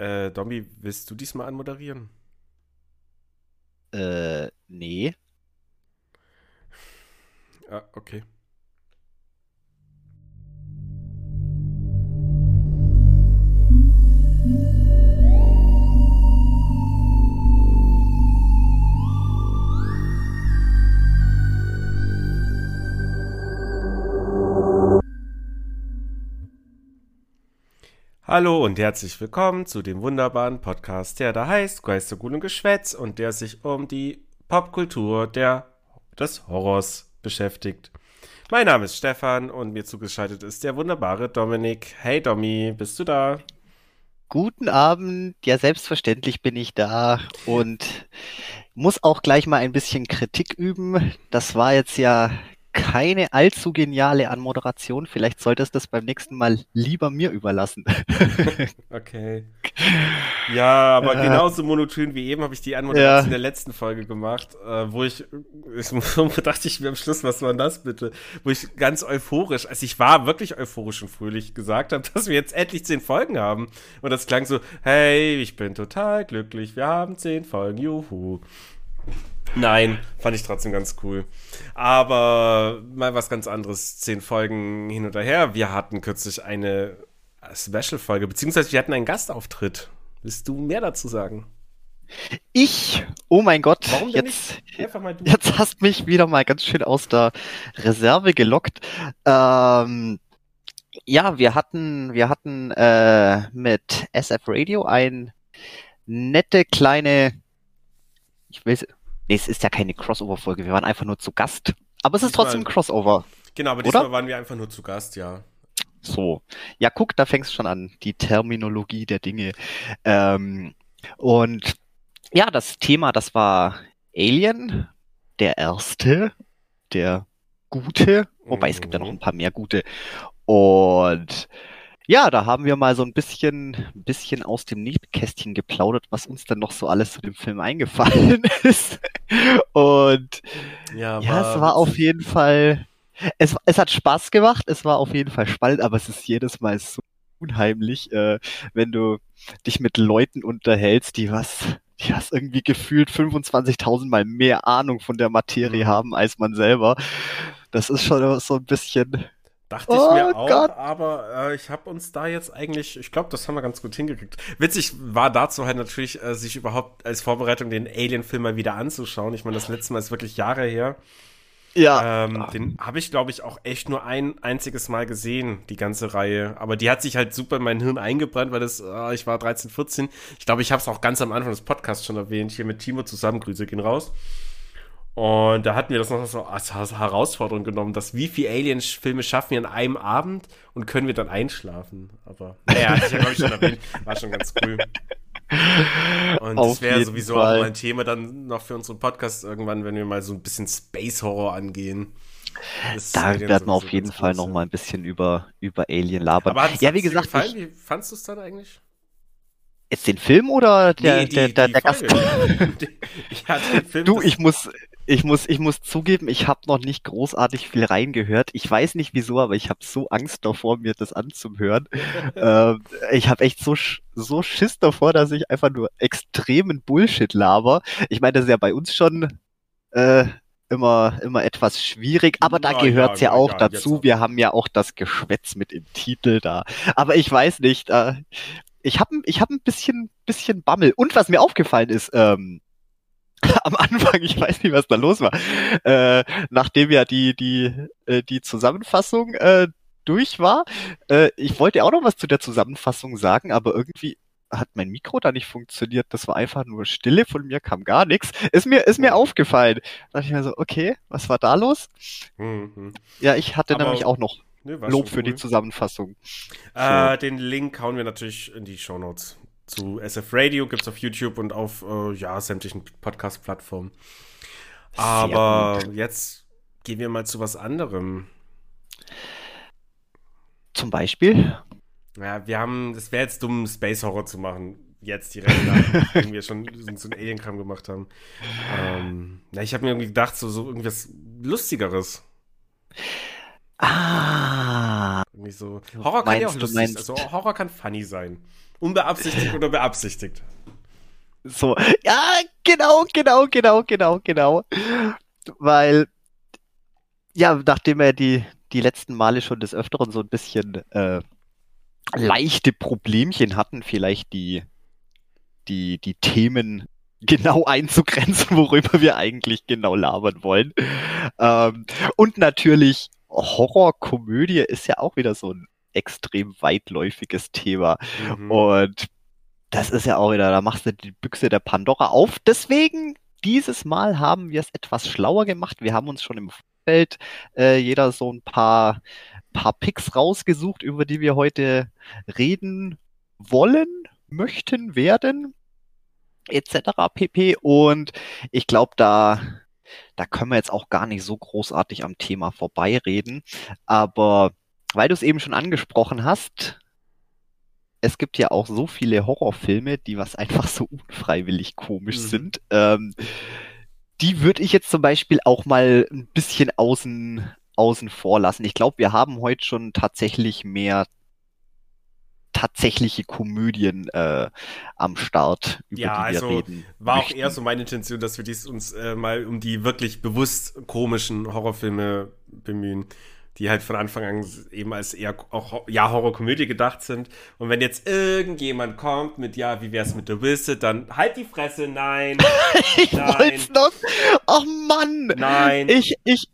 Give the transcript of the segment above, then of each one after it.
Äh, Dombi, willst du diesmal anmoderieren? Äh, nee. Ah, okay. Hallo und herzlich willkommen zu dem wunderbaren Podcast, der da heißt Geistergut und Geschwätz und der sich um die Popkultur der, des Horrors beschäftigt. Mein Name ist Stefan und mir zugeschaltet ist der wunderbare Dominik. Hey Domi, bist du da? Guten Abend, ja selbstverständlich bin ich da und muss auch gleich mal ein bisschen Kritik üben. Das war jetzt ja keine allzu geniale Anmoderation. Vielleicht solltest du das beim nächsten Mal lieber mir überlassen. okay. Ja, aber äh, genauso monoton wie eben habe ich die Anmoderation ja. in der letzten Folge gemacht, äh, wo ich, ich dachte ich mir am Schluss, was war das bitte? Wo ich ganz euphorisch, also ich war wirklich euphorisch und fröhlich gesagt habe, dass wir jetzt endlich zehn Folgen haben. Und das klang so, hey, ich bin total glücklich, wir haben zehn Folgen, juhu. Nein, fand ich trotzdem ganz cool. Aber mal was ganz anderes. Zehn Folgen hin oder her. Wir hatten kürzlich eine Special-Folge, beziehungsweise wir hatten einen Gastauftritt. Willst du mehr dazu sagen? Ich, oh mein Gott, Warum jetzt, jetzt hast mich wieder mal ganz schön aus der Reserve gelockt. Ähm, ja, wir hatten, wir hatten äh, mit SF Radio ein nette kleine, ich weiß, Nee, es ist ja keine Crossover-Folge. Wir waren einfach nur zu Gast. Aber es ist diesmal, trotzdem ein Crossover. Genau, aber diesmal oder? waren wir einfach nur zu Gast, ja. So. Ja, guck, da fängst schon an. Die Terminologie der Dinge. Ähm, und ja, das Thema, das war Alien, der erste, der gute, wobei mhm. es gibt ja noch ein paar mehr gute. Und ja, da haben wir mal so ein bisschen, ein bisschen aus dem Nähkästchen geplaudert, was uns dann noch so alles zu dem Film eingefallen ist. Und ja, ja es war auf jeden Fall, es, es hat Spaß gemacht, es war auf jeden Fall spannend, aber es ist jedes Mal so unheimlich, äh, wenn du dich mit Leuten unterhältst, die was, die was irgendwie gefühlt 25.000 mal mehr Ahnung von der Materie mhm. haben als man selber. Das ist schon so ein bisschen, Dachte oh ich mir auch, Gott. aber äh, ich habe uns da jetzt eigentlich, ich glaube, das haben wir ganz gut hingekriegt. Witzig war dazu halt natürlich, äh, sich überhaupt als Vorbereitung den Alien-Film mal wieder anzuschauen. Ich meine, das letzte Mal ist wirklich Jahre her. Ja. Ähm, den habe ich, glaube ich, auch echt nur ein einziges Mal gesehen, die ganze Reihe. Aber die hat sich halt super in mein Hirn eingebrannt, weil das, äh, ich war 13, 14. Ich glaube, ich habe es auch ganz am Anfang des Podcasts schon erwähnt, hier mit Timo zusammen. Grüße gehen raus. Und da hatten wir das noch so als Herausforderung genommen, dass wie viele Alien-Filme schaffen wir an einem Abend und können wir dann einschlafen. Aber naja, ich ich schon erwähnt, war schon ganz cool. Und Auf das wäre sowieso Fall. auch mal ein Thema dann noch für unseren Podcast irgendwann, wenn wir mal so ein bisschen Space Horror angehen. Das da werden wir auf jeden Fall noch mal ein bisschen über, über Alien labern. Aber ja, wie gesagt, gefallen? Wie fandst du es dann eigentlich? Jetzt den Film oder der, nee, die, der, der, der Gast? ja, du, ich muss, ich muss, ich muss zugeben, ich habe noch nicht großartig viel reingehört. Ich weiß nicht wieso, aber ich habe so Angst davor, mir das anzuhören. ähm, ich habe echt so, so Schiss davor, dass ich einfach nur extremen Bullshit laber. Ich meine, das ist ja bei uns schon äh, immer, immer etwas schwierig, aber da gehört's ja, ja auch ja, dazu. Wir haben ja auch das Geschwätz mit im Titel da. Aber ich weiß nicht, äh, ich habe ich hab ein bisschen, bisschen Bammel. Und was mir aufgefallen ist, ähm, am Anfang, ich weiß nicht, was da los war, äh, nachdem ja die, die, äh, die Zusammenfassung äh, durch war. Äh, ich wollte auch noch was zu der Zusammenfassung sagen, aber irgendwie hat mein Mikro da nicht funktioniert. Das war einfach nur Stille, von mir kam gar nichts. Ist mir, ist mir aufgefallen. Da dachte ich mir so, okay, was war da los? Mhm. Ja, ich hatte aber nämlich auch noch nee, Lob für cool. die Zusammenfassung. Äh, so. Den Link hauen wir natürlich in die Show Notes zu SF Radio, gibt es auf YouTube und auf äh, ja, sämtlichen Podcast-Plattformen. Aber jetzt gehen wir mal zu was anderem. Zum Beispiel? Ja, wir haben, es wäre jetzt dumm, Space Horror zu machen. Jetzt direkt, nachdem wir schon so einen Alien-Kram gemacht haben. Ähm, na, ich habe mir irgendwie gedacht, so, so irgendwas Lustigeres. Ah. Irgendwie so. Horror kann ja auch lustig sein. Also Horror kann funny sein. Unbeabsichtigt oder beabsichtigt? So, ja, genau, genau, genau, genau, genau. Weil, ja, nachdem er die, die letzten Male schon des Öfteren so ein bisschen äh, leichte Problemchen hatten, vielleicht die, die, die Themen genau einzugrenzen, worüber wir eigentlich genau labern wollen. Ähm, und natürlich Horrorkomödie ist ja auch wieder so ein extrem weitläufiges Thema. Mhm. Und das ist ja auch wieder, da machst du die Büchse der Pandora auf. Deswegen, dieses Mal haben wir es etwas schlauer gemacht. Wir haben uns schon im Vorfeld äh, jeder so ein paar, paar Picks rausgesucht, über die wir heute reden wollen, möchten, werden, etc. pp. Und ich glaube, da, da können wir jetzt auch gar nicht so großartig am Thema vorbeireden. Aber weil du es eben schon angesprochen hast, es gibt ja auch so viele Horrorfilme, die was einfach so unfreiwillig komisch mhm. sind. Ähm, die würde ich jetzt zum Beispiel auch mal ein bisschen außen, außen vor lassen. Ich glaube, wir haben heute schon tatsächlich mehr tatsächliche Komödien äh, am Start, über ja, die wir also reden. War möchten. auch eher so meine Intention, dass wir dies uns äh, mal um die wirklich bewusst komischen Horrorfilme bemühen die halt von Anfang an eben als eher auch ja Horrorkomödie gedacht sind. Und wenn jetzt irgendjemand kommt mit ja, wie wär's mit The Wizard, dann halt die Fresse, nein. ich nein. wollt's noch. Oh Mann. Nein. Ich ich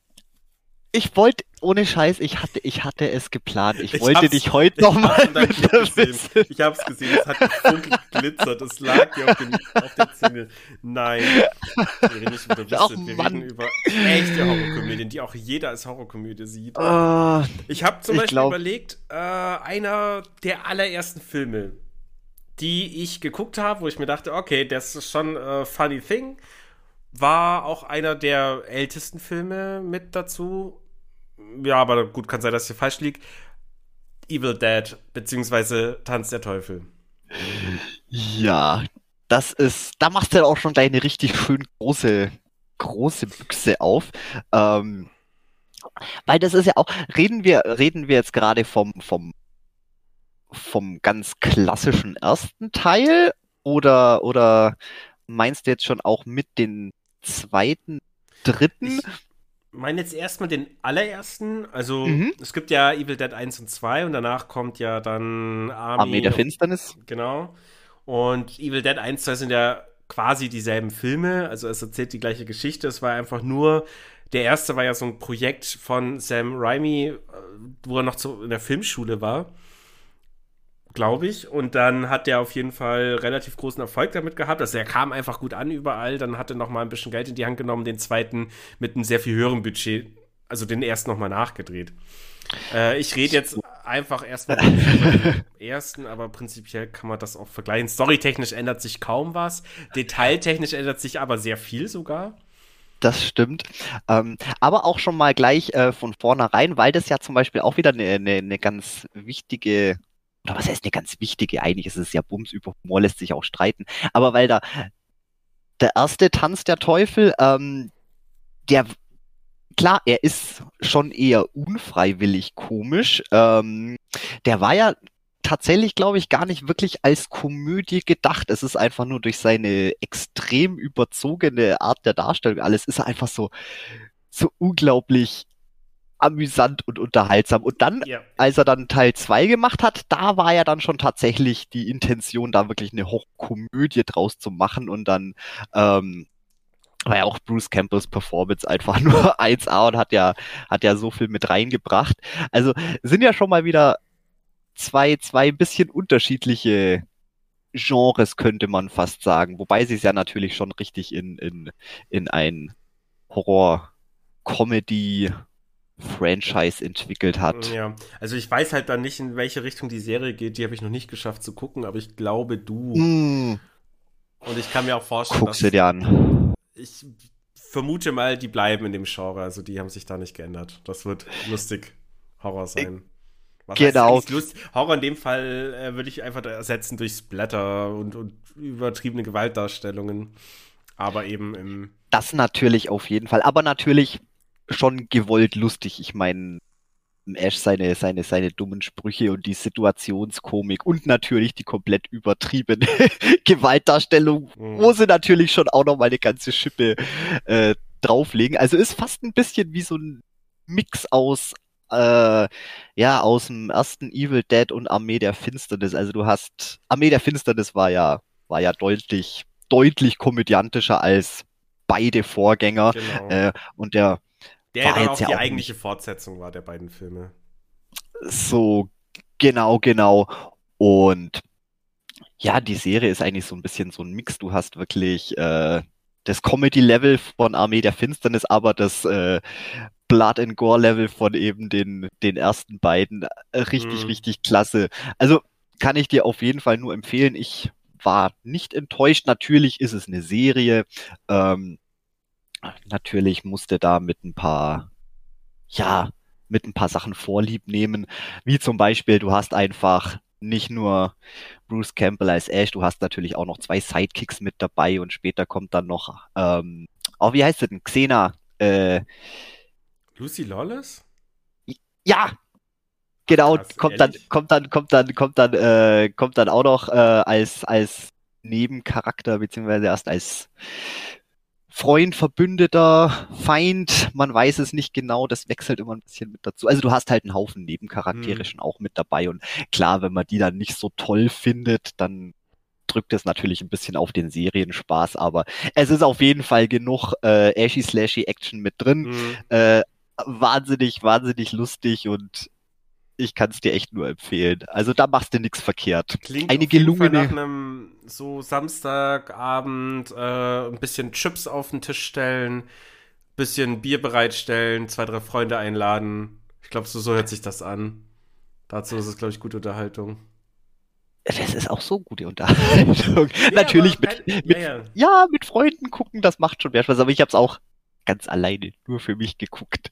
ich wollte, ohne Scheiß, ich hatte, ich hatte es geplant. Ich, ich wollte dich heute nochmal. Ich hab's gesehen, es hat gefunkelt, glitzert, es lag dir auf, auf der Zunge. Nein, wir reden nicht über Ach, wir Mann. reden über echte Horrorkomödien, die auch jeder als Horrorkomödie sieht. Uh, ich habe zum Beispiel glaub... überlegt, äh, einer der allerersten Filme, die ich geguckt habe, wo ich mir dachte, okay, das ist schon äh, funny thing, war auch einer der ältesten Filme mit dazu ja, aber gut, kann sein, dass ich hier falsch liege. Evil Dead, beziehungsweise Tanz der Teufel. Ja, das ist, da machst du ja auch schon gleich eine richtig schön große, große Büchse auf. Ähm, weil das ist ja auch, reden wir, reden wir jetzt gerade vom, vom, vom ganz klassischen ersten Teil oder, oder meinst du jetzt schon auch mit den zweiten, dritten? Ich, meine jetzt erstmal den allerersten. Also, mhm. es gibt ja Evil Dead 1 und 2 und danach kommt ja dann Army, Armee der Finsternis. Genau. Und Evil Dead 1 und 2 sind ja quasi dieselben Filme. Also, es erzählt die gleiche Geschichte. Es war einfach nur. Der erste war ja so ein Projekt von Sam Raimi, äh, wo er noch zu, in der Filmschule war glaube ich. Und dann hat der auf jeden Fall relativ großen Erfolg damit gehabt. Also er kam einfach gut an überall. Dann hat er noch mal ein bisschen Geld in die Hand genommen, den zweiten mit einem sehr viel höheren Budget, also den ersten noch mal nachgedreht. Äh, ich rede jetzt einfach erstmal den ersten, aber prinzipiell kann man das auch vergleichen. Storytechnisch ändert sich kaum was. Detailtechnisch ändert sich aber sehr viel sogar. Das stimmt. Ähm, aber auch schon mal gleich äh, von vornherein, weil das ja zum Beispiel auch wieder eine, eine, eine ganz wichtige oder was heißt eine ganz wichtige, eigentlich ist es ja Bums, über Humor lässt sich auch streiten, aber weil da der erste Tanz der Teufel, ähm, der klar, er ist schon eher unfreiwillig komisch. Ähm, der war ja tatsächlich, glaube ich, gar nicht wirklich als Komödie gedacht. Es ist einfach nur durch seine extrem überzogene Art der Darstellung. Alles ist einfach so, so unglaublich amüsant und unterhaltsam. Und dann, ja. als er dann Teil 2 gemacht hat, da war ja dann schon tatsächlich die Intention, da wirklich eine Hochkomödie draus zu machen und dann ähm, war ja auch Bruce Campbells Performance einfach nur 1A und hat ja, hat ja so viel mit reingebracht. Also sind ja schon mal wieder zwei, zwei bisschen unterschiedliche Genres, könnte man fast sagen. Wobei sie es ja natürlich schon richtig in, in, in ein Horror-Comedy Franchise entwickelt hat. Ja, also ich weiß halt dann nicht, in welche Richtung die Serie geht. Die habe ich noch nicht geschafft zu gucken, aber ich glaube du. Mm. Und ich kann mir auch vorstellen, Guck sie dir an. Ich vermute mal, die bleiben in dem Genre. Also die haben sich da nicht geändert. Das wird lustig Horror sein. Was genau. Horror in dem Fall äh, würde ich einfach ersetzen durch Splatter und, und übertriebene Gewaltdarstellungen. Aber eben im. Das natürlich auf jeden Fall. Aber natürlich schon gewollt lustig. Ich meine, Ash seine, seine, seine dummen Sprüche und die Situationskomik und natürlich die komplett übertriebene Gewaltdarstellung, mhm. wo sie natürlich schon auch noch mal eine ganze Schippe äh, drauflegen. Also ist fast ein bisschen wie so ein Mix aus äh, ja aus dem ersten Evil Dead und Armee der Finsternis. Also du hast Armee der Finsternis war ja war ja deutlich deutlich komödiantischer als beide Vorgänger genau. äh, und der der war ja auch die auch eigentliche Fortsetzung war der beiden Filme. So genau genau und ja, die Serie ist eigentlich so ein bisschen so ein Mix. Du hast wirklich äh, das Comedy-Level von Armee der Finsternis, aber das äh, Blood and Gore-Level von eben den, den ersten beiden äh, richtig, mhm. richtig klasse. Also kann ich dir auf jeden Fall nur empfehlen. Ich war nicht enttäuscht. Natürlich ist es eine Serie. Ähm, natürlich musste da mit ein paar, ja, mit ein paar Sachen Vorlieb nehmen. Wie zum Beispiel, du hast einfach nicht nur Bruce Campbell als Ash, du hast natürlich auch noch zwei Sidekicks mit dabei und später kommt dann noch, ähm, oh, wie heißt sie denn? Xena, äh, Lucy Lawless? Ja, genau, Krass, kommt dann, kommt dann, kommt dann, kommt dann, äh, kommt dann auch noch äh, als als Nebencharakter beziehungsweise erst als Freund, Verbündeter, Feind, man weiß es nicht genau, das wechselt immer ein bisschen mit dazu. Also du hast halt einen Haufen Nebencharaktere hm. schon auch mit dabei und klar, wenn man die dann nicht so toll findet, dann drückt es natürlich ein bisschen auf den Serienspaß, aber es ist auf jeden Fall genug äh, Ashy Slashy Action mit drin. Mhm. Äh, wahnsinnig, wahnsinnig lustig und ich kann es dir echt nur empfehlen. Also da machst du nichts verkehrt. Klingt Eine gelungene nach einem so Samstagabend äh, ein bisschen Chips auf den Tisch stellen, bisschen Bier bereitstellen, zwei drei Freunde einladen. Ich glaube, so, so hört sich das an. Dazu ist es glaube ich gute Unterhaltung. Das ist auch so gute Unterhaltung. Ja, Natürlich mit, halt, mit ja, ja. ja, mit Freunden gucken, das macht schon mehr Spaß. Aber ich habe es auch ganz alleine nur für mich geguckt.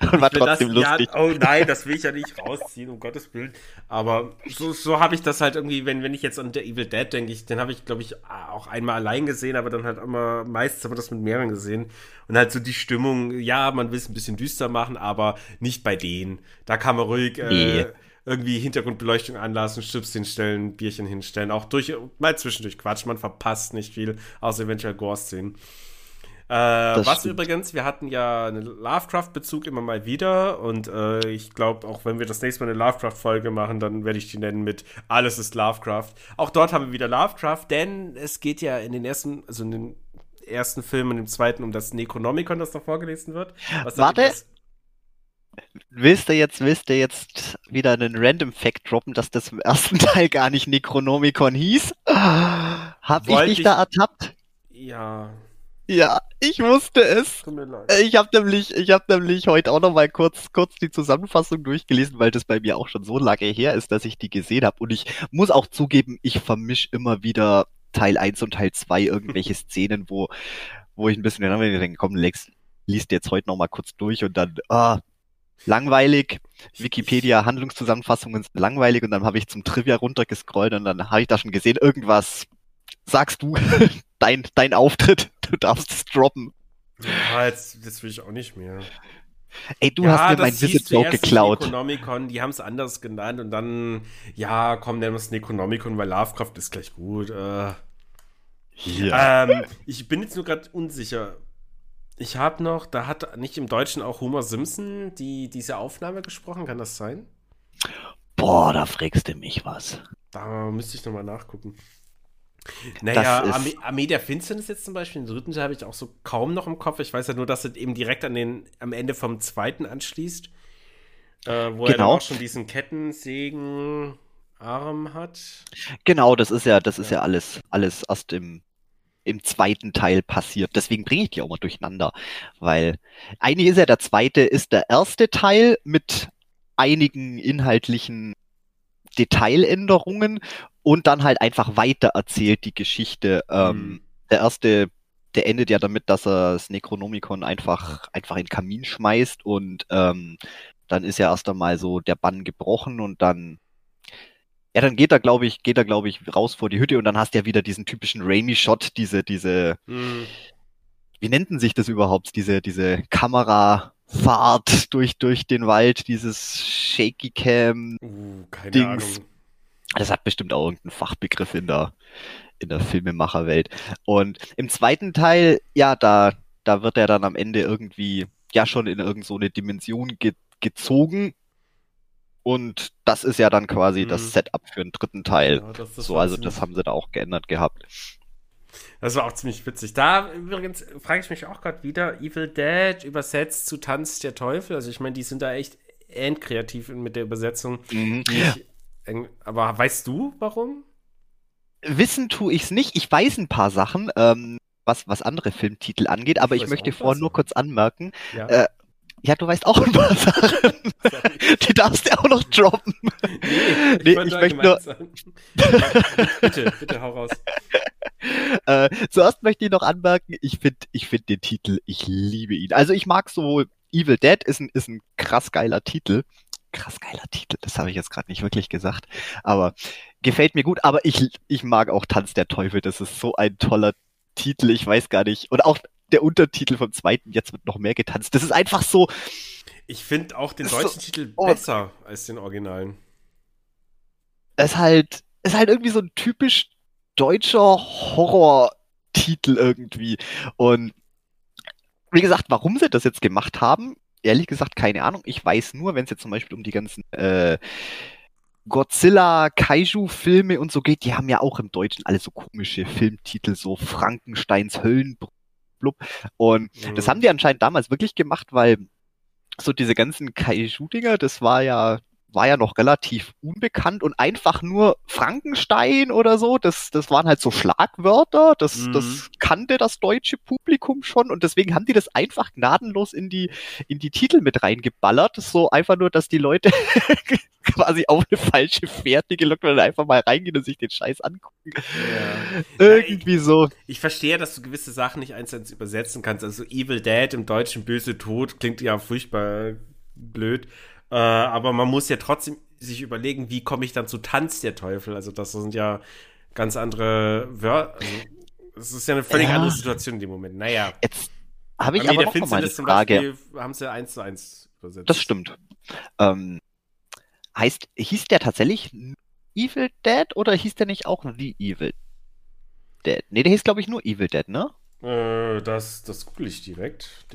und war trotzdem das, lustig. Ja, oh nein, das will ich ja nicht rausziehen, um Gottes Willen. Aber so, so habe ich das halt irgendwie, wenn, wenn ich jetzt an The Evil Dead denke, ich, den habe ich, glaube ich, auch einmal allein gesehen, aber dann halt immer, meistens haben wir das mit mehreren gesehen. Und halt so die Stimmung, ja, man will es ein bisschen düster machen, aber nicht bei denen. Da kann man ruhig äh, nee. äh, irgendwie Hintergrundbeleuchtung anlassen, Chips hinstellen, Bierchen hinstellen, auch durch, mal zwischendurch Quatsch, man verpasst nicht viel, außer eventuell Gore-Szenen. Äh, was stimmt. übrigens, wir hatten ja einen Lovecraft-Bezug immer mal wieder und äh, ich glaube, auch wenn wir das nächste Mal eine Lovecraft-Folge machen, dann werde ich die nennen mit Alles ist Lovecraft. Auch dort haben wir wieder Lovecraft, denn es geht ja in den ersten, also in den ersten Film und im zweiten um das Necronomicon, das da vorgelesen wird. Warte! Willst du jetzt, willst du jetzt wieder einen Random Fact droppen, dass das im ersten Teil gar nicht Necronomicon hieß? Hab Wollt ich dich ich... da ertappt? Ja. Ja, ich wusste es. Tut mir leid. Äh, ich habe nämlich, ich habe nämlich heute auch noch mal kurz, kurz die Zusammenfassung durchgelesen, weil das bei mir auch schon so lange her ist, dass ich die gesehen habe. Und ich muss auch zugeben, ich vermisch immer wieder Teil 1 und Teil 2 irgendwelche Szenen, wo, wo ich ein bisschen denke, komm, Lex, liest jetzt heute noch mal kurz durch und dann, ah, langweilig. Wikipedia Handlungszusammenfassungen sind langweilig und dann habe ich zum Trivia runtergescrollt und dann habe ich da schon gesehen, irgendwas sagst du, dein, dein Auftritt, du darfst es droppen. Ja, jetzt, jetzt will ich auch nicht mehr. Ey, du ja, hast mir mein Visit Joke geklaut. Necronomicon, die haben es anders genannt und dann, ja, komm, nennen wir es Necronomicon, weil Lovecraft ist gleich gut. Äh, ja. Ähm, ich bin jetzt nur gerade unsicher. Ich habe noch, da hat nicht im Deutschen auch Homer Simpson die, diese Aufnahme gesprochen, kann das sein? Boah, da fragst du mich was. Da müsste ich nochmal nachgucken. Naja, Armee, Armee, der Finsternis jetzt zum Beispiel, den dritten Teil habe ich auch so kaum noch im Kopf. Ich weiß ja nur, dass es eben direkt an den, am Ende vom zweiten anschließt. Äh, wo genau. er dann auch schon diesen Kettensägenarm hat. Genau, das ist ja, das ja. ist ja alles, alles erst im, im zweiten Teil passiert. Deswegen bringe ich die auch mal durcheinander. Weil eigentlich ist ja der zweite, ist der erste Teil mit einigen inhaltlichen Detailänderungen und dann halt einfach weiter erzählt die Geschichte. Ähm, mhm. Der erste, der endet ja damit, dass er das Necronomicon einfach, einfach in den Kamin schmeißt und ähm, dann ist ja erst einmal so der Bann gebrochen und dann ja, dann geht er, glaube ich, geht er, glaube ich, raus vor die Hütte und dann hast du ja wieder diesen typischen Raimi-Shot, diese, diese, mhm. wie nennt sich das überhaupt, diese, diese Kamera, Fahrt durch, durch den Wald, dieses Shaky Cam uh, keine Dings. Ahnung. Das hat bestimmt auch irgendeinen Fachbegriff in der, in der Filmemacherwelt. Und im zweiten Teil, ja, da, da wird er dann am Ende irgendwie, ja, schon in irgendeine so Dimension ge gezogen. Und das ist ja dann quasi mhm. das Setup für den dritten Teil. Ja, das, das so, also das haben sie da auch geändert gehabt. Das war auch ziemlich witzig. Da übrigens frage ich mich auch gerade wieder, Evil Dead übersetzt zu Tanz der Teufel. Also ich meine, die sind da echt endkreativ mit der Übersetzung. Mhm. Ich, aber weißt du, warum? Wissen tue ich es nicht. Ich weiß ein paar Sachen, ähm, was, was andere Filmtitel angeht, aber ich, ich möchte vorher nur kurz anmerken. Ja. Äh, ja, du weißt auch ein paar Sachen. Die darfst du auch noch droppen. Nee, ich, nee, ich möchte nur. bitte, bitte hau raus. Äh, zuerst möchte ich noch anmerken, ich finde ich find den Titel, ich liebe ihn. Also ich mag so Evil Dead ist ein, ist ein krass geiler Titel. Krass geiler Titel, das habe ich jetzt gerade nicht wirklich gesagt. Aber gefällt mir gut. Aber ich, ich mag auch Tanz der Teufel. Das ist so ein toller Titel. Ich weiß gar nicht. Und auch der Untertitel vom zweiten, jetzt wird noch mehr getanzt. Das ist einfach so. Ich finde auch den deutschen so, Titel oh. besser als den originalen. Es ist halt, ist halt irgendwie so ein typisch deutscher Horror-Titel irgendwie. Und wie gesagt, warum sie das jetzt gemacht haben, ehrlich gesagt, keine Ahnung. Ich weiß nur, wenn es jetzt zum Beispiel um die ganzen äh, Godzilla, Kaiju-Filme und so geht, die haben ja auch im Deutschen alle so komische Filmtitel, so Frankensteins Höllenbrut blub. Und mhm. das haben die anscheinend damals wirklich gemacht, weil so diese ganzen Kaiju-Dinger, das war ja war ja noch relativ unbekannt und einfach nur Frankenstein oder so, das, das waren halt so Schlagwörter, das, mhm. das kannte das deutsche Publikum schon und deswegen haben die das einfach gnadenlos in die, in die Titel mit reingeballert, so einfach nur, dass die Leute quasi auf eine falsche Fährte gelockt werden, einfach mal reingehen und sich den Scheiß angucken. Ja. Irgendwie ja, ich, so. Ich verstehe, dass du gewisse Sachen nicht eins zu eins übersetzen kannst, also Evil Dead im Deutschen böse Tod klingt ja furchtbar blöd. Äh, aber man muss ja trotzdem sich überlegen, wie komme ich dann zu Tanz der Teufel? Also, das sind ja ganz andere Wörter. Also, es ist ja eine völlig ja. andere Situation in dem Moment. Naja. Jetzt habe ich aber noch mal eine Frage. haben sie eins zu eins übersetzt. Das stimmt. Ähm, heißt, hieß der tatsächlich Evil Dead oder hieß der nicht auch The Evil Dead? Nee, der hieß, glaube ich, nur Evil Dead, ne? Äh, das, das google ich direkt.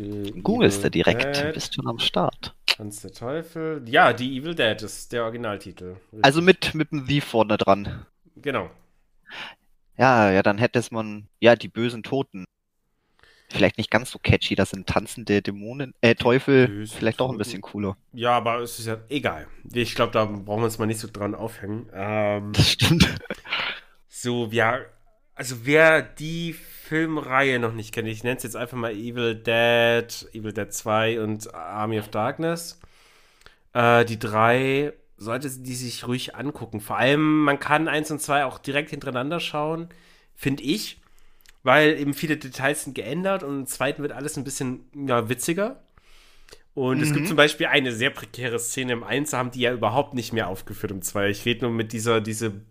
Googlest du direkt, Dead. bist schon am Start. Tanz der Teufel. Ja, die Evil Dead ist der Originaltitel. Also mit, mit dem The vorne dran. Genau. Ja, ja, dann hätte es man, ja, die bösen Toten. Vielleicht nicht ganz so catchy, das sind tanzende Dämonen, äh, Teufel, Böse vielleicht auch ein bisschen cooler. Ja, aber es ist ja egal. Ich glaube, da brauchen wir uns mal nicht so dran aufhängen. Ähm, das stimmt. So, ja, also wer die Filmreihe noch nicht kennt, ich nenne es jetzt einfach mal Evil Dead, Evil Dead 2 und Army of Darkness. Äh, die drei sollte die sich ruhig angucken. Vor allem, man kann 1 und 2 auch direkt hintereinander schauen, finde ich, weil eben viele Details sind geändert und im zweiten wird alles ein bisschen ja, witziger. Und mhm. es gibt mhm. zum Beispiel eine sehr prekäre Szene im 1, haben die ja überhaupt nicht mehr aufgeführt im 2. Ich rede nur mit dieser, diese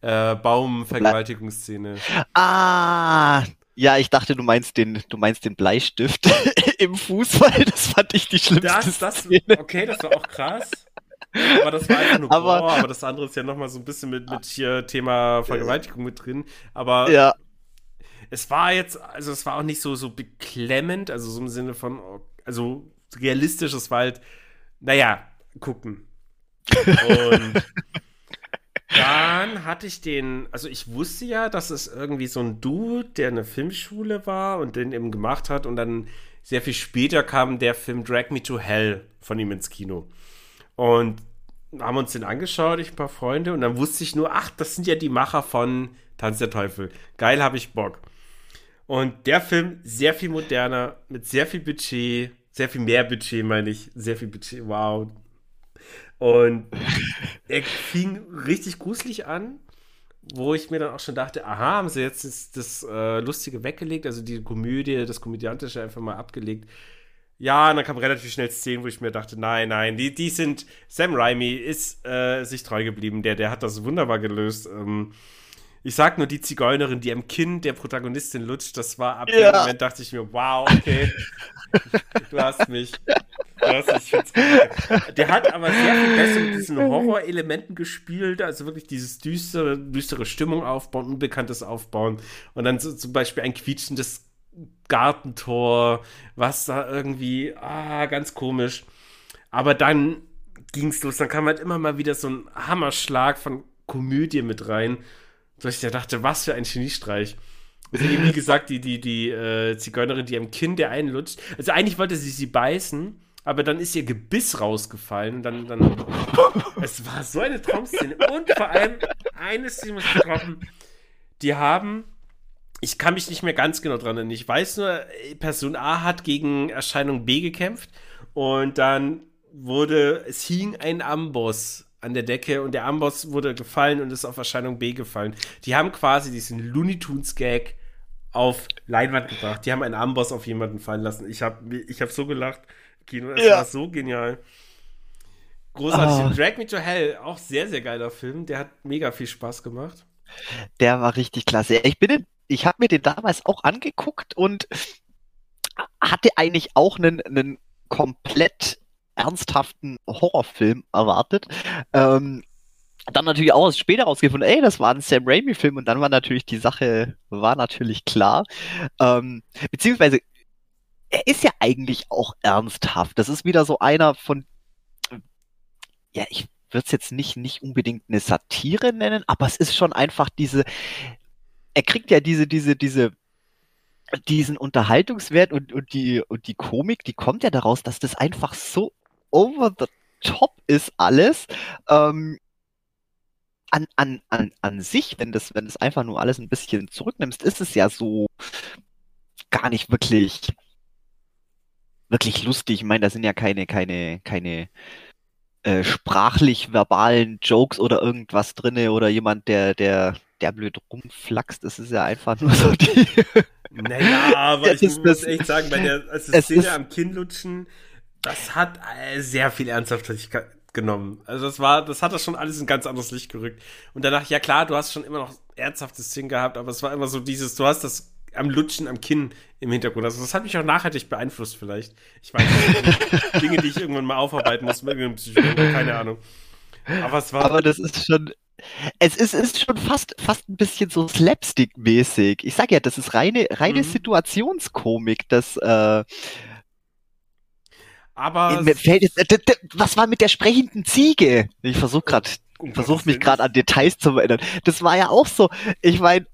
äh, Baumvergewaltigungsszene. Ah, ja, ich dachte, du meinst den, du meinst den Bleistift im Fußball. Das fand ich die schlimmste das, das, Szene. Okay, das war auch krass. Aber das war einfach nur aber, Boah, aber das andere ist ja nochmal so ein bisschen mit, mit hier Thema Vergewaltigung mit drin. Aber ja. es war jetzt, also es war auch nicht so, so beklemmend, also so im Sinne von, also realistisch, es war halt, naja, gucken. Und dann hatte ich den, also ich wusste ja, dass es irgendwie so ein Dude, der eine Filmschule war und den eben gemacht hat und dann sehr viel später kam der Film Drag Me to Hell von ihm ins Kino. Und haben uns den angeschaut, ich ein paar Freunde, und dann wusste ich nur, ach, das sind ja die Macher von Tanz der Teufel. Geil, hab ich Bock. Und der Film sehr viel moderner, mit sehr viel Budget, sehr viel mehr Budget, meine ich, sehr viel Budget, wow, und er fing richtig gruselig an, wo ich mir dann auch schon dachte, aha, haben sie jetzt das, das äh, Lustige weggelegt, also die Komödie, das Komödiantische einfach mal abgelegt. Ja, und dann kam relativ schnell Szenen, wo ich mir dachte, nein, nein, die, die sind, Sam Raimi ist äh, sich treu geblieben, der, der hat das wunderbar gelöst. Ähm, Ich sag nur die Zigeunerin, die am Kinn der Protagonistin lutscht, das war ab ja. dem Moment, dachte ich mir, wow, okay, du hast mich. Du hast mich Der hat aber sehr viel besser mit diesen Horrorelementen gespielt, also wirklich dieses düstere, düstere Stimmung aufbauen, Unbekanntes aufbauen und dann so, zum Beispiel ein quietschendes Gartentor, was da irgendwie, ah, ganz komisch. Aber dann ging's los, dann kam halt immer mal wieder so ein Hammerschlag von Komödie mit rein so ich da dachte, was für ein Geniestreich. Also wie gesagt, die, die, die äh, Zigeunerin, die am Kinn der einen lutscht. Also eigentlich wollte sie sie beißen, aber dann ist ihr Gebiss rausgefallen und dann, dann es war so eine Traumszene. Und vor allem, eines Szene muss droppen, die haben, ich kann mich nicht mehr ganz genau dran erinnern, ich weiß nur, Person A hat gegen Erscheinung B gekämpft und dann wurde, es hing ein Amboss an der Decke und der Amboss wurde gefallen und ist auf Erscheinung B gefallen. Die haben quasi diesen Looney Tunes Gag auf Leinwand gebracht. Die haben einen Amboss auf jemanden fallen lassen. Ich habe ich hab so gelacht. Kino, es ja. war so genial. Großartig. Oh. Drag Me to Hell, auch sehr, sehr geiler Film. Der hat mega viel Spaß gemacht. Der war richtig klasse. Ich bin, ich habe mir den damals auch angeguckt und hatte eigentlich auch einen, einen komplett ernsthaften Horrorfilm erwartet. Ähm, dann natürlich auch später rausgefunden, ey, das war ein Sam Raimi-Film und dann war natürlich die Sache, war natürlich klar. Ähm, beziehungsweise, er ist ja eigentlich auch ernsthaft. Das ist wieder so einer von, ja, ich würde es jetzt nicht, nicht unbedingt eine Satire nennen, aber es ist schon einfach diese, er kriegt ja diese, diese, diese, diesen Unterhaltungswert und, und die, und die Komik, die kommt ja daraus, dass das einfach so over the top ist alles. Ähm, an, an, an, an sich, wenn das, wenn das einfach nur alles ein bisschen zurücknimmst, ist es ja so gar nicht wirklich, wirklich lustig. Ich meine, da sind ja keine, keine, keine äh, sprachlich-verbalen Jokes oder irgendwas drinne oder jemand, der, der, der blöd rumflaxt. Das ist ja einfach nur so die. naja, aber ich muss echt sagen, bei der also Szene am Kinn lutschen, das hat äh, sehr viel Ernsthaftigkeit genommen. Also das war, das hat das schon alles in ganz anderes Licht gerückt. Und danach, ja klar, du hast schon immer noch ernsthafte Szenen gehabt, aber es war immer so dieses, du hast das am Lutschen am Kinn im Hintergrund. Also das hat mich auch nachhaltig beeinflusst vielleicht. Ich weiß nicht, Dinge, die ich irgendwann mal aufarbeiten muss mit irgendeinem Psychologen, keine Ahnung. Aber es war. Aber das ist schon. Es ist, ist schon fast, fast ein bisschen so Slapstick-mäßig. Ich sag ja, das ist reine, reine mhm. Situationskomik, das, äh, aber. Mir fällt jetzt, was war mit der sprechenden Ziege? Ich versuche gerade, versuche mich gerade an Details zu erinnern. Das war ja auch so. Ich meine,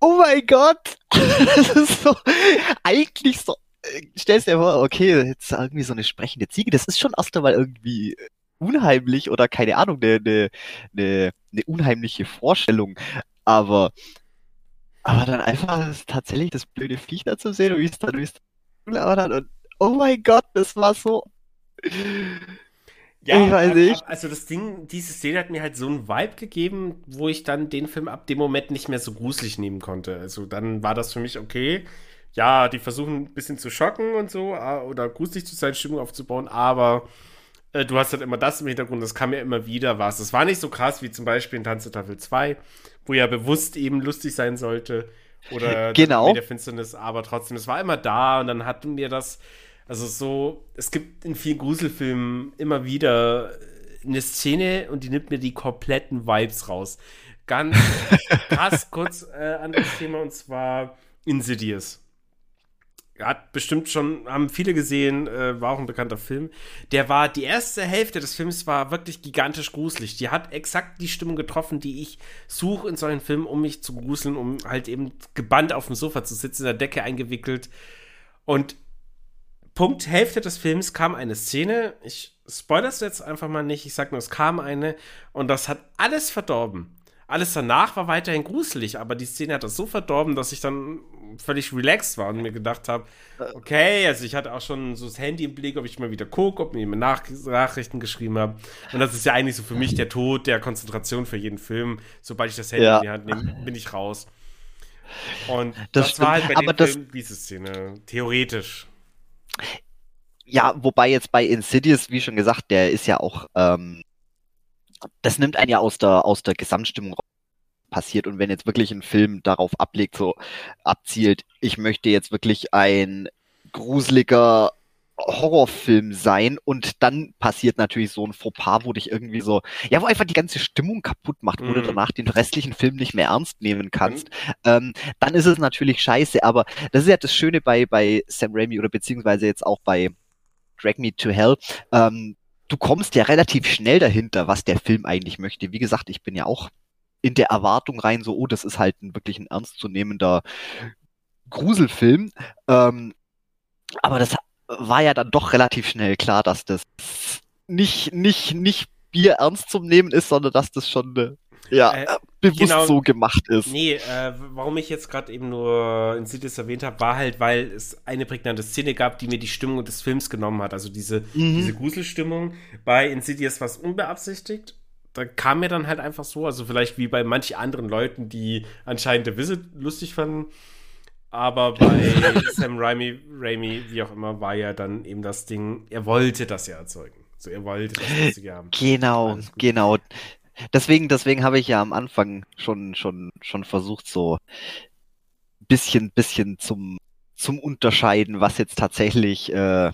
oh mein Gott, das ist so eigentlich so. Stellst dir vor, okay, jetzt irgendwie so eine sprechende Ziege, das ist schon erst einmal irgendwie unheimlich oder keine Ahnung, eine, eine, eine, eine unheimliche Vorstellung. Aber, aber dann einfach tatsächlich das blöde Viech da zu sehen und wie es dann, wie es dann und oh mein Gott, das war so. Ja, ich weiß nicht. Also das Ding, diese Szene hat mir halt so einen Vibe gegeben, wo ich dann den Film ab dem Moment nicht mehr so gruselig nehmen konnte. Also dann war das für mich okay. Ja, die versuchen ein bisschen zu schocken und so oder gruselig zu sein, Stimmung aufzubauen, aber äh, du hast halt immer das im Hintergrund, das kam ja immer wieder was. Das war nicht so krass wie zum Beispiel in Tanz der Tafel 2, wo ja bewusst eben lustig sein sollte oder genau. der Finsternis, aber trotzdem, es war immer da und dann hatten wir das also so, es gibt in vielen Gruselfilmen immer wieder eine Szene und die nimmt mir die kompletten Vibes raus. Ganz krass kurz äh, anderes Thema und zwar Insidious. Hat bestimmt schon, haben viele gesehen, äh, war auch ein bekannter Film. Der war, die erste Hälfte des Films war wirklich gigantisch gruselig. Die hat exakt die Stimmung getroffen, die ich suche in solchen Filmen, um mich zu gruseln, um halt eben gebannt auf dem Sofa zu sitzen, in der Decke eingewickelt. Und Punkt Hälfte des Films kam eine Szene, ich spoilere jetzt einfach mal nicht, ich sag nur, es kam eine und das hat alles verdorben. Alles danach war weiterhin gruselig, aber die Szene hat das so verdorben, dass ich dann völlig relaxed war und mir gedacht habe, okay, also ich hatte auch schon so das Handy im Blick, ob ich mal wieder gucke, ob mir Nach Nachrichten geschrieben habe. Und das ist ja eigentlich so für mich der Tod der Konzentration für jeden Film. Sobald ich das Handy ja. in die Hand nehme, bin ich raus. Und das, das war halt bei dem Film diese Szene, theoretisch. Ja, wobei jetzt bei Insidious, wie schon gesagt, der ist ja auch, ähm, das nimmt einen ja aus der, aus der Gesamtstimmung passiert. Und wenn jetzt wirklich ein Film darauf ablegt, so abzielt, ich möchte jetzt wirklich ein gruseliger Horrorfilm sein und dann passiert natürlich so ein Fauxpas, wo dich irgendwie so, ja, wo einfach die ganze Stimmung kaputt macht, wo mm. du mhm. danach den restlichen Film nicht mehr ernst nehmen kannst, mm. ähm, dann ist es natürlich scheiße, aber das ist ja das Schöne bei, bei Sam Raimi oder beziehungsweise jetzt auch bei Drag Me to Hell, ähm, du kommst ja relativ schnell dahinter, was der Film eigentlich möchte. Wie gesagt, ich bin ja auch in der Erwartung rein, so, oh, das ist halt ein wirklich ein ernstzunehmender Gruselfilm. Ähm, aber das war ja dann doch relativ schnell klar, dass das nicht, nicht, nicht Bier ernst zum Nehmen ist, sondern dass das schon äh, ja, äh, bewusst genau, so gemacht ist. Nee, äh, warum ich jetzt gerade eben nur Insidious erwähnt habe, war halt, weil es eine prägnante Szene gab, die mir die Stimmung des Films genommen hat. Also diese, mhm. diese Gruselstimmung. Bei Insidious war es unbeabsichtigt. Da kam mir dann halt einfach so, also vielleicht wie bei manchen anderen Leuten, die anscheinend The Visit lustig fanden. Aber bei Sam Raimi, Raimi, wie auch immer, war ja dann eben das Ding, er wollte das ja erzeugen. So, er wollte das Lustige haben. Genau, genau. Deswegen, deswegen habe ich ja am Anfang schon, schon, schon versucht, so bisschen, bisschen zum, zum Unterscheiden, was jetzt tatsächlich, äh,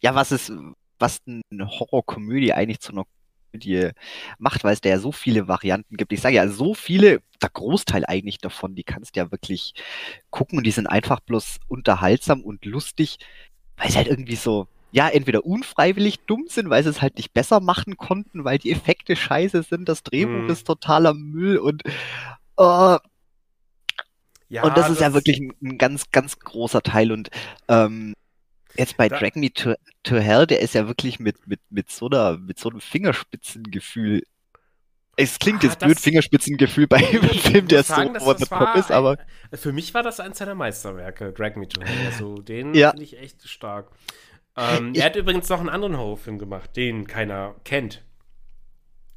ja, was ist, was eine Horrorkomödie eigentlich zu einer Komödie macht, weil es da ja so viele Varianten gibt. Ich sage ja, so viele, der Großteil eigentlich davon, die kannst du ja wirklich gucken und die sind einfach bloß unterhaltsam und lustig, weil es halt irgendwie so, ja, entweder unfreiwillig dumm sind, weil sie es halt nicht besser machen konnten, weil die Effekte scheiße sind, das Drehbuch mm. ist totaler Müll und uh, ja, und das, das ist ja wirklich ein, ein, ganz, ganz großer Teil und ähm, Jetzt bei da, Drag Me to, to Hell, der ist ja wirklich mit, mit, mit, so, einer, mit so einem Fingerspitzengefühl. Es klingt ah, jetzt blöd, Fingerspitzengefühl bei einem Film, der sagen, so over the top ist, aber. Ein, für mich war das eins seiner Meisterwerke, Drag Me to Hell. Also den ja. finde ich echt stark. Ähm, er hat übrigens noch einen anderen Horrorfilm gemacht, den keiner kennt.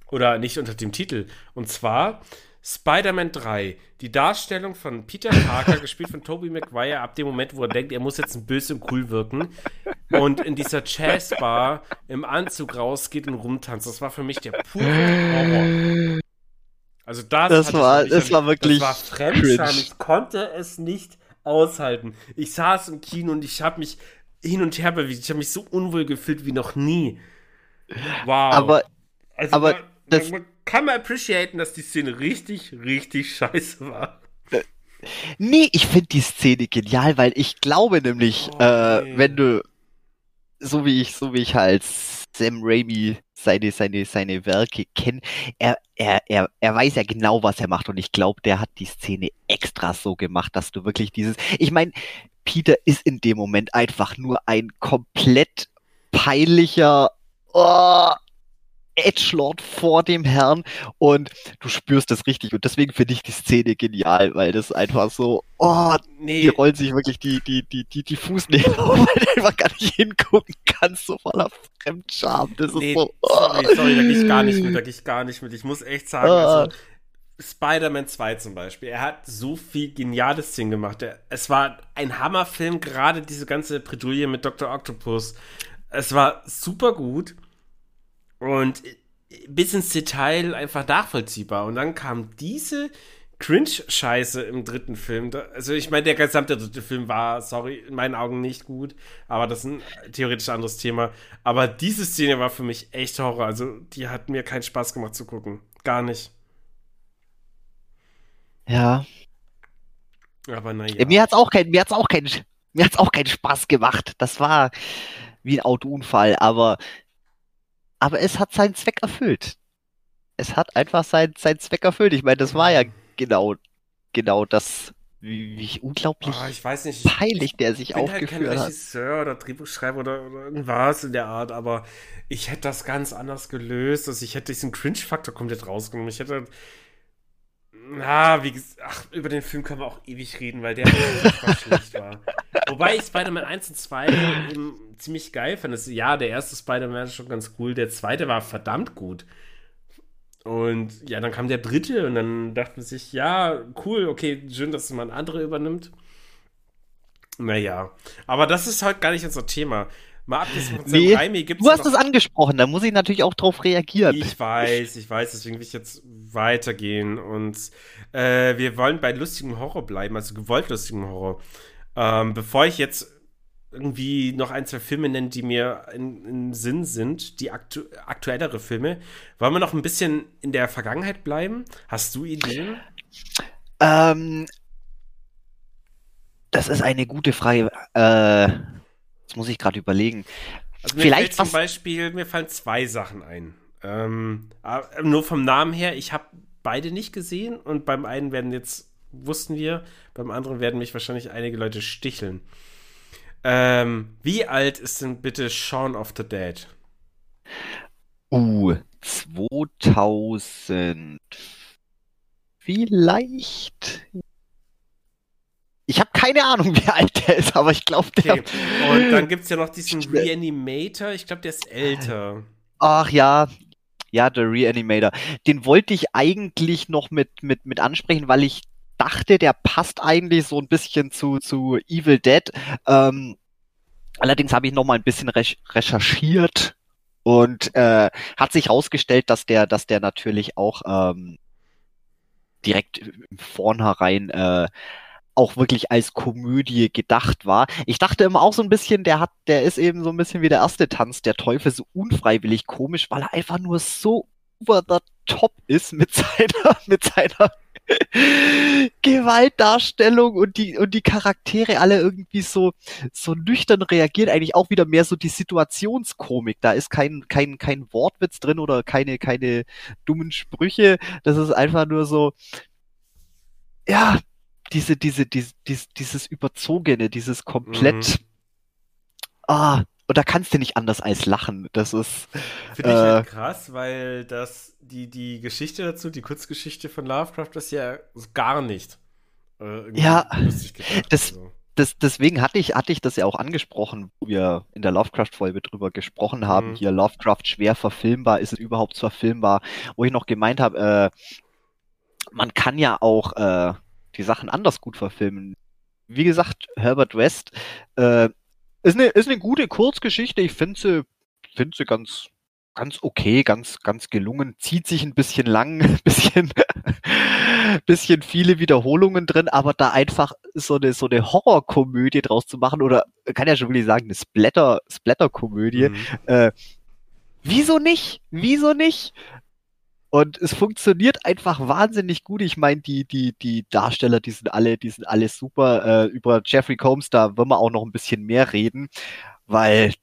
Oder nicht unter dem Titel. Und zwar Spider-Man 3. Die Darstellung von Peter Parker, gespielt von Tobey Maguire, ab dem Moment, wo er denkt, er muss jetzt ein böse und cool wirken. Und in dieser Jazzbar im Anzug rausgeht und rumtanzt. Das war für mich der pure Horror. Also das, das war, das war wirklich. Das war Fremdscham. Ich konnte es nicht aushalten. Ich saß im Kino und ich habe mich hin und her bewegt. Ich habe mich so unwohl gefühlt wie noch nie. Wow. Aber, also aber das, man kann man appreciaten, dass die Szene richtig, richtig scheiße war. Nee, ich finde die Szene genial, weil ich glaube nämlich, oh, äh, wenn du, so wie ich, so wie ich halt Sam Raimi seine, seine, seine Werke kenne, er, er, er, er weiß ja genau, was er macht und ich glaube, der hat die Szene extra so gemacht, dass du wirklich dieses, ich meine, Peter ist in dem Moment einfach nur ein komplett peinlicher, oh, Edgelord vor dem Herrn und du spürst das richtig und deswegen finde ich die Szene genial, weil das einfach so, oh, nee. die rollen sich wirklich die, die, die, die, die Fußnägel auf, weil du einfach gar nicht hingucken kannst, so voller Fremdscham. Das nee, ist so, oh. sorry, sorry, wirklich gar nicht mit, wirklich gar nicht mit. Ich muss echt sagen, oh. also, Spider-Man 2 zum Beispiel. Er hat so viel geniales Ding gemacht. Er, es war ein Hammerfilm, gerade diese ganze Bredouille mit Dr. Octopus. Es war super gut und bis ins Detail einfach nachvollziehbar. Und dann kam diese Cringe-Scheiße im dritten Film. Also ich meine, der gesamte dritte Film war, sorry, in meinen Augen nicht gut, aber das ist ein theoretisch anderes Thema. Aber diese Szene war für mich echt Horror. Also die hat mir keinen Spaß gemacht zu gucken. Gar nicht. Ja. Aber naja. Mir hat's auch kein, mir hat's auch mir hat's auch keinen Spaß gemacht. Das war wie ein Autounfall, aber aber es hat seinen Zweck erfüllt. Es hat einfach seinen, seinen Zweck erfüllt. Ich meine, das war ja genau, genau das, wie, wie unglaublich oh, ich weiß nicht, peinlich der sich aufgeführt halt kein hat. Regisseur oder Drehbuchschreiber oder, oder irgendwas in der Art, aber ich hätte das ganz anders gelöst. Also ich hätte diesen Cringe-Faktor komplett rausgenommen. Ich hätte na, wie gesagt, ach, über den Film können wir auch ewig reden, weil der schlecht war. Wobei ich Spider-Man 1 und 2 eben ziemlich geil fand. Ja, der erste Spider-Man ist schon ganz cool, der zweite war verdammt gut. Und ja, dann kam der dritte und dann dachte man sich, ja, cool, okay, schön, dass man andere übernimmt. Naja, aber das ist halt gar nicht unser Thema. Mal abgesehen von nee, Raimi gibt's Du hast es angesprochen, da muss ich natürlich auch drauf reagieren. Ich weiß, ich weiß, deswegen will ich jetzt weitergehen. Und äh, wir wollen bei lustigem Horror bleiben, also gewollt lustigem Horror. Ähm, bevor ich jetzt irgendwie noch ein, zwei Filme nenne, die mir im Sinn sind, die aktu aktuellere Filme, wollen wir noch ein bisschen in der Vergangenheit bleiben? Hast du Ideen? Ähm, das ist eine gute Frage. Äh, jetzt muss ich gerade überlegen. Also mir Vielleicht zum Beispiel, mir fallen zwei Sachen ein. Ähm, nur vom Namen her, ich habe beide nicht gesehen und beim einen werden jetzt, wussten wir, beim anderen werden mich wahrscheinlich einige Leute sticheln. Ähm, wie alt ist denn bitte Shaun of the Dead? Uh, 2000. Vielleicht. Ich habe keine Ahnung, wie alt der ist, aber ich glaube, der. Okay. Und dann gibt es ja noch diesen Reanimator. Ich glaube, der ist älter. Ach ja, ja, der Reanimator. Den wollte ich eigentlich noch mit, mit, mit ansprechen, weil ich dachte, der passt eigentlich so ein bisschen zu, zu Evil Dead. Ähm, allerdings habe ich noch mal ein bisschen recherchiert und äh, hat sich herausgestellt, dass der, dass der natürlich auch ähm, direkt Vornherein äh, auch wirklich als Komödie gedacht war. Ich dachte immer auch so ein bisschen, der hat, der ist eben so ein bisschen wie der erste Tanz der Teufel, so unfreiwillig komisch, weil er einfach nur so over the top ist mit seiner, mit seiner Gewaltdarstellung und die, und die Charaktere alle irgendwie so, so nüchtern reagieren, eigentlich auch wieder mehr so die Situationskomik. Da ist kein, kein, kein Wortwitz drin oder keine, keine dummen Sprüche. Das ist einfach nur so, ja, diese, diese, diese, dieses, dieses Überzogene, dieses komplett, mhm. ah, und da kannst du nicht anders als lachen. Das ist. Finde ich halt äh, krass, weil das, die, die Geschichte dazu, die Kurzgeschichte von Lovecraft ist ja gar nicht. Äh, ja, das, also. das, deswegen hatte ich, hatte ich das ja auch angesprochen, wo wir in der Lovecraft-Folge drüber gesprochen haben. Mhm. Hier Lovecraft schwer verfilmbar, ist es überhaupt verfilmbar? Wo ich noch gemeint habe, äh, man kann ja auch äh, die Sachen anders gut verfilmen. Wie gesagt, Herbert West äh, ist eine, ist eine gute Kurzgeschichte. Ich finde sie, finde sie ganz, ganz okay, ganz, ganz gelungen. Zieht sich ein bisschen lang, bisschen, bisschen viele Wiederholungen drin, aber da einfach so eine, so eine Horrorkomödie draus zu machen oder kann ja schon wirklich sagen, eine Splatter, Splatter-Komödie. Mhm. Äh, wieso nicht? Wieso nicht? Und es funktioniert einfach wahnsinnig gut. Ich meine, die, die, die Darsteller, die sind alle, die sind alle super. Äh, über Jeffrey Combs, da wollen wir auch noch ein bisschen mehr reden, weil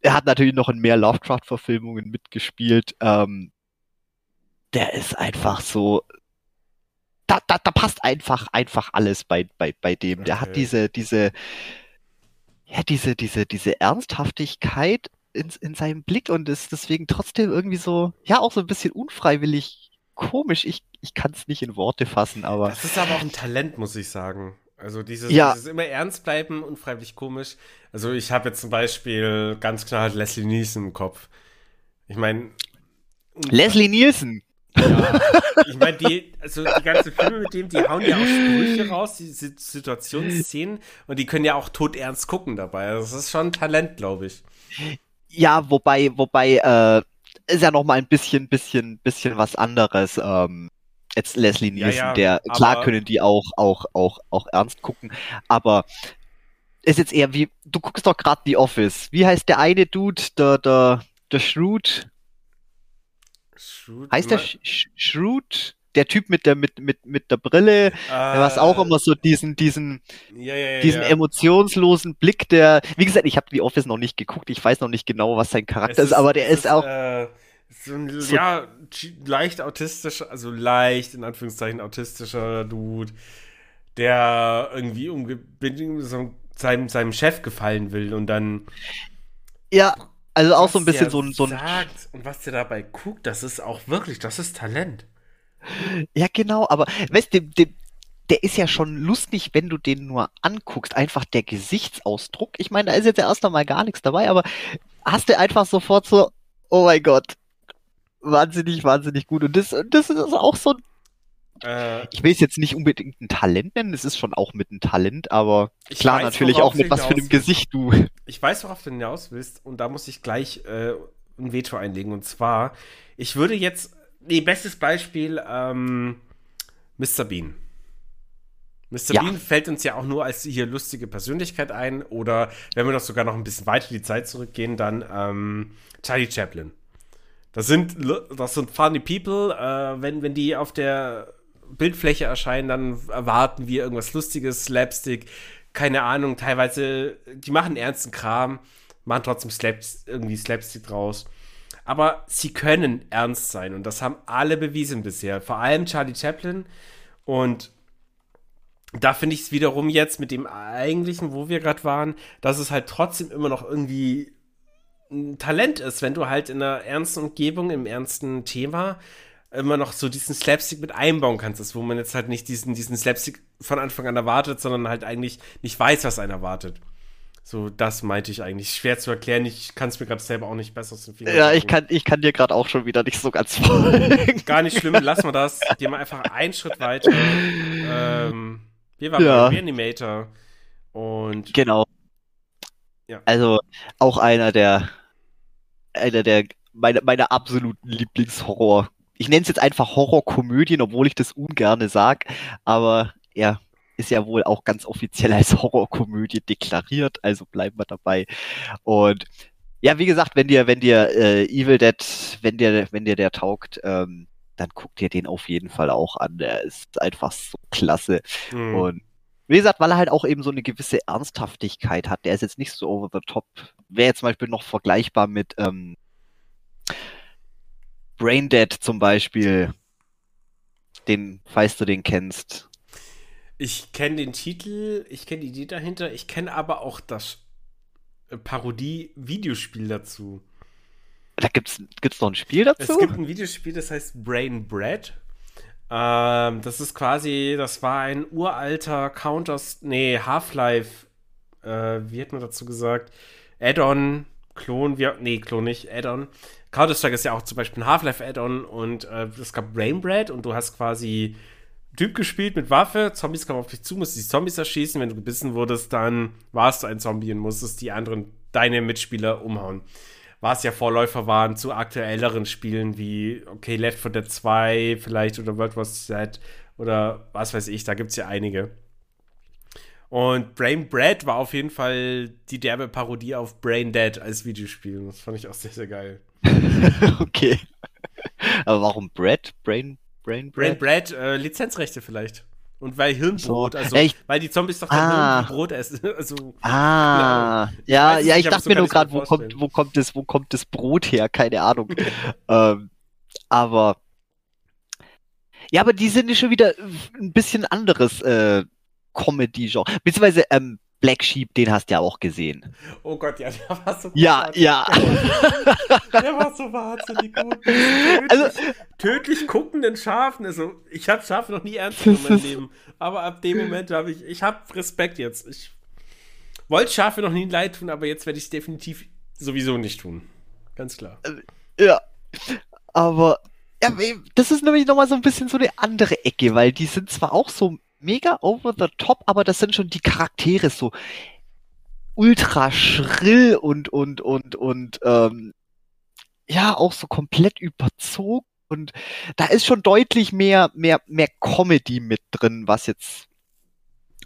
er hat natürlich noch in mehr Lovecraft-Verfilmungen mitgespielt. Ähm, der ist einfach so. Da, da, da passt einfach, einfach alles bei, bei, bei dem. Der hat diese, diese, ja, diese, diese, diese Ernsthaftigkeit, in, in seinem Blick und ist deswegen trotzdem irgendwie so, ja, auch so ein bisschen unfreiwillig komisch. Ich, ich kann es nicht in Worte fassen, aber. Das ist aber auch ein Talent, muss ich sagen. Also dieses, ja. dieses immer ernst bleiben, unfreiwillig komisch. Also ich habe jetzt zum Beispiel ganz klar Leslie Nielsen im Kopf. Ich meine. Leslie Nielsen! Ja, ich meine, die, also die ganzen Filme mit dem, die hauen ja auch Sprüche raus, die Situationsszenen, und die können ja auch todernst gucken dabei. Also das ist schon ein Talent, glaube ich. Ja, wobei, wobei, äh, ist ja noch mal ein bisschen, bisschen, bisschen was anderes. Ähm, jetzt Leslie Nielsen, ja, ja, der klar können die auch, auch, auch, auch ernst gucken, aber ist jetzt eher wie, du guckst doch gerade The Office. Wie heißt der eine Dude, der, der, der Shrewd? Shrewd heißt der Sh Shrewd? Der Typ mit der mit mit mit der Brille, ah, was auch immer so diesen diesen ja, ja, diesen ja. emotionslosen Blick, der wie gesagt, ich habe die Office noch nicht geguckt, ich weiß noch nicht genau, was sein Charakter ist, ist, aber der ist, ist auch äh, so ein, so, ja leicht autistisch, also leicht in Anführungszeichen autistischer Dude, der irgendwie so seinem seinem Chef gefallen will und dann ja also auch so ein bisschen so ein, so ein sagt und was der dabei guckt, das ist auch wirklich, das ist Talent. Ja, genau, aber weißt du, der, der ist ja schon lustig, wenn du den nur anguckst. Einfach der Gesichtsausdruck. Ich meine, da ist jetzt ja erst einmal gar nichts dabei, aber hast du einfach sofort so, oh mein Gott, wahnsinnig, wahnsinnig gut. Und das, das ist auch so ein äh, ich will es jetzt nicht unbedingt ein Talent nennen, es ist schon auch mit einem Talent, aber klar, natürlich auch mit was für einem Gesicht du. ich weiß, worauf du hinaus willst, und da muss ich gleich äh, ein Veto einlegen. Und zwar, ich würde jetzt, nee, bestes Beispiel, ähm, Mr. Bean. Mr. Ja. Bean fällt uns ja auch nur als hier lustige Persönlichkeit ein. Oder wenn wir noch sogar noch ein bisschen weiter die Zeit zurückgehen, dann ähm, Charlie Chaplin. Das sind, das sind funny people. Äh, wenn, wenn die auf der Bildfläche erscheinen, dann erwarten wir irgendwas Lustiges, Slapstick, keine Ahnung, teilweise, die machen ernsten Kram, machen trotzdem Slaps, irgendwie Slapstick draus. Aber sie können ernst sein und das haben alle bewiesen bisher. Vor allem Charlie Chaplin. Und da finde ich es wiederum jetzt mit dem eigentlichen, wo wir gerade waren, dass es halt trotzdem immer noch irgendwie ein Talent ist, wenn du halt in einer ernsten Umgebung, im ernsten Thema immer noch so diesen Slapstick mit einbauen kannst, das, wo man jetzt halt nicht diesen, diesen Slapstick von Anfang an erwartet, sondern halt eigentlich nicht weiß, was einen erwartet. So, das meinte ich eigentlich. Schwer zu erklären, ich kann es mir gerade selber auch nicht besser aus den Fingern Ja, ich kann, ich kann dir gerade auch schon wieder nicht so ganz folgen. Gar nicht schlimm, lassen wir das. Gehen wir einfach einen Schritt weiter. Ähm, wir waren ja. Reanimator und. Genau. Ja. Also, auch einer der, einer der, meine, meine absoluten Lieblingshorror ich nenne es jetzt einfach Horrorkomödien, obwohl ich das ungerne sag, aber er ist ja wohl auch ganz offiziell als Horrorkomödie deklariert, also bleiben wir dabei. Und ja, wie gesagt, wenn dir, wenn dir äh, Evil Dead, wenn dir, wenn dir der taugt, ähm, dann guck dir den auf jeden Fall auch an. Der ist einfach so klasse. Mhm. Und wie gesagt, weil er halt auch eben so eine gewisse Ernsthaftigkeit hat. Der ist jetzt nicht so over the top. Wäre jetzt zum Beispiel noch vergleichbar mit ähm, Braindead zum Beispiel, den, falls du den kennst. Ich kenne den Titel, ich kenne die Idee dahinter, ich kenne aber auch das äh, Parodie-Videospiel dazu. Da gibt's, gibt's noch ein Spiel dazu? Es gibt ein Videospiel, das heißt Brain Bread. Ähm, das ist quasi, das war ein uralter Counters, nee, Half-Life, äh, wie hat man dazu gesagt? Add-on, Klon, wie, nee, Klon nicht, Add-on. Counter-Strike ist ja auch zum Beispiel ein Half-Life-Add-on und äh, es gab Brainbread und du hast quasi Typ gespielt mit Waffe, Zombies kamen auf dich zu, musstest die Zombies erschießen, wenn du gebissen wurdest, dann warst du ein Zombie und musstest die anderen, deine Mitspieler umhauen. Was ja Vorläufer waren zu aktuelleren Spielen wie, okay, Left 4 Dead 2 vielleicht oder World War Z oder was weiß ich, da gibt es ja einige. Und Brain Bread war auf jeden Fall die derbe Parodie auf Brain Dead als Videospiel. Das fand ich auch sehr, sehr geil. okay. Aber warum Bread? Brain, Brain Bread? Brain Bread, äh, Lizenzrechte vielleicht. Und weil Hirnbrot, so. also ja, ich, weil die Zombies doch dann ah, Brot essen. Also, ah, genau. ja, ja, ich dachte mir nur gerade, wo kommt, wo kommt das, wo kommt das Brot her? Keine Ahnung. ähm, aber ja, aber die sind ja schon wieder ein bisschen anderes äh, Comedy-Genre. Beziehungsweise ähm, Black Sheep, den hast du ja auch gesehen. Oh Gott, ja, der war so Ja, ja. Der war so wahnsinnig gut. Tödlich, also, tödlich guckenden Schafen. Also, ich habe Schafe noch nie ernst genommen in meinem Leben. Aber ab dem Moment habe ich, ich habe Respekt jetzt. Ich wollte Schafe noch nie leid tun, aber jetzt werde ich es definitiv sowieso nicht tun. Ganz klar. Äh, ja. Aber, ja, das ist nämlich nochmal so ein bisschen so eine andere Ecke, weil die sind zwar auch so mega over the top, aber das sind schon die Charaktere so ultra schrill und und und und ähm, ja auch so komplett überzogen. Und da ist schon deutlich mehr mehr mehr Comedy mit drin, was jetzt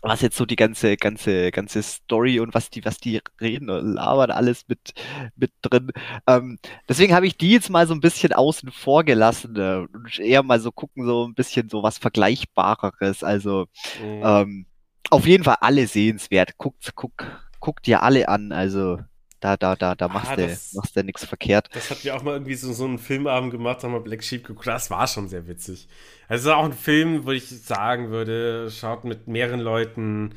was jetzt so die ganze, ganze, ganze Story und was die, was die reden und labern alles mit, mit drin. Ähm, deswegen habe ich die jetzt mal so ein bisschen außen vor gelassen äh, und eher mal so gucken, so ein bisschen so was Vergleichbareres. Also mhm. ähm, auf jeden Fall alle sehenswert. Guckt, guck, guckt dir alle an. Also da, da, da, da machst ah, du machst du nichts verkehrt. Das hat mir auch mal irgendwie so, so einen Filmabend gemacht, haben wir Black Sheep geguckt. Das war schon sehr witzig. Also ist auch ein Film, wo ich sagen würde, schaut mit mehreren Leuten.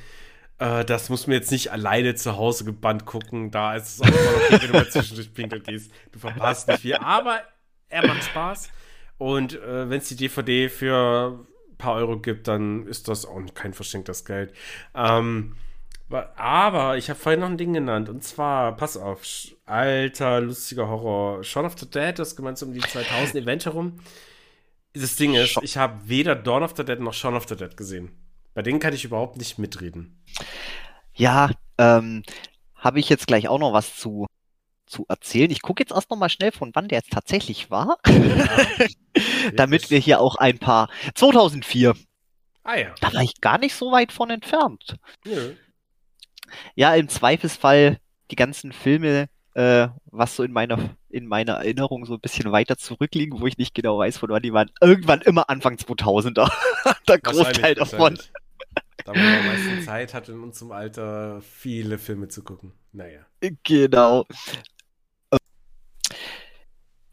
Äh, das muss man jetzt nicht alleine zu Hause gebannt gucken. Da ist es auch immer okay, wenn du mal zwischendurch pinkeln gehst. Du verpasst nicht viel. Aber er macht Spaß. Und äh, wenn es die DVD für ein paar Euro gibt, dann ist das auch kein verschenktes Geld. Ähm, aber ich habe vorhin noch ein Ding genannt. Und zwar, pass auf, alter, lustiger Horror. Shaun of the Dead, das gemeint um die 2000 Event herum. Das Ding ist, ich habe weder Dawn of the Dead noch Shaun of the Dead gesehen. Bei denen kann ich überhaupt nicht mitreden. Ja, ähm, habe ich jetzt gleich auch noch was zu, zu erzählen. Ich gucke jetzt erst noch mal schnell, von wann der jetzt tatsächlich war. Ja, Damit wir hier auch ein paar. 2004. Ah ja. Da war ich gar nicht so weit von entfernt. Nö. Ja, im Zweifelsfall die ganzen Filme, äh, was so in meiner, in meiner Erinnerung so ein bisschen weiter zurückliegen, wo ich nicht genau weiß, von wann die waren. Irgendwann immer Anfang 2000er. Der Großteil davon. Da man am meisten Zeit hat in unserem Alter, viele Filme zu gucken. Naja. Genau.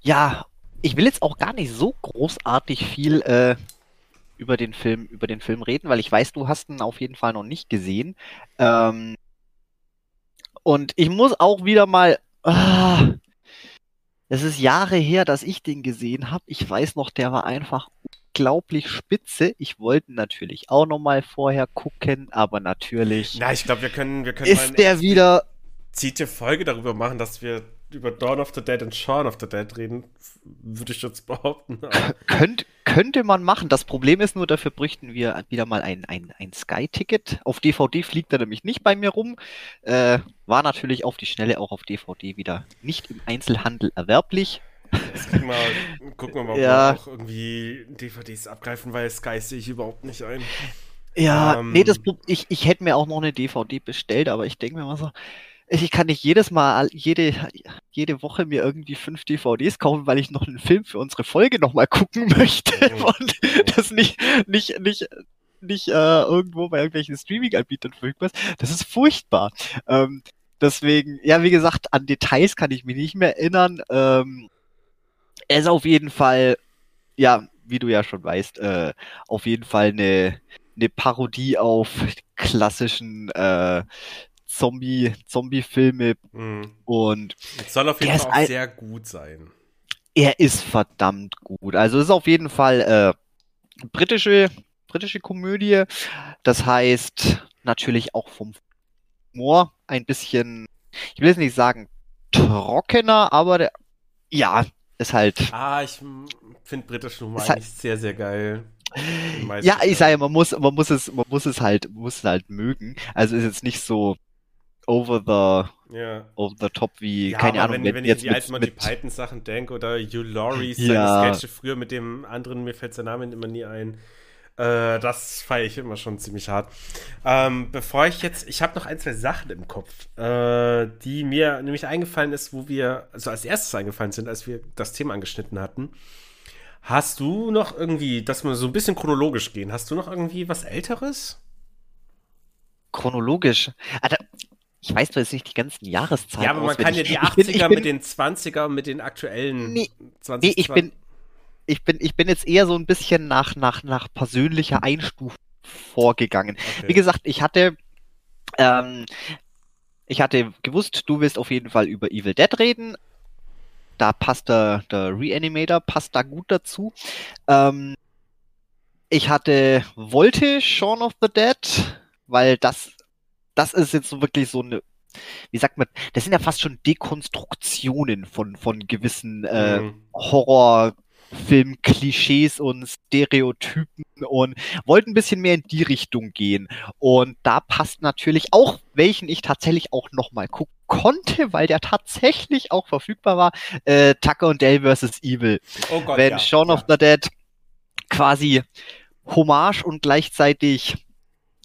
Ja, ich will jetzt auch gar nicht so großartig viel äh, über den Film, über den Film reden, weil ich weiß, du hast ihn auf jeden Fall noch nicht gesehen. Ähm, und ich muss auch wieder mal. Ah, es ist Jahre her, dass ich den gesehen habe. Ich weiß noch, der war einfach unglaublich spitze. Ich wollte natürlich auch noch mal vorher gucken, aber natürlich. Na, ich glaube, wir können, wir können ist der wieder zieht Folge darüber machen, dass wir über Dawn of the Dead und Shaun of the Dead reden, würde ich jetzt behaupten. Könnt, könnte man machen. Das Problem ist nur, dafür bräuchten wir wieder mal ein, ein, ein Sky-Ticket. Auf DVD fliegt er nämlich nicht bei mir rum. Äh, war natürlich auf die Schnelle auch auf DVD wieder nicht im Einzelhandel erwerblich. Jetzt mal, gucken wir mal, ob ja. wir auch irgendwie DVDs abgreifen, weil Sky sehe ich überhaupt nicht ein. Ja, ähm, nee, das, ich, ich hätte mir auch noch eine DVD bestellt, aber ich denke mir mal so, ich kann nicht jedes Mal, jede, jede Woche mir irgendwie fünf DVDs kaufen, weil ich noch einen Film für unsere Folge nochmal gucken möchte und das nicht, nicht, nicht, nicht äh, irgendwo bei irgendwelchen Streaming-Anbietern verfügbar ist. Das ist furchtbar. Ähm, deswegen, ja, wie gesagt, an Details kann ich mich nicht mehr erinnern. Ähm, er ist auf jeden Fall, ja, wie du ja schon weißt, äh, auf jeden Fall eine, eine Parodie auf klassischen äh, Zombie, Zombie-Filme mhm. und es soll auf jeden Fall auch ein, sehr gut sein. Er ist verdammt gut. Also es ist auf jeden Fall äh, britische, britische Komödie. Das heißt natürlich auch vom Humor ein bisschen, ich will jetzt nicht sagen trockener, aber der, ja, ist halt. Ah, ich finde britischen Humor halt eigentlich halt, sehr, sehr geil. Ja, ich sage, man muss, man muss es, man muss es halt, muss es halt mögen. Also ist jetzt nicht so, over the ja. over the top wie ja, keine Ahnung wenn, wenn jetzt ich an die alten Monty Python Sachen denke oder Hugh Laurie seine ja. Sketche früher mit dem anderen mir fällt sein Name immer nie ein äh, das feiere ich immer schon ziemlich hart ähm, bevor ich jetzt ich habe noch ein zwei Sachen im Kopf äh, die mir nämlich eingefallen ist wo wir also als erstes eingefallen sind als wir das Thema angeschnitten hatten hast du noch irgendwie dass wir so ein bisschen chronologisch gehen hast du noch irgendwie was älteres chronologisch. Alter, ich weiß zwar jetzt nicht die ganzen Jahreszeiten. Ja, aber man kann ja die 80er bin, bin, mit den 20er, mit den aktuellen nee, 20 Nee, ich bin, ich bin, ich bin jetzt eher so ein bisschen nach, nach, nach persönlicher Einstufung vorgegangen. Okay. Wie gesagt, ich hatte, ähm, ich hatte gewusst, du willst auf jeden Fall über Evil Dead reden. Da passt der, der Reanimator, passt da gut dazu. Ähm, ich hatte, wollte Shaun of the Dead, weil das das ist jetzt so wirklich so eine, wie sagt man, das sind ja fast schon Dekonstruktionen von, von gewissen äh, mhm. Horror- Film-Klischees und Stereotypen und wollten ein bisschen mehr in die Richtung gehen. Und da passt natürlich auch, welchen ich tatsächlich auch nochmal gucken konnte, weil der tatsächlich auch verfügbar war, äh, Tucker und Dale vs. Evil. Oh Gott, Wenn ja, Shaun ja. of the Dead quasi Hommage und gleichzeitig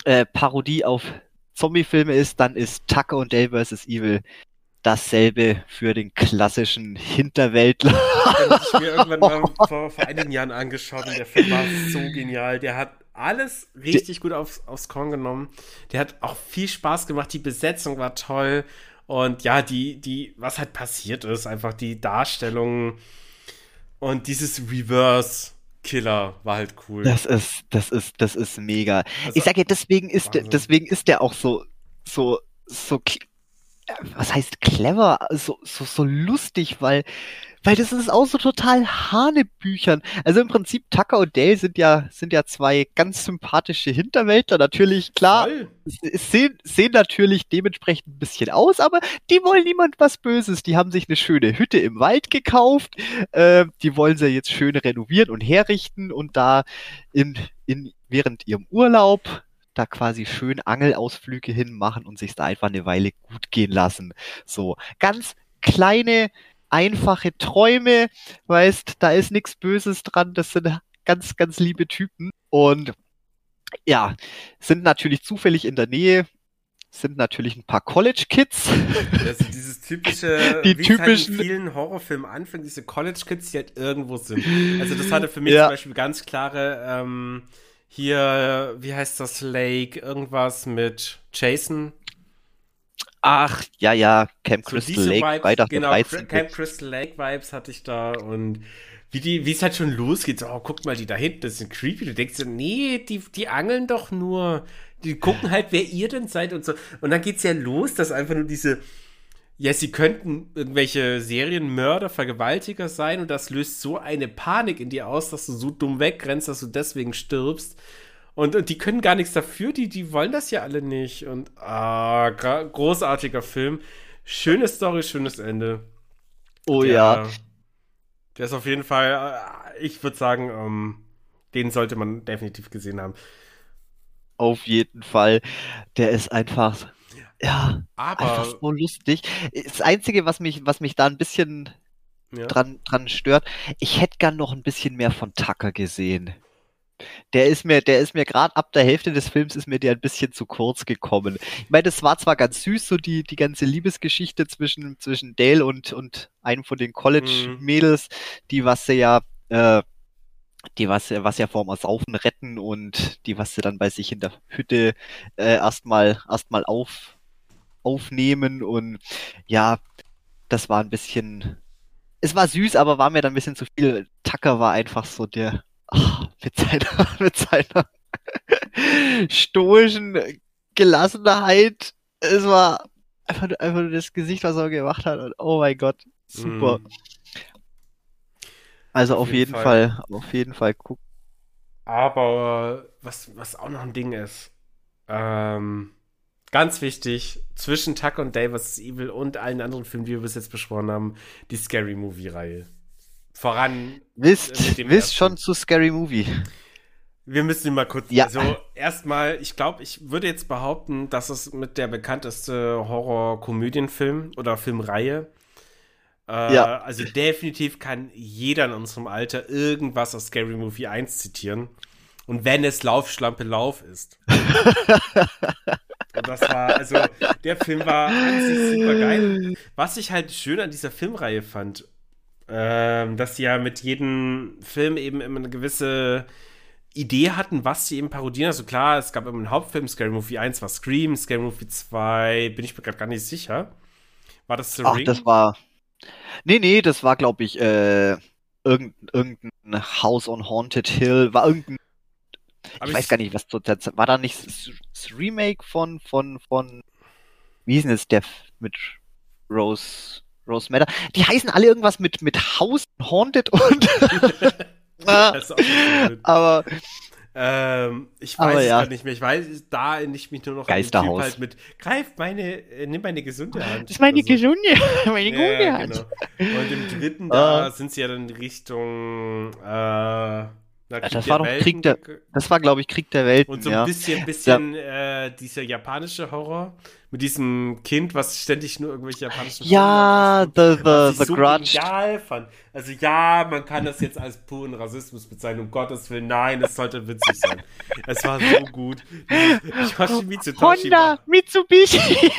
äh, Parodie auf Zombie-Filme ist, dann ist Tucker und Dale vs. Evil dasselbe für den klassischen Hinterwäldler. Den habe ich mir irgendwann mal vor, vor einigen Jahren angeschaut und der Film war so genial. Der hat alles richtig gut aufs, aufs Korn genommen. Der hat auch viel Spaß gemacht. Die Besetzung war toll. Und ja, die, die, was halt passiert ist, einfach die Darstellung und dieses Reverse Killer war halt cool. Das ist, das ist, das ist mega. Also, ich sage ja, deswegen ist, der, deswegen ist der auch so, so, so, was heißt clever, so, so, so lustig, weil weil das ist auch so total Hanebüchern. Also im Prinzip Tucker und Dale sind ja, sind ja zwei ganz sympathische Hinterwäldler. Natürlich, klar, sehen, sehen natürlich dementsprechend ein bisschen aus, aber die wollen niemand was Böses. Die haben sich eine schöne Hütte im Wald gekauft. Äh, die wollen sie jetzt schön renovieren und herrichten und da in, in, während ihrem Urlaub da quasi schön Angelausflüge hinmachen und sich da einfach eine Weile gut gehen lassen. So, ganz kleine, einfache Träume, weißt, da ist nichts Böses dran, das sind ganz, ganz liebe Typen und ja, sind natürlich zufällig in der Nähe, sind natürlich ein paar College-Kids. Also dieses typische, die wie typischen, halt in vielen Horrorfilmen anfängt, diese College-Kids, die halt irgendwo sind. Also das hatte für mich ja. zum Beispiel ganz klare, ähm, hier, wie heißt das, Lake, irgendwas mit Jason. Ach, ja, ja, Camp so Crystal Lake, Vibes, genau, Camp Crystal Lake Vibes hatte ich da und wie die, wie es halt schon losgeht, so, oh, guck mal, die da hinten, das sind creepy. Du denkst so, nee, die, die angeln doch nur. Die gucken halt, wer ihr denn seid und so. Und dann geht's ja los, dass einfach nur diese, ja, sie könnten irgendwelche Serienmörder, Vergewaltiger sein und das löst so eine Panik in dir aus, dass du so dumm wegrennst, dass du deswegen stirbst. Und, und die können gar nichts dafür, die, die wollen das ja alle nicht. Und ah, großartiger Film. Schöne Story, schönes Ende. Oh der, ja. Der ist auf jeden Fall, äh, ich würde sagen, ähm, den sollte man definitiv gesehen haben. Auf jeden Fall. Der ist einfach, ja, aber einfach so lustig. Das Einzige, was mich, was mich da ein bisschen ja. dran, dran stört, ich hätte gern noch ein bisschen mehr von Tucker gesehen. Der ist mir, der ist mir gerade ab der Hälfte des Films ist mir der ein bisschen zu kurz gekommen. Ich meine, das war zwar ganz süß, so die, die ganze Liebesgeschichte zwischen, zwischen Dale und, und einem von den College-Mädels, mhm. die was sie ja, äh, die was, was ja vorm Saufen retten und die was sie dann bei sich in der Hütte äh, erstmal erstmal auf, aufnehmen und ja, das war ein bisschen, es war süß, aber war mir dann ein bisschen zu viel. Tucker war einfach so der, ach, mit seiner, mit seiner stoischen Gelassenheit. Es war einfach, einfach nur das Gesicht, was er gemacht hat. Und oh mein Gott, super. Mm. Also auf, auf jeden, jeden Fall. Fall. auf jeden Fall gucken. Aber was, was auch noch ein Ding ist, ähm, ganz wichtig, zwischen Tuck und Dave vs. Evil und allen anderen Filmen, die wir bis jetzt besprochen haben, die Scary Movie-Reihe voran. Wisst, wisst schon zu Scary Movie. Wir müssen ihn mal kurz. Ja. Also erstmal, ich glaube, ich würde jetzt behaupten, dass es mit der bekannteste Horror-Komödienfilm oder Filmreihe. Äh, ja. Also definitiv kann jeder in unserem Alter irgendwas aus Scary Movie 1 zitieren. Und wenn es Laufschlampe Lauf ist. Und das war, also, der Film war an sich super geil. Was ich halt schön an dieser Filmreihe fand, ähm, dass sie ja mit jedem Film eben immer eine gewisse Idee hatten, was sie eben parodieren. Also klar, es gab immer einen Hauptfilm, Scary Movie 1 war Scream, Scary Movie 2 bin ich mir gerade gar nicht sicher. War das The Ach, Ring? das war. Nee, nee, das war, glaube ich, äh, irgendein, irgendein House on Haunted Hill, war irgendein. ich, ich weiß gar nicht, was zu der Zeit. War da nicht das Remake von, von, von. Wie hieß denn das, der mit Rose Rose Matter. Die heißen alle irgendwas mit, mit House, Haunted und. aber. Ähm, ich weiß es ja. nicht mehr. Ich weiß, da nicht mich nur noch Geisterhaus. halt mit greif meine, äh, nimm meine gesunde Hand. Das ist meine also, gesunde, meine gute ja, Hand. Genau. Und im dritten, da uh. sind sie ja dann Richtung äh, na, ja, das war doch Krieg der, das war glaube ich Krieg der Welten. Und so ein ja. bisschen, bisschen ja. äh, dieser japanische Horror mit diesem Kind, was ständig nur irgendwelche japanischen Ja, the, the, the so Grudge. Genial fand. Also ja, man kann das jetzt als puren Rassismus bezeichnen, um Gottes Willen, nein, es sollte witzig sein. es war so gut. Yoshimitsu Honda, Mitsubishi.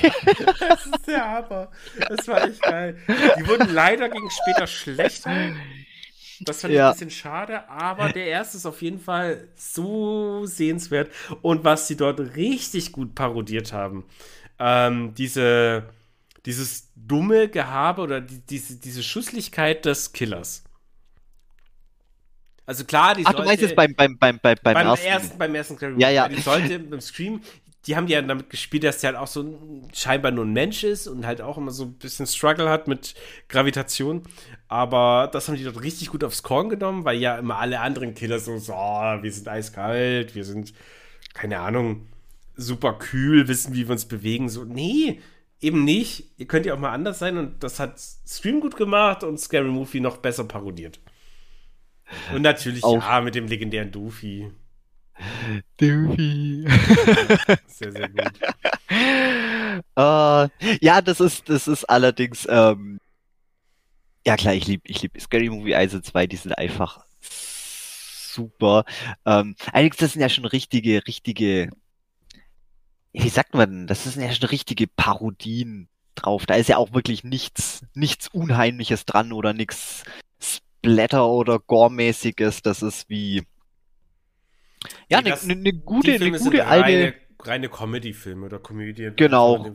das ist der Hammer. Das war echt geil. Die wurden leider gegen später schlechter. Das fand ich ein bisschen schade, aber der erste ist auf jeden Fall so sehenswert. Und was sie dort richtig gut parodiert haben, ähm, diese, dieses dumme Gehabe oder die, diese, diese Schusslichkeit des Killers. Also klar, die Ach, sollte, du meinst jetzt beim, beim, beim, beim, beim, ersten? ersten? Beim ersten Ja, ja. Die sollte beim Scream die haben ja damit gespielt, dass der halt auch so scheinbar nur ein Mensch ist und halt auch immer so ein bisschen Struggle hat mit Gravitation. Aber das haben die dort richtig gut aufs Korn genommen, weil ja immer alle anderen Killer so, so oh, wir sind eiskalt, wir sind, keine Ahnung, super kühl, wissen, wie wir uns bewegen. So, nee, eben nicht. Ihr könnt ja auch mal anders sein und das hat Stream gut gemacht und Scary Movie noch besser parodiert. Und natürlich, Auf. ja, mit dem legendären Doofy. Doofy. sehr, sehr gut. uh, ja, das ist, das ist allerdings, ähm, ja klar, ich liebe, ich liebe Scary Movie 1 und 2, die sind einfach super. Ähm, allerdings, das sind ja schon richtige, richtige, wie sagt man, das sind ja schon richtige Parodien drauf. Da ist ja auch wirklich nichts, nichts Unheimliches dran oder nichts Splatter oder Gore-mäßiges. Das ist wie, ja, eine ne, ne gute, eine gute alte. Reine, reine Comedy-Filme oder Komödien. Genau.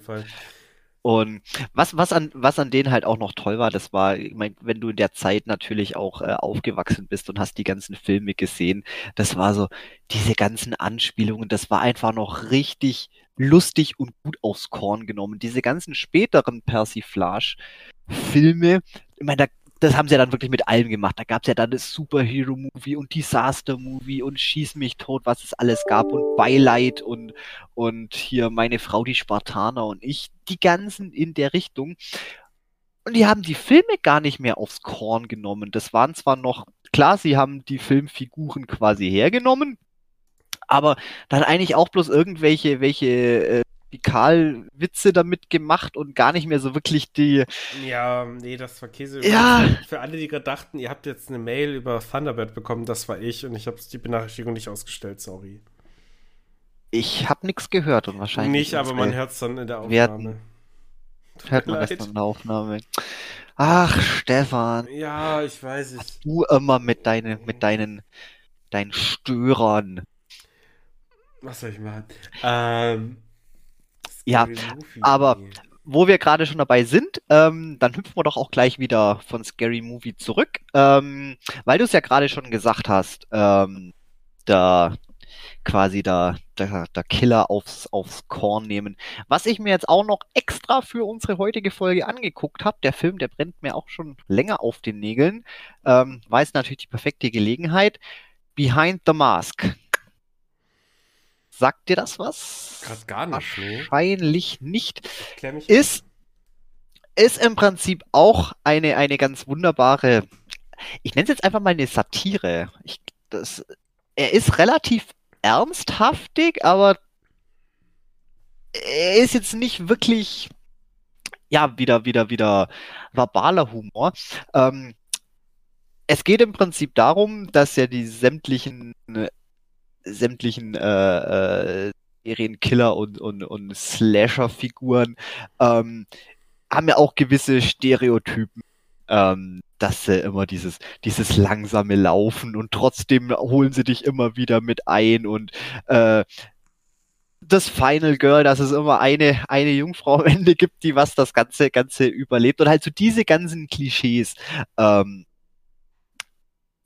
Und was, was an, was an denen halt auch noch toll war, das war, ich mein, wenn du in der Zeit natürlich auch äh, aufgewachsen bist und hast die ganzen Filme gesehen, das war so, diese ganzen Anspielungen, das war einfach noch richtig lustig und gut aufs Korn genommen. Diese ganzen späteren Persiflage-Filme, ich meine, da das haben sie ja dann wirklich mit allem gemacht. Da gab es ja dann das Superhero-Movie und Disaster-Movie und Schieß mich tot, was es alles gab und Beileid und, und hier meine Frau, die Spartaner und ich, die ganzen in der Richtung. Und die haben die Filme gar nicht mehr aufs Korn genommen. Das waren zwar noch, klar, sie haben die Filmfiguren quasi hergenommen, aber dann eigentlich auch bloß irgendwelche welche äh, Fäkalwitze damit gemacht und gar nicht mehr so wirklich die. Ja, nee, das war Käse. Ja. Für alle, die gerade dachten, ihr habt jetzt eine Mail über Thunderbird bekommen, das war ich und ich habe die Benachrichtigung nicht ausgestellt, sorry. Ich habe nichts gehört und wahrscheinlich. Nicht, aber man hört es dann in der Aufnahme. Werden, hört man das dann in der Aufnahme. Ach, Stefan. Ja, ich weiß es. Du immer mit deinen, mit deinen, deinen Störern. Was soll ich machen? Ähm, ja, aber wo wir gerade schon dabei sind, ähm, dann hüpfen wir doch auch gleich wieder von Scary Movie zurück, ähm, weil du es ja gerade schon gesagt hast, ähm, da quasi da der, der Killer aufs, aufs Korn nehmen. Was ich mir jetzt auch noch extra für unsere heutige Folge angeguckt habe, der Film, der brennt mir auch schon länger auf den Nägeln, ähm, war jetzt natürlich die perfekte Gelegenheit. Behind the Mask Sagt dir das was? Gerade gar nicht. Wahrscheinlich nee. nicht. Ist, ist im Prinzip auch eine, eine ganz wunderbare, ich nenne es jetzt einfach mal eine Satire. Ich, das, er ist relativ ernsthaftig, aber er ist jetzt nicht wirklich, ja, wieder, wieder, wieder verbaler Humor. Ähm, es geht im Prinzip darum, dass ja die sämtlichen sämtlichen äh, äh, Serienkiller und, und, und Slasher-Figuren ähm, haben ja auch gewisse Stereotypen. Ähm, dass sie immer dieses, dieses langsame Laufen und trotzdem holen sie dich immer wieder mit ein und äh, das Final Girl, dass es immer eine, eine Jungfrau am Ende gibt, die was das Ganze, Ganze überlebt und halt so diese ganzen Klischees, ähm,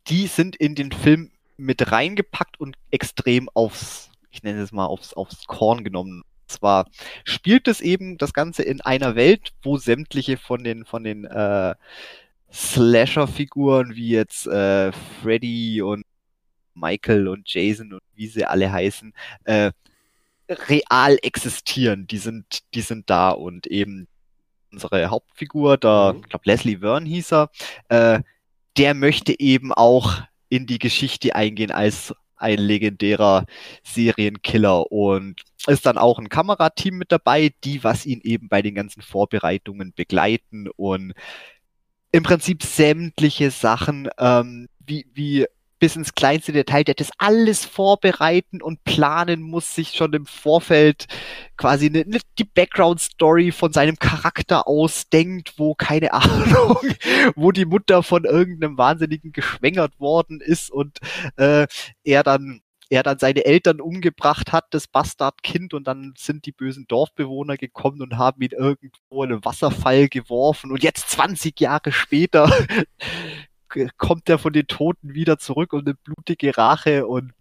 die sind in den Film mit reingepackt und extrem aufs, ich nenne es mal, aufs, aufs Korn genommen. Zwar spielt es eben das Ganze in einer Welt, wo sämtliche von den, von den äh, Slasher-Figuren wie jetzt äh, Freddy und Michael und Jason und wie sie alle heißen, äh, real existieren. Die sind, die sind da und eben unsere Hauptfigur, da, mhm. ich glaube Leslie Verne hieß er, äh, der möchte eben auch in die Geschichte eingehen als ein legendärer Serienkiller. Und ist dann auch ein Kamerateam mit dabei, die was ihn eben bei den ganzen Vorbereitungen begleiten und im Prinzip sämtliche Sachen, ähm, wie, wie bis ins kleinste Detail, der das alles vorbereiten und planen muss, sich schon im Vorfeld quasi eine, eine, die Background-Story von seinem Charakter ausdenkt, wo keine Ahnung, wo die Mutter von irgendeinem Wahnsinnigen geschwängert worden ist und äh, er dann er dann seine Eltern umgebracht hat, das Bastardkind, und dann sind die bösen Dorfbewohner gekommen und haben ihn irgendwo in einen Wasserfall geworfen. Und jetzt 20 Jahre später kommt er von den Toten wieder zurück und eine blutige Rache und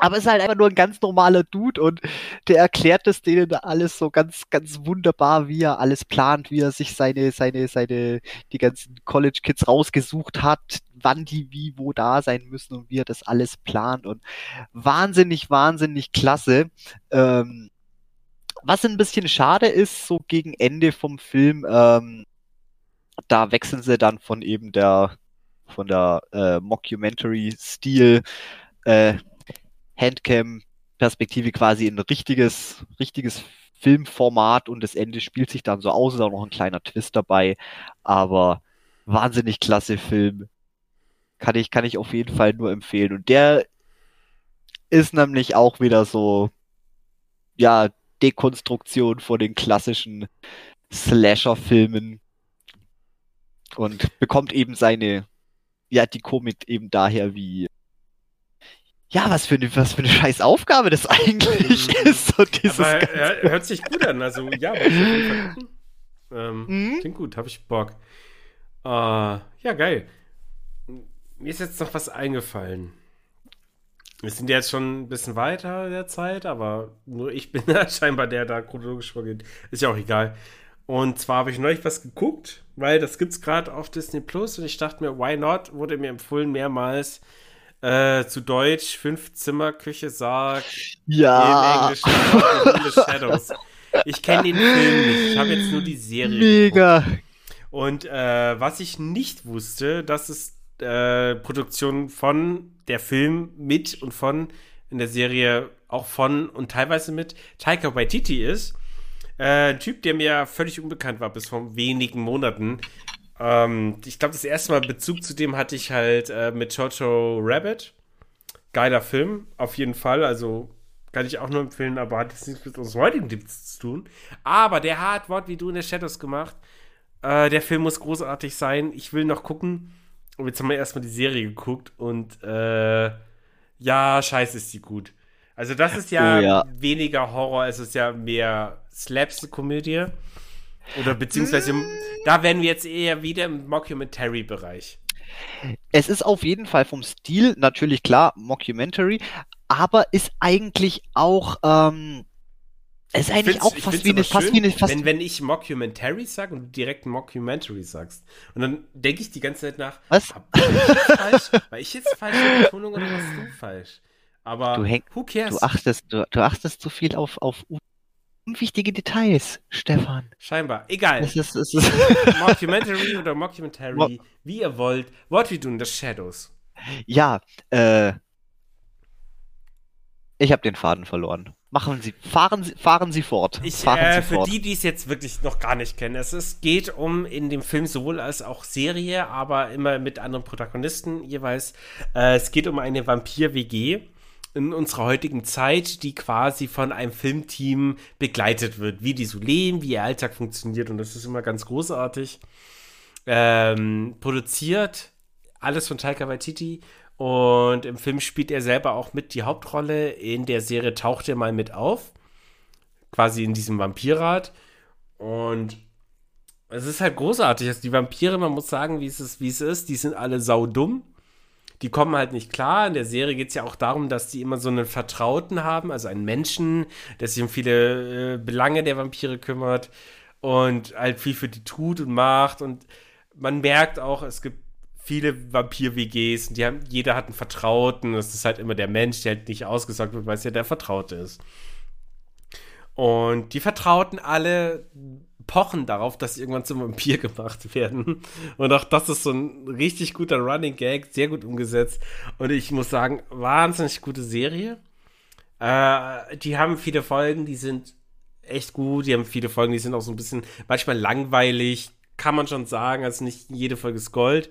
aber ist halt einfach nur ein ganz normaler Dude und der erklärt es denen alles so ganz, ganz wunderbar, wie er alles plant, wie er sich seine, seine, seine, die ganzen College Kids rausgesucht hat, wann die wie wo da sein müssen und wie er das alles plant und wahnsinnig, wahnsinnig klasse. Ähm, was ein bisschen schade ist, so gegen Ende vom Film, ähm, da wechseln sie dann von eben der von der äh, Mockumentary-Stil äh, Handcam-Perspektive quasi ein richtiges, richtiges Filmformat und das Ende spielt sich dann so aus, ist auch noch ein kleiner Twist dabei, aber wahnsinnig klasse Film. Kann ich, kann ich auf jeden Fall nur empfehlen. Und der ist nämlich auch wieder so, ja, Dekonstruktion von den klassischen Slasher-Filmen und bekommt eben seine, ja, die Komik eben daher wie, ja, was für eine, was für eine scheiß Aufgabe das eigentlich mhm. ist. So dieses Aber, ja, hört sich gut an, also ja, ähm, mhm. klingt gut, hab ich Bock. Uh, ja, geil. Mir ist jetzt noch was eingefallen. Wir sind jetzt schon ein bisschen weiter der Zeit, aber nur ich bin da scheinbar der, der da chronologisch vorgeht. Ist ja auch egal. Und zwar habe ich neulich was geguckt, weil das gibt es gerade auf Disney Plus und ich dachte mir, why not? Wurde mir empfohlen mehrmals. Äh, zu Deutsch, fünf Zimmer, Küche, Sarg. Ja. Im Englischen Shadows. Ich kenne den Film nicht. Ich habe jetzt nur die Serie. Mega. Geguckt. Und äh, was ich nicht wusste, dass es äh, Produktion von der Film mit und von in der Serie auch von und teilweise mit Taika Waititi ist. Äh, ein Typ, der mir völlig unbekannt war bis vor wenigen Monaten. Ähm, ich glaube, das erste Mal Bezug zu dem hatte ich halt äh, mit Jojo Rabbit. Geiler Film, auf jeden Fall. Also kann ich auch nur empfehlen, aber hat jetzt nichts mit unserem heutigen Tipps zu tun. Aber der hat Wort wie du in der Shadows gemacht. Äh, der Film muss großartig sein. Ich will noch gucken. Und jetzt haben wir erstmal die Serie geguckt und äh, ja, scheiße ist die gut. Also das ist ja, oh, ja. weniger Horror, es ist ja mehr Slapstick-Komödie. Oder beziehungsweise, mm. da werden wir jetzt eher wieder im Mockumentary-Bereich. Es ist auf jeden Fall vom Stil natürlich klar Mockumentary, aber ist eigentlich auch ähm, es ist eigentlich auch fast wie, eine, fast schön, wie eine. Fast wenn, wenn ich Mockumentary sage und du direkt Mockumentary sagst. Und dann denke ich die ganze Zeit nach. Was? Hab ich jetzt falsch? War ich jetzt falsche Betonung oder warst du falsch? Aber du häng, who cares? Du achtest, du, du achtest zu viel auf, auf unwichtige Details, Stefan. Scheinbar. Egal. Es ist, es ist Mockumentary oder Mockumentary, Mo wie ihr wollt. What we do in the shadows. Ja, äh. Ich habe den Faden verloren. Machen Sie, fahren Sie, fahren Sie fort. Ich, fahren äh, Sie für fort. die, die es jetzt wirklich noch gar nicht kennen, es ist, geht um in dem Film sowohl als auch Serie, aber immer mit anderen Protagonisten jeweils. Äh, es geht um eine Vampir-WG in unserer heutigen Zeit, die quasi von einem Filmteam begleitet wird, wie die so leben, wie ihr Alltag funktioniert und das ist immer ganz großartig. Ähm, produziert alles von Taika Waititi und im Film spielt er selber auch mit die Hauptrolle. In der Serie taucht er mal mit auf. Quasi in diesem Vampirrat. Und es ist halt großartig. Also die Vampire, man muss sagen, wie es ist, wie es ist, die sind alle saudumm. Die kommen halt nicht klar. In der Serie geht es ja auch darum, dass die immer so einen Vertrauten haben, also einen Menschen, der sich um viele äh, Belange der Vampire kümmert und halt viel für die tut und macht. Und man merkt auch, es gibt viele Vampir-WGs und die haben, jeder hat einen Vertrauten. Das ist halt immer der Mensch, der halt nicht ausgesagt wird, weil es ja der Vertraute ist. Und die Vertrauten alle pochen darauf, dass sie irgendwann zum Vampir gemacht werden. Und auch das ist so ein richtig guter Running Gag, sehr gut umgesetzt. Und ich muss sagen, wahnsinnig gute Serie. Äh, die haben viele Folgen, die sind echt gut. Die haben viele Folgen, die sind auch so ein bisschen manchmal langweilig, kann man schon sagen. Also nicht jede Folge ist Gold.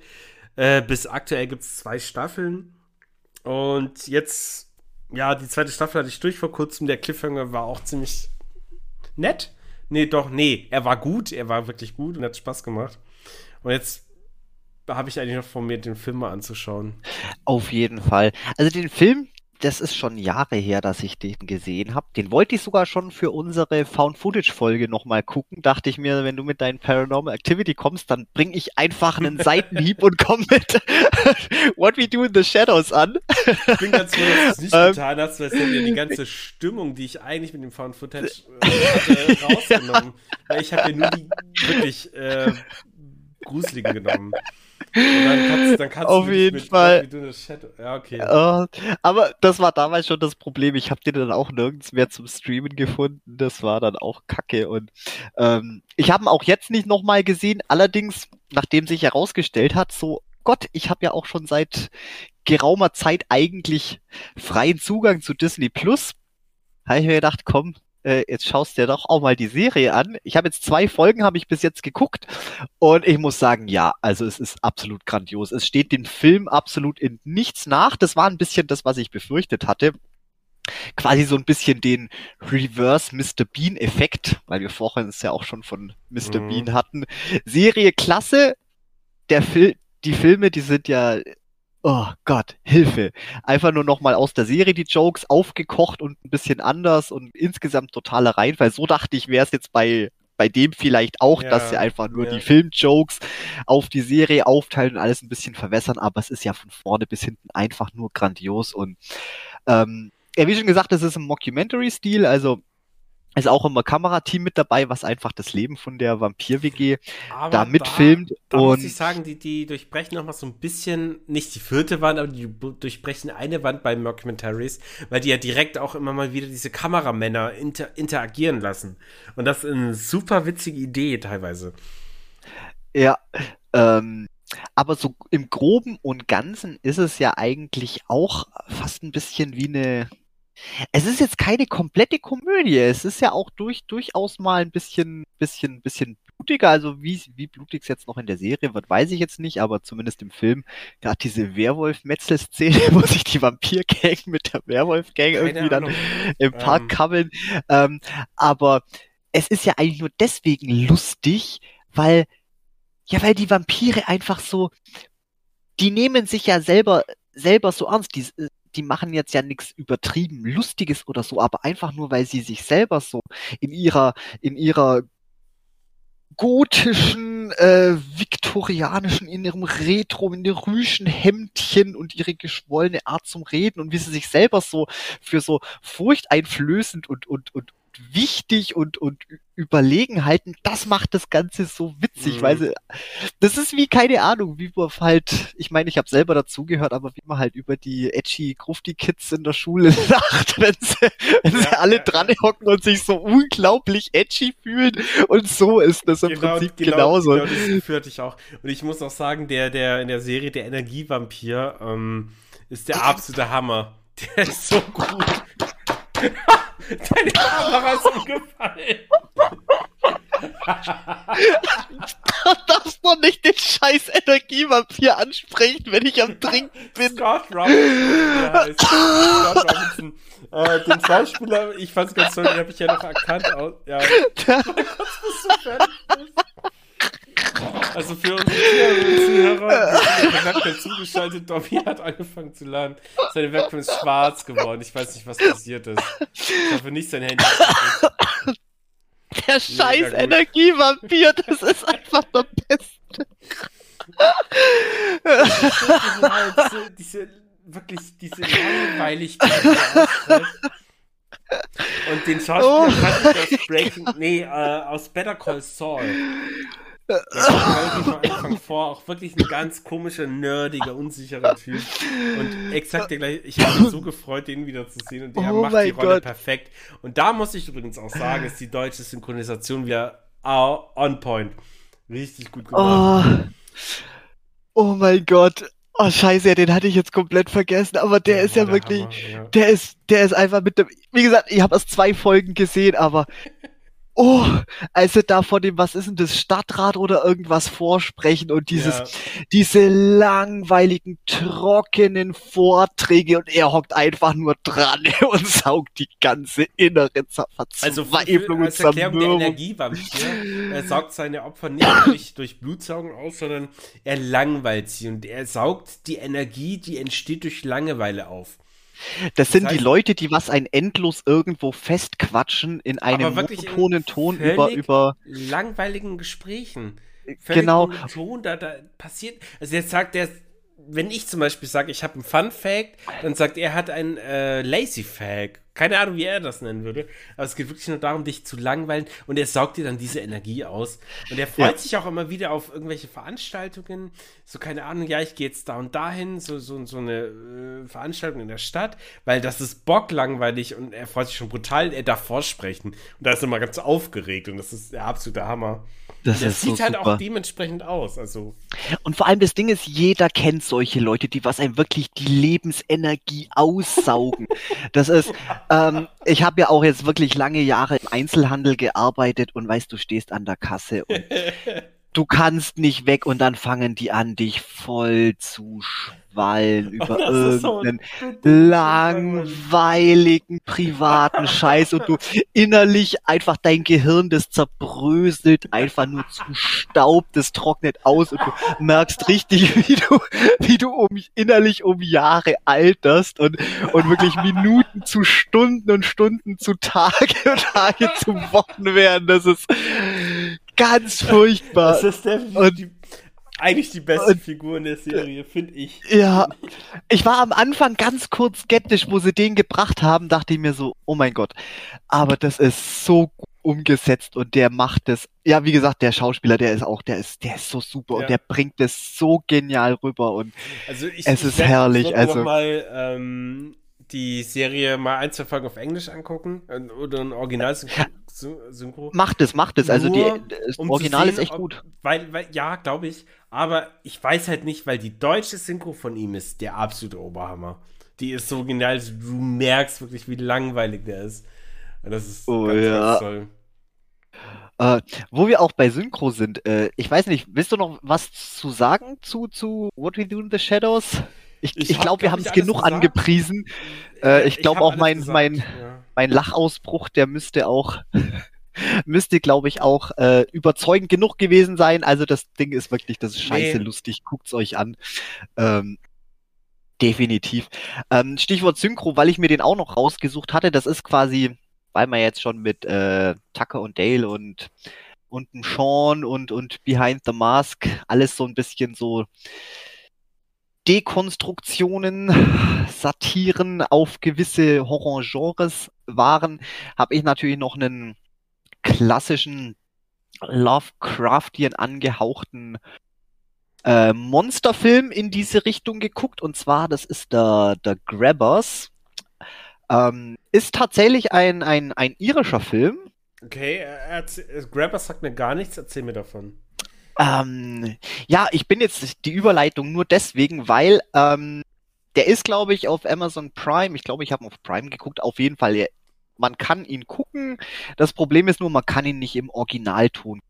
Äh, bis aktuell gibt es zwei Staffeln. Und jetzt, ja, die zweite Staffel hatte ich durch vor kurzem. Der Cliffhanger war auch ziemlich nett. Nee, doch, nee, er war gut. Er war wirklich gut und hat Spaß gemacht. Und jetzt habe ich eigentlich noch vor mir, den Film mal anzuschauen. Auf jeden Fall. Also den Film, das ist schon Jahre her, dass ich den gesehen habe. Den wollte ich sogar schon für unsere Found-Footage-Folge nochmal gucken. Dachte ich mir, wenn du mit deinen Paranormal Activity kommst, dann bring ich einfach einen Seitenhieb und komm mit What We Do in the Shadows an. ich bin ganz froh, dass du es nicht ähm, getan hast, weil es ja die ganze Stimmung, die ich eigentlich mit dem Found-Footage äh, hatte, rausgenommen. Weil ich habe ja nur die wirklich äh, gruseligen genommen. Dann kannst, dann kannst Auf jeden Fall. Ja, okay. Uh, aber das war damals schon das Problem. Ich habe den dann auch nirgends mehr zum Streamen gefunden. Das war dann auch kacke. Und ähm, ich habe ihn auch jetzt nicht nochmal gesehen. Allerdings, nachdem sich herausgestellt hat, so Gott, ich habe ja auch schon seit geraumer Zeit eigentlich freien Zugang zu Disney Plus. Habe ich mir gedacht, komm, äh, jetzt schaust dir doch auch mal die Serie an. Ich habe jetzt zwei Folgen, habe ich bis jetzt geguckt und ich muss sagen, ja, also es ist absolut grandios. Es steht dem Film absolut in nichts nach. Das war ein bisschen das, was ich befürchtet hatte. Quasi so ein bisschen den Reverse Mr. Bean Effekt, weil wir vorhin es ja auch schon von Mr. Mhm. Bean hatten. Serie klasse. Der Film, die Filme, die sind ja oh Gott, Hilfe. Einfach nur nochmal aus der Serie die Jokes aufgekocht und ein bisschen anders und insgesamt totaler Reinfall. So dachte ich, wäre es jetzt bei bei dem vielleicht auch, ja, dass sie einfach nur ja. die Filmjokes auf die Serie aufteilen und alles ein bisschen verwässern, aber es ist ja von vorne bis hinten einfach nur grandios und ähm, ja, wie schon gesagt, es ist ein Mockumentary-Stil, also ist auch immer Kamerateam mit dabei, was einfach das Leben von der Vampir-WG da mitfilmt. Da, da und muss ich sagen, die, die durchbrechen noch mal so ein bisschen, nicht die vierte Wand, aber die durchbrechen eine Wand bei Mockumentaries, weil die ja direkt auch immer mal wieder diese Kameramänner inter, interagieren lassen. Und das ist eine super witzige Idee teilweise. Ja, ähm, aber so im Groben und Ganzen ist es ja eigentlich auch fast ein bisschen wie eine es ist jetzt keine komplette Komödie. Es ist ja auch durch, durchaus mal ein bisschen, bisschen, bisschen blutiger. Also wie, wie blutig es jetzt noch in der Serie wird, weiß ich jetzt nicht, aber zumindest im Film, hat diese Werwolf-Metzel-Szene, wo sich die Vampir-Gang mit der Werwolf-Gang irgendwie Ahnung. dann im Park ähm. kabbeln. Ähm, aber es ist ja eigentlich nur deswegen lustig, weil, ja, weil die Vampire einfach so, die nehmen sich ja selber selber so ernst. Die, die machen jetzt ja nichts übertrieben Lustiges oder so, aber einfach nur, weil sie sich selber so in ihrer, in ihrer gotischen, äh, viktorianischen, in ihrem Retro, in rüschen Hemdchen und ihre geschwollene Art zum Reden und wie sie sich selber so für so furchteinflößend und, und, und wichtig und, und überlegen halten, das macht das Ganze so witzig, mhm. weil sie, das ist wie, keine Ahnung, wie man halt, ich meine, ich habe selber dazugehört, aber wie man halt über die edgy Grufti-Kids in der Schule lacht, wenn sie, wenn ja, sie alle ja, dran hocken und sich so unglaublich edgy fühlen und so ist das im genau, Prinzip genau, genauso. Genau, das geführt ich auch. Und ich muss auch sagen, der, der in der Serie der Energievampir ähm, ist der absolute Hammer. Der ist so gut. Deine Kamera ist umgefallen. du darfst doch nicht den scheiß Energievampir ansprechen, wenn ich am Trinken bin. Scott Robinson. Ja, Scott Robinson. Äh, den Schauspieler, ich fand's ganz toll, den habe ich ja noch erkannt. Aus, ja. kurz, bis du fertig bist. Also für unsere Zuhörer, sind Webcam zugeschaltet, Dobby hat angefangen zu lernen. Seine Webcam ist schwarz geworden. Ich weiß nicht, was passiert ist. Ich hoffe nicht sein Handy. Der scheiß Energievampir, das ist einfach der Beste. diese, diese, wirklich, diese Langweiligkeit. Und den Schauspieler oh kannte ich aus Breaking, nee, äh, aus Better Call Saul. Ja, Anfang vor, auch wirklich ein ganz komischer, nerdiger, unsicherer Typ. Und exakt der gleiche. Ich habe mich so gefreut, den wiederzusehen und der oh macht die Rolle Gott. perfekt. Und da muss ich übrigens auch sagen, ist die deutsche Synchronisation wieder on point. Richtig gut gemacht. Oh, oh mein Gott. Oh scheiße, den hatte ich jetzt komplett vergessen, aber der ja, ist ja der wirklich, Hammer, ja. der ist, der ist einfach mit dem, wie gesagt, ich habe erst zwei Folgen gesehen, aber oh, also da vor dem, was ist denn das, Stadtrat oder irgendwas vorsprechen und dieses, ja. diese langweiligen, trockenen Vorträge und er hockt einfach nur dran und saugt die ganze innere Verzweiflung also als Erklärung der Energievampir, er saugt seine Opfer nicht durch, durch Blutsaugen aus, sondern er langweilt sie und er saugt die Energie, die entsteht durch Langeweile auf. Das sind das heißt, die Leute, die was ein endlos irgendwo festquatschen in einem monotonen Ton über, über langweiligen Gesprächen. Völlig genau. Ton, da, da passiert, also jetzt sagt der, wenn ich zum Beispiel sage, ich habe einen Fun Fact, dann sagt er, hat einen äh, Lazy Fact. Keine Ahnung, wie er das nennen würde. Aber es geht wirklich nur darum, dich zu langweilen und er saugt dir dann diese Energie aus. Und er freut ja. sich auch immer wieder auf irgendwelche Veranstaltungen. So, keine Ahnung, ja, ich gehe jetzt da und dahin, so, so, so eine äh, Veranstaltung in der Stadt, weil das ist bocklangweilig und er freut sich schon brutal, er darf vorsprechen. Und da ist er immer ganz aufgeregt und das ist der absolute Hammer. Das, das sieht so halt super. auch dementsprechend aus. Also. Und vor allem das Ding ist, jeder kennt solche Leute, die was einem wirklich die Lebensenergie aussaugen. das ist, ähm, ich habe ja auch jetzt wirklich lange Jahre im Einzelhandel gearbeitet und weißt, du stehst an der Kasse und du kannst nicht weg und dann fangen die an, dich voll zu Wallen über irgendeinen langweiligen privaten Scheiß und du innerlich einfach dein Gehirn, das zerbröselt einfach nur zu Staub, das trocknet aus und du merkst richtig, wie du, wie du um, innerlich um Jahre alterst und, und wirklich Minuten zu Stunden und Stunden zu Tage und Tage zu Wochen werden. Das ist ganz furchtbar. Das ist definitiv eigentlich die beste Figur in der Serie, finde ich. Ja, ich war am Anfang ganz kurz skeptisch, wo sie den gebracht haben, dachte ich mir so, oh mein Gott. Aber das ist so gut umgesetzt und der macht es. Ja, wie gesagt, der Schauspieler, der ist auch, der ist, der ist so super ja. und der bringt es so genial rüber und also ich, es ich ist herrlich. Also mal ähm, die Serie mal ein, zwei Folgen auf Englisch angucken äh, oder ein Original Synchro. Macht es, macht es. Also die, das um Original sehen, ist echt gut. weil, weil, ja, glaube ich. Aber ich weiß halt nicht, weil die deutsche Synchro von ihm ist der absolute Oberhammer. Die ist so genial, du merkst wirklich, wie langweilig der ist. Das ist oh, ganz, ja. ganz toll. Äh, wo wir auch bei Synchro sind, äh, ich weiß nicht, willst du noch was zu sagen zu, zu What We Do in the Shadows? Ich, ich, ich glaube, wir haben es genug gesagt. angepriesen. Äh, ich glaube auch mein, mein, ja. mein Lachausbruch, der müsste auch müsste, glaube ich, auch äh, überzeugend genug gewesen sein. Also das Ding ist wirklich, das ist scheiße nee. lustig. Guckt's euch an. Ähm, definitiv. Ähm, Stichwort Synchro, weil ich mir den auch noch rausgesucht hatte. Das ist quasi, weil man jetzt schon mit äh, Tucker und Dale und und Sean und und Behind the Mask alles so ein bisschen so Dekonstruktionen, Satiren auf gewisse Horrorgenres waren, habe ich natürlich noch einen klassischen Lovecraftian angehauchten äh, Monsterfilm in diese Richtung geguckt und zwar das ist der, der Grabbers. Ähm, ist tatsächlich ein, ein, ein irischer Film. Okay, äh, Grabbers sagt mir gar nichts, erzähl mir davon. Ähm, ja, ich bin jetzt die Überleitung nur deswegen, weil ähm, der ist, glaube ich, auf Amazon Prime. Ich glaube, ich habe auf Prime geguckt. Auf jeden Fall man kann ihn gucken. Das Problem ist nur, man kann ihn nicht im Originalton.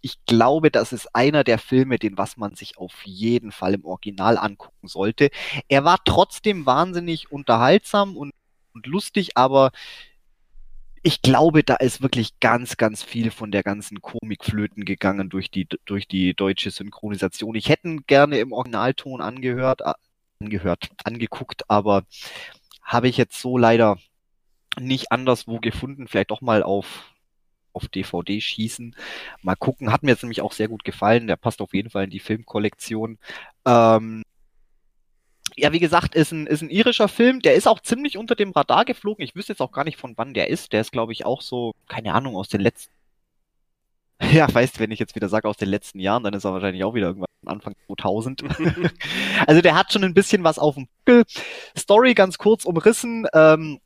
Ich glaube, das ist einer der Filme, den was man sich auf jeden Fall im Original angucken sollte. Er war trotzdem wahnsinnig unterhaltsam und, und lustig, aber ich glaube, da ist wirklich ganz, ganz viel von der ganzen Komik flöten gegangen durch die, durch die deutsche Synchronisation. Ich hätte gerne im Originalton angehört, angehört, angeguckt, aber habe ich jetzt so leider nicht anderswo gefunden, vielleicht doch mal auf auf DVD schießen. Mal gucken. Hat mir jetzt nämlich auch sehr gut gefallen. Der passt auf jeden Fall in die Filmkollektion. Ähm, ja, wie gesagt, ist ein, ist ein irischer Film. Der ist auch ziemlich unter dem Radar geflogen. Ich wüsste jetzt auch gar nicht, von wann der ist. Der ist, glaube ich, auch so, keine Ahnung, aus den letzten. Ja, weißt, wenn ich jetzt wieder sage aus den letzten Jahren, dann ist er wahrscheinlich auch wieder irgendwann Anfang 2000. also der hat schon ein bisschen was auf dem Buckel. Story ganz kurz umrissen. Ähm,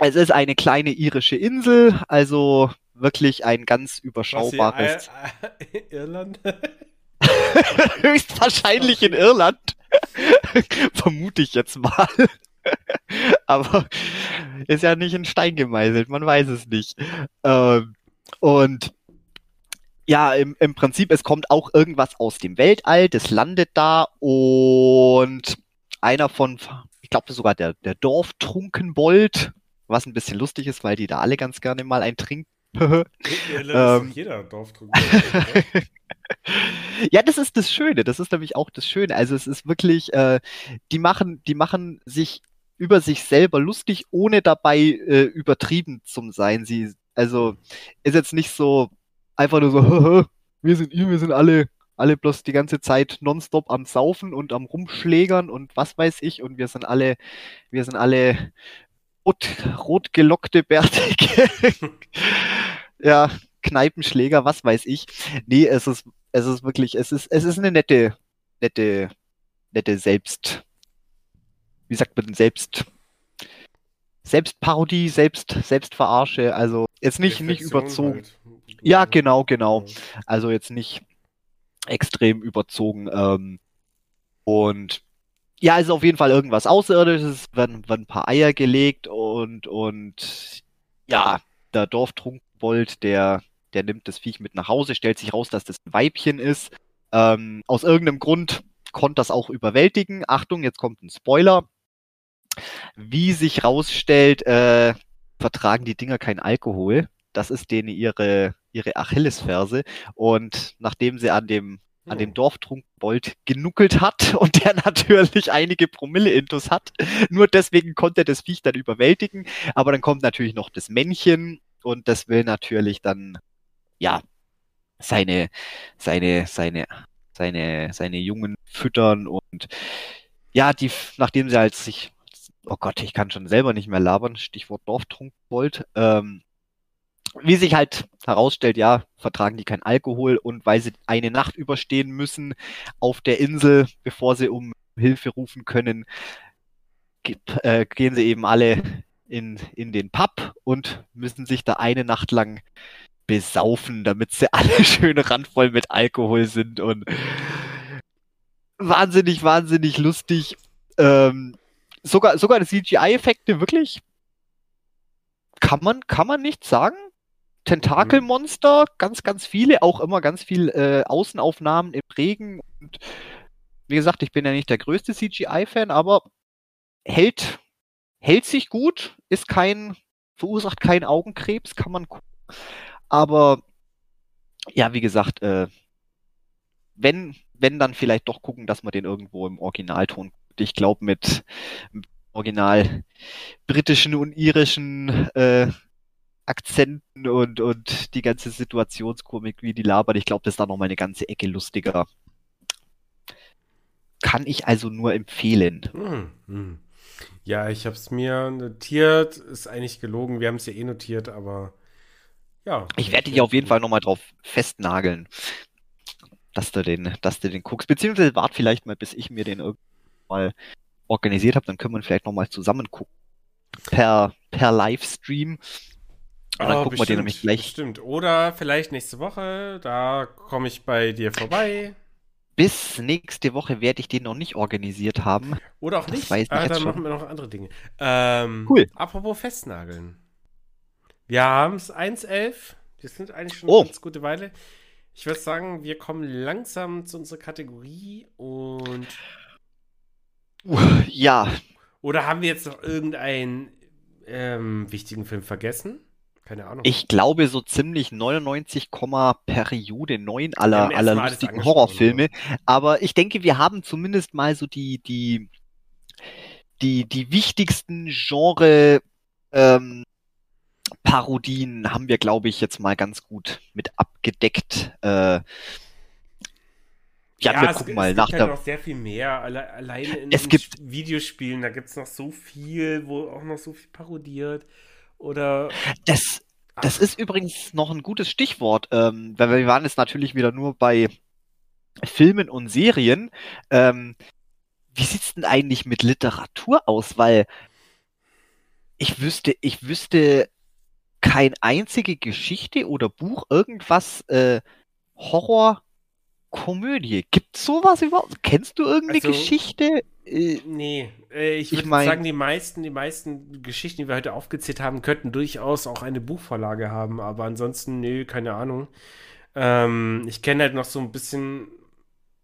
es ist eine kleine irische Insel, also wirklich ein ganz überschaubares. Was, Irland? Höchstwahrscheinlich in Irland. Vermute ich jetzt mal. Aber ist ja nicht in Stein gemeißelt, man weiß es nicht. Ähm, und ja, im, im Prinzip, es kommt auch irgendwas aus dem Weltall, das landet da und einer von, ich glaube sogar der, der Dorftrunkenbold, was ein bisschen lustig ist, weil die da alle ganz gerne mal ein trinken. Ja, ähm, jeder Dorftrunken. ja, das ist das Schöne. Das ist nämlich auch das Schöne. Also es ist wirklich, äh, die machen, die machen sich über sich selber lustig, ohne dabei äh, übertrieben zu sein. Sie, also ist jetzt nicht so einfach nur so, wir sind ihr, wir sind alle, alle bloß die ganze Zeit nonstop am Saufen und am Rumschlägern und was weiß ich und wir sind alle, wir sind alle rot, rot gelockte, bärtige, ja, Kneipenschläger, was weiß ich. Nee, es ist, es ist wirklich, es ist, es ist eine nette, nette, nette Selbst, wie sagt man denn, Selbst, Selbstparodie, Selbst, Selbstverarsche, also jetzt nicht, nicht überzogen. Halt. Ja, genau, genau. Also jetzt nicht extrem überzogen. Ähm, und ja, ist auf jeden Fall irgendwas Außerirdisches, werden, werden ein paar Eier gelegt und, und ja, der Dorftrunkenbold, der, der nimmt das Viech mit nach Hause, stellt sich raus, dass das ein Weibchen ist. Ähm, aus irgendeinem Grund konnte das auch überwältigen. Achtung, jetzt kommt ein Spoiler. Wie sich rausstellt, äh, vertragen die Dinger kein Alkohol. Das ist denen ihre, ihre Achillesferse. Und nachdem sie an dem an dem hm. Dorftrunkenbold genuckelt hat und der natürlich einige Promille-Intus hat. Nur deswegen konnte er das Viech dann überwältigen. Aber dann kommt natürlich noch das Männchen und das will natürlich dann, ja, seine, seine, seine, seine, seine Jungen füttern und ja, die, nachdem sie halt sich, oh Gott, ich kann schon selber nicht mehr labern, Stichwort Dorftrunkenbold, ähm, wie sich halt herausstellt, ja, vertragen die kein Alkohol und weil sie eine Nacht überstehen müssen auf der Insel, bevor sie um Hilfe rufen können, äh, gehen sie eben alle in, in den Pub und müssen sich da eine Nacht lang besaufen, damit sie alle schön randvoll mit Alkohol sind und wahnsinnig, wahnsinnig lustig. Ähm, sogar, sogar die CGI-Effekte wirklich kann man, kann man nicht sagen. Tentakelmonster, ganz, ganz viele, auch immer ganz viel äh, Außenaufnahmen im Regen. Und wie gesagt, ich bin ja nicht der größte CGI-Fan, aber hält, hält sich gut, ist kein, verursacht keinen Augenkrebs, kann man gucken. Aber ja, wie gesagt, äh, wenn, wenn dann vielleicht doch gucken, dass man den irgendwo im Originalton guckt. Ich glaube mit, original britischen und irischen äh, Akzenten und, und die ganze Situationskomik, wie die labern. Ich glaube, das ist da nochmal eine ganze Ecke lustiger. Kann ich also nur empfehlen. Hm, hm. Ja, ich habe es mir notiert. Ist eigentlich gelogen. Wir haben es ja eh notiert, aber ja. Ich werde dich auf jeden Fall nochmal drauf festnageln, dass du den, dass du den guckst. Beziehungsweise wart vielleicht mal, bis ich mir den irgendwann mal organisiert habe. Dann können wir vielleicht nochmal zusammen gucken. Per, per Livestream. Und dann oh, gucken bestimmt, wir den nämlich gleich. Stimmt. Oder vielleicht nächste Woche, da komme ich bei dir vorbei. Bis nächste Woche werde ich den noch nicht organisiert haben. Oder auch das nicht. Weiß ah, dann schon. machen wir noch andere Dinge. Ähm, cool. Apropos Festnageln. Wir haben es 1.11. Wir sind eigentlich schon oh. eine ganz gute Weile. Ich würde sagen, wir kommen langsam zu unserer Kategorie und. Ja. Oder haben wir jetzt noch irgendeinen ähm, wichtigen Film vergessen? Keine Ahnung. Ich glaube so ziemlich 99, Periode 9 aller, aller lustigen Horrorfilme. Ja. Aber ich denke, wir haben zumindest mal so die, die, die, die wichtigsten Genre, ähm, Parodien haben wir, glaube ich, jetzt mal ganz gut mit abgedeckt. Äh, ja, wir gucken es, mal es nach gibt halt noch sehr viel mehr. Alle, alleine in es gibt Videospielen, da gibt es noch so viel, wo auch noch so viel parodiert. Oder. Das, das ist übrigens noch ein gutes Stichwort, ähm, weil wir waren jetzt natürlich wieder nur bei Filmen und Serien. Ähm, wie sieht's denn eigentlich mit Literatur aus? Weil ich wüsste, ich wüsste keine einzige Geschichte oder Buch, irgendwas äh, Horror, Komödie. Gibt's sowas überhaupt? Kennst du irgendeine also, Geschichte? Äh, nee, äh, ich würde mein, sagen, die meisten, die meisten Geschichten, die wir heute aufgezählt haben, könnten durchaus auch eine Buchvorlage haben, aber ansonsten, nee, keine Ahnung. Ähm, ich kenne halt noch so ein bisschen,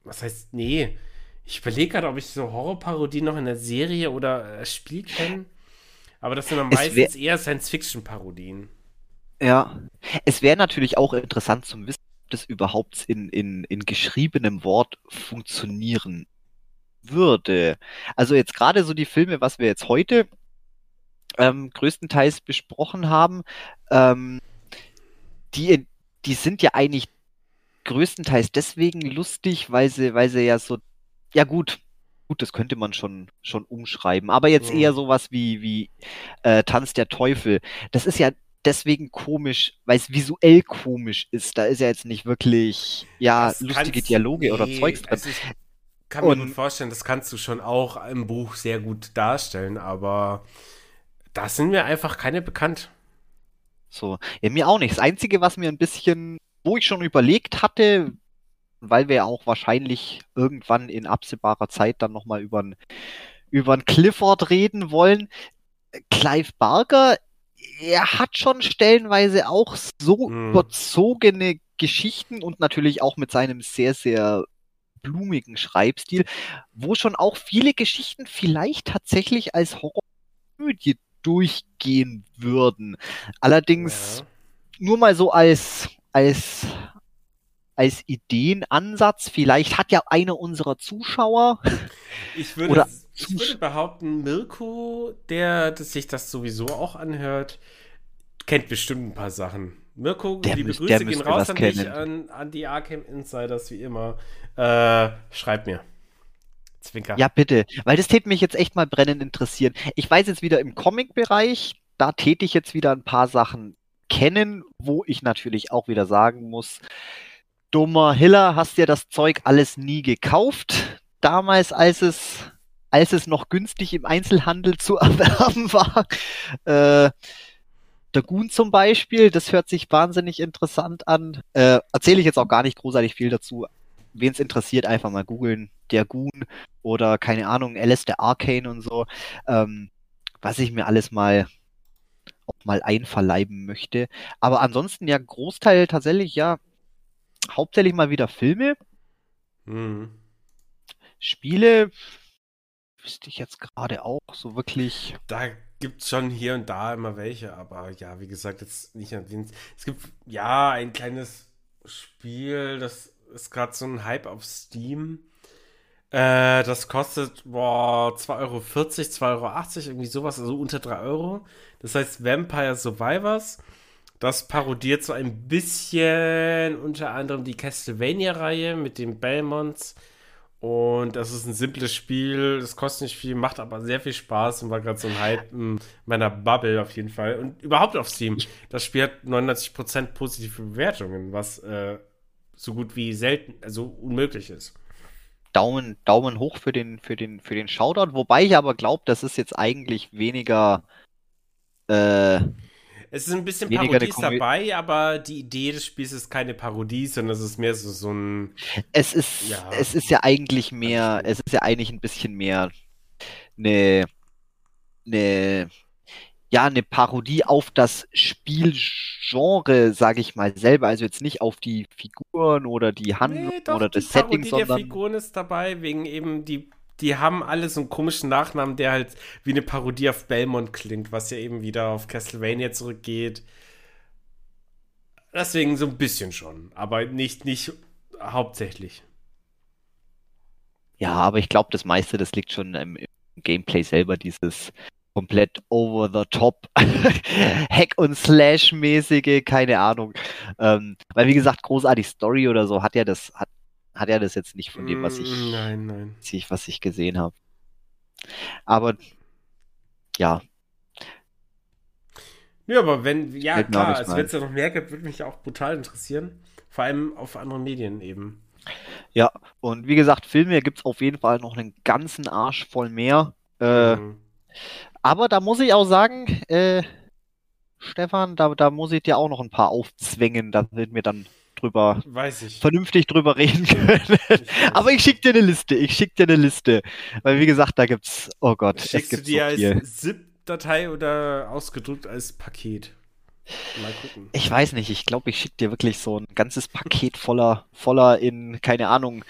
was heißt, nee, ich überlege gerade, ob ich so Horrorparodien noch in der Serie oder äh, Spiel kenne. Aber das sind dann meistens eher Science-Fiction-Parodien. Ja, es wäre natürlich auch interessant zu wissen, ob das überhaupt in, in, in geschriebenem Wort funktionieren würde. Also jetzt gerade so die Filme, was wir jetzt heute ähm, größtenteils besprochen haben, ähm, die, die sind ja eigentlich größtenteils deswegen lustig, weil sie, weil sie ja so, ja gut, gut, das könnte man schon, schon umschreiben, aber jetzt mhm. eher sowas wie, wie äh, Tanz der Teufel. Das ist ja deswegen komisch, weil es visuell komisch ist. Da ist ja jetzt nicht wirklich, ja, das lustige Dialoge nee, oder Zeugs drin. Kann mir gut vorstellen, das kannst du schon auch im Buch sehr gut darstellen, aber da sind mir einfach keine bekannt. So, ja, mir auch nicht. Das Einzige, was mir ein bisschen, wo ich schon überlegt hatte, weil wir ja auch wahrscheinlich irgendwann in absehbarer Zeit dann nochmal über einen über Clifford reden wollen. Clive Barker, er hat schon stellenweise auch so mhm. überzogene Geschichten und natürlich auch mit seinem sehr, sehr blumigen Schreibstil, wo schon auch viele Geschichten vielleicht tatsächlich als Horrorkomödie durchgehen würden. Allerdings ja. nur mal so als, als, als Ideenansatz. Vielleicht hat ja einer unserer Zuschauer. Ich würde, oder ich würde behaupten, Mirko, der sich das sowieso auch anhört, kennt bestimmt ein paar Sachen. Mirko, der liebe Grüße gehen raus an dich, an, an die Arkham Insiders, wie immer. Äh, schreib mir. Zwinker. Ja, bitte. Weil das täte mich jetzt echt mal brennend interessieren. Ich weiß jetzt wieder im Comic-Bereich, da täte ich jetzt wieder ein paar Sachen kennen, wo ich natürlich auch wieder sagen muss, dummer Hiller, hast dir das Zeug alles nie gekauft. Damals, als es, als es noch günstig im Einzelhandel zu erwerben war. Äh, der Goon zum Beispiel, das hört sich wahnsinnig interessant an. Äh, Erzähle ich jetzt auch gar nicht großartig viel dazu. Wen es interessiert, einfach mal googeln. Der Goon oder keine Ahnung, Alice der Arcane und so. Ähm, was ich mir alles mal auch mal einverleiben möchte. Aber ansonsten ja Großteil tatsächlich ja hauptsächlich mal wieder Filme. Mhm. Spiele wüsste ich jetzt gerade auch so wirklich. Da gibt schon hier und da immer welche, aber ja, wie gesagt, jetzt nicht erwähnt. Es gibt ja ein kleines Spiel, das ist gerade so ein Hype auf Steam. Äh, das kostet boah, 2,40 Euro, 2,80 Euro, irgendwie sowas, also unter 3 Euro. Das heißt Vampire Survivors. Das parodiert so ein bisschen unter anderem die Castlevania-Reihe mit den Belmonts und das ist ein simples Spiel, das kostet nicht viel, macht aber sehr viel Spaß und war gerade so ein Hype in meiner Bubble auf jeden Fall. Und überhaupt auf Steam. Das Spiel hat 99% positive Bewertungen, was äh, so gut wie selten, also unmöglich ist. Daumen, Daumen hoch für den, für den, für den Shoutout, wobei ich aber glaube, das ist jetzt eigentlich weniger äh, es ist ein bisschen Parodies dabei, aber die Idee des Spiels ist keine Parodie, sondern es ist mehr so, so ein. Es ist, ja, es ist ja eigentlich mehr, es ist ja eigentlich ein bisschen mehr eine, eine, ja, eine Parodie auf das Spielgenre, sage ich mal selber. Also jetzt nicht auf die Figuren oder die Handlung nee, doch, oder das die Setting, Parodie sondern. der Figuren ist dabei, wegen eben die die haben alle so einen komischen Nachnamen, der halt wie eine Parodie auf Belmont klingt, was ja eben wieder auf Castlevania zurückgeht. Deswegen so ein bisschen schon, aber nicht, nicht hauptsächlich. Ja, aber ich glaube, das meiste, das liegt schon im, Gameplay selber, dieses komplett over the top Hack und Slash mäßige, keine Ahnung. Ähm, weil wie gesagt, großartig Story oder so hat ja das hat hat er das jetzt nicht von dem, was ich, mm, nein, nein. was ich gesehen habe. Aber ja. Ja, aber wenn, ja klar, also wenn es da noch mehr gibt, würde mich auch brutal interessieren. Vor allem auf anderen Medien eben. Ja, und wie gesagt, Filme gibt es auf jeden Fall noch einen ganzen Arsch voll mehr. Äh, mhm. Aber da muss ich auch sagen, äh, Stefan, da, da muss ich dir auch noch ein paar aufzwängen. Da wird mir dann drüber vernünftig drüber reden können. Aber ich schicke dir eine Liste. Ich schicke dir eine Liste. Weil wie gesagt, da gibt's, oh Gott, Schickst es du dir so als ZIP-Datei oder ausgedruckt als Paket? Mal gucken. Ich weiß nicht, ich glaube, ich schicke dir wirklich so ein ganzes Paket voller, voller in, keine Ahnung,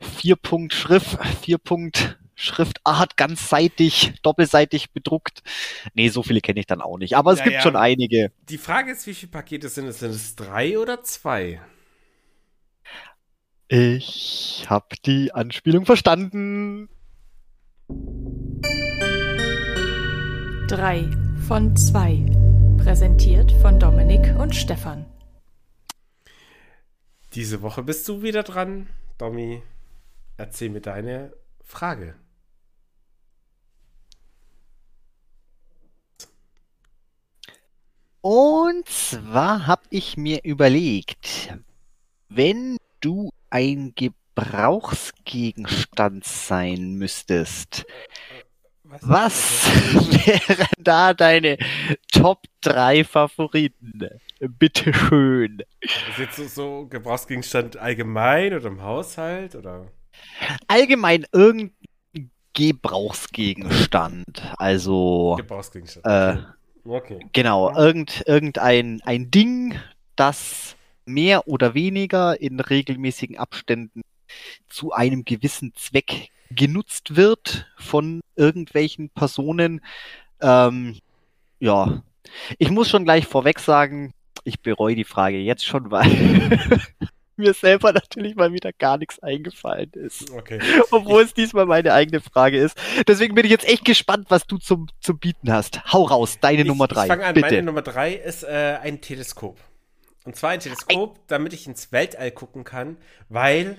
vier Punkt Schrift, vier Punkt Schriftart, ganzseitig, doppelseitig bedruckt. Nee, so viele kenne ich dann auch nicht. Aber es ja, gibt ja. schon einige. Die Frage ist, wie viele Pakete sind es? Sind es drei oder zwei? Ich habe die Anspielung verstanden. Drei von zwei. Präsentiert von Dominik und Stefan. Diese Woche bist du wieder dran, Domi. Erzähl mir deine Frage. Und zwar habe ich mir überlegt, wenn du ein Gebrauchsgegenstand sein müsstest. Was wären da deine Top 3 Favoriten? Bitteschön. Ist jetzt so, so Gebrauchsgegenstand allgemein oder im Haushalt oder? Allgemein irgendein Gebrauchsgegenstand. Also. Gebrauchsgegenstand. Äh, okay. Genau, irgend, irgendein ein Ding, das mehr oder weniger in regelmäßigen Abständen zu einem gewissen Zweck genutzt wird von irgendwelchen Personen. Ähm, ja, ich muss schon gleich vorweg sagen, ich bereue die Frage jetzt schon, weil mir selber natürlich mal wieder gar nichts eingefallen ist. Okay. Obwohl es diesmal meine eigene Frage ist. Deswegen bin ich jetzt echt gespannt, was du zum, zum Bieten hast. Hau raus, deine ich, Nummer drei. Ich fange an, bitte. meine Nummer drei ist äh, ein Teleskop. Und zwar ein Teleskop, damit ich ins Weltall gucken kann, weil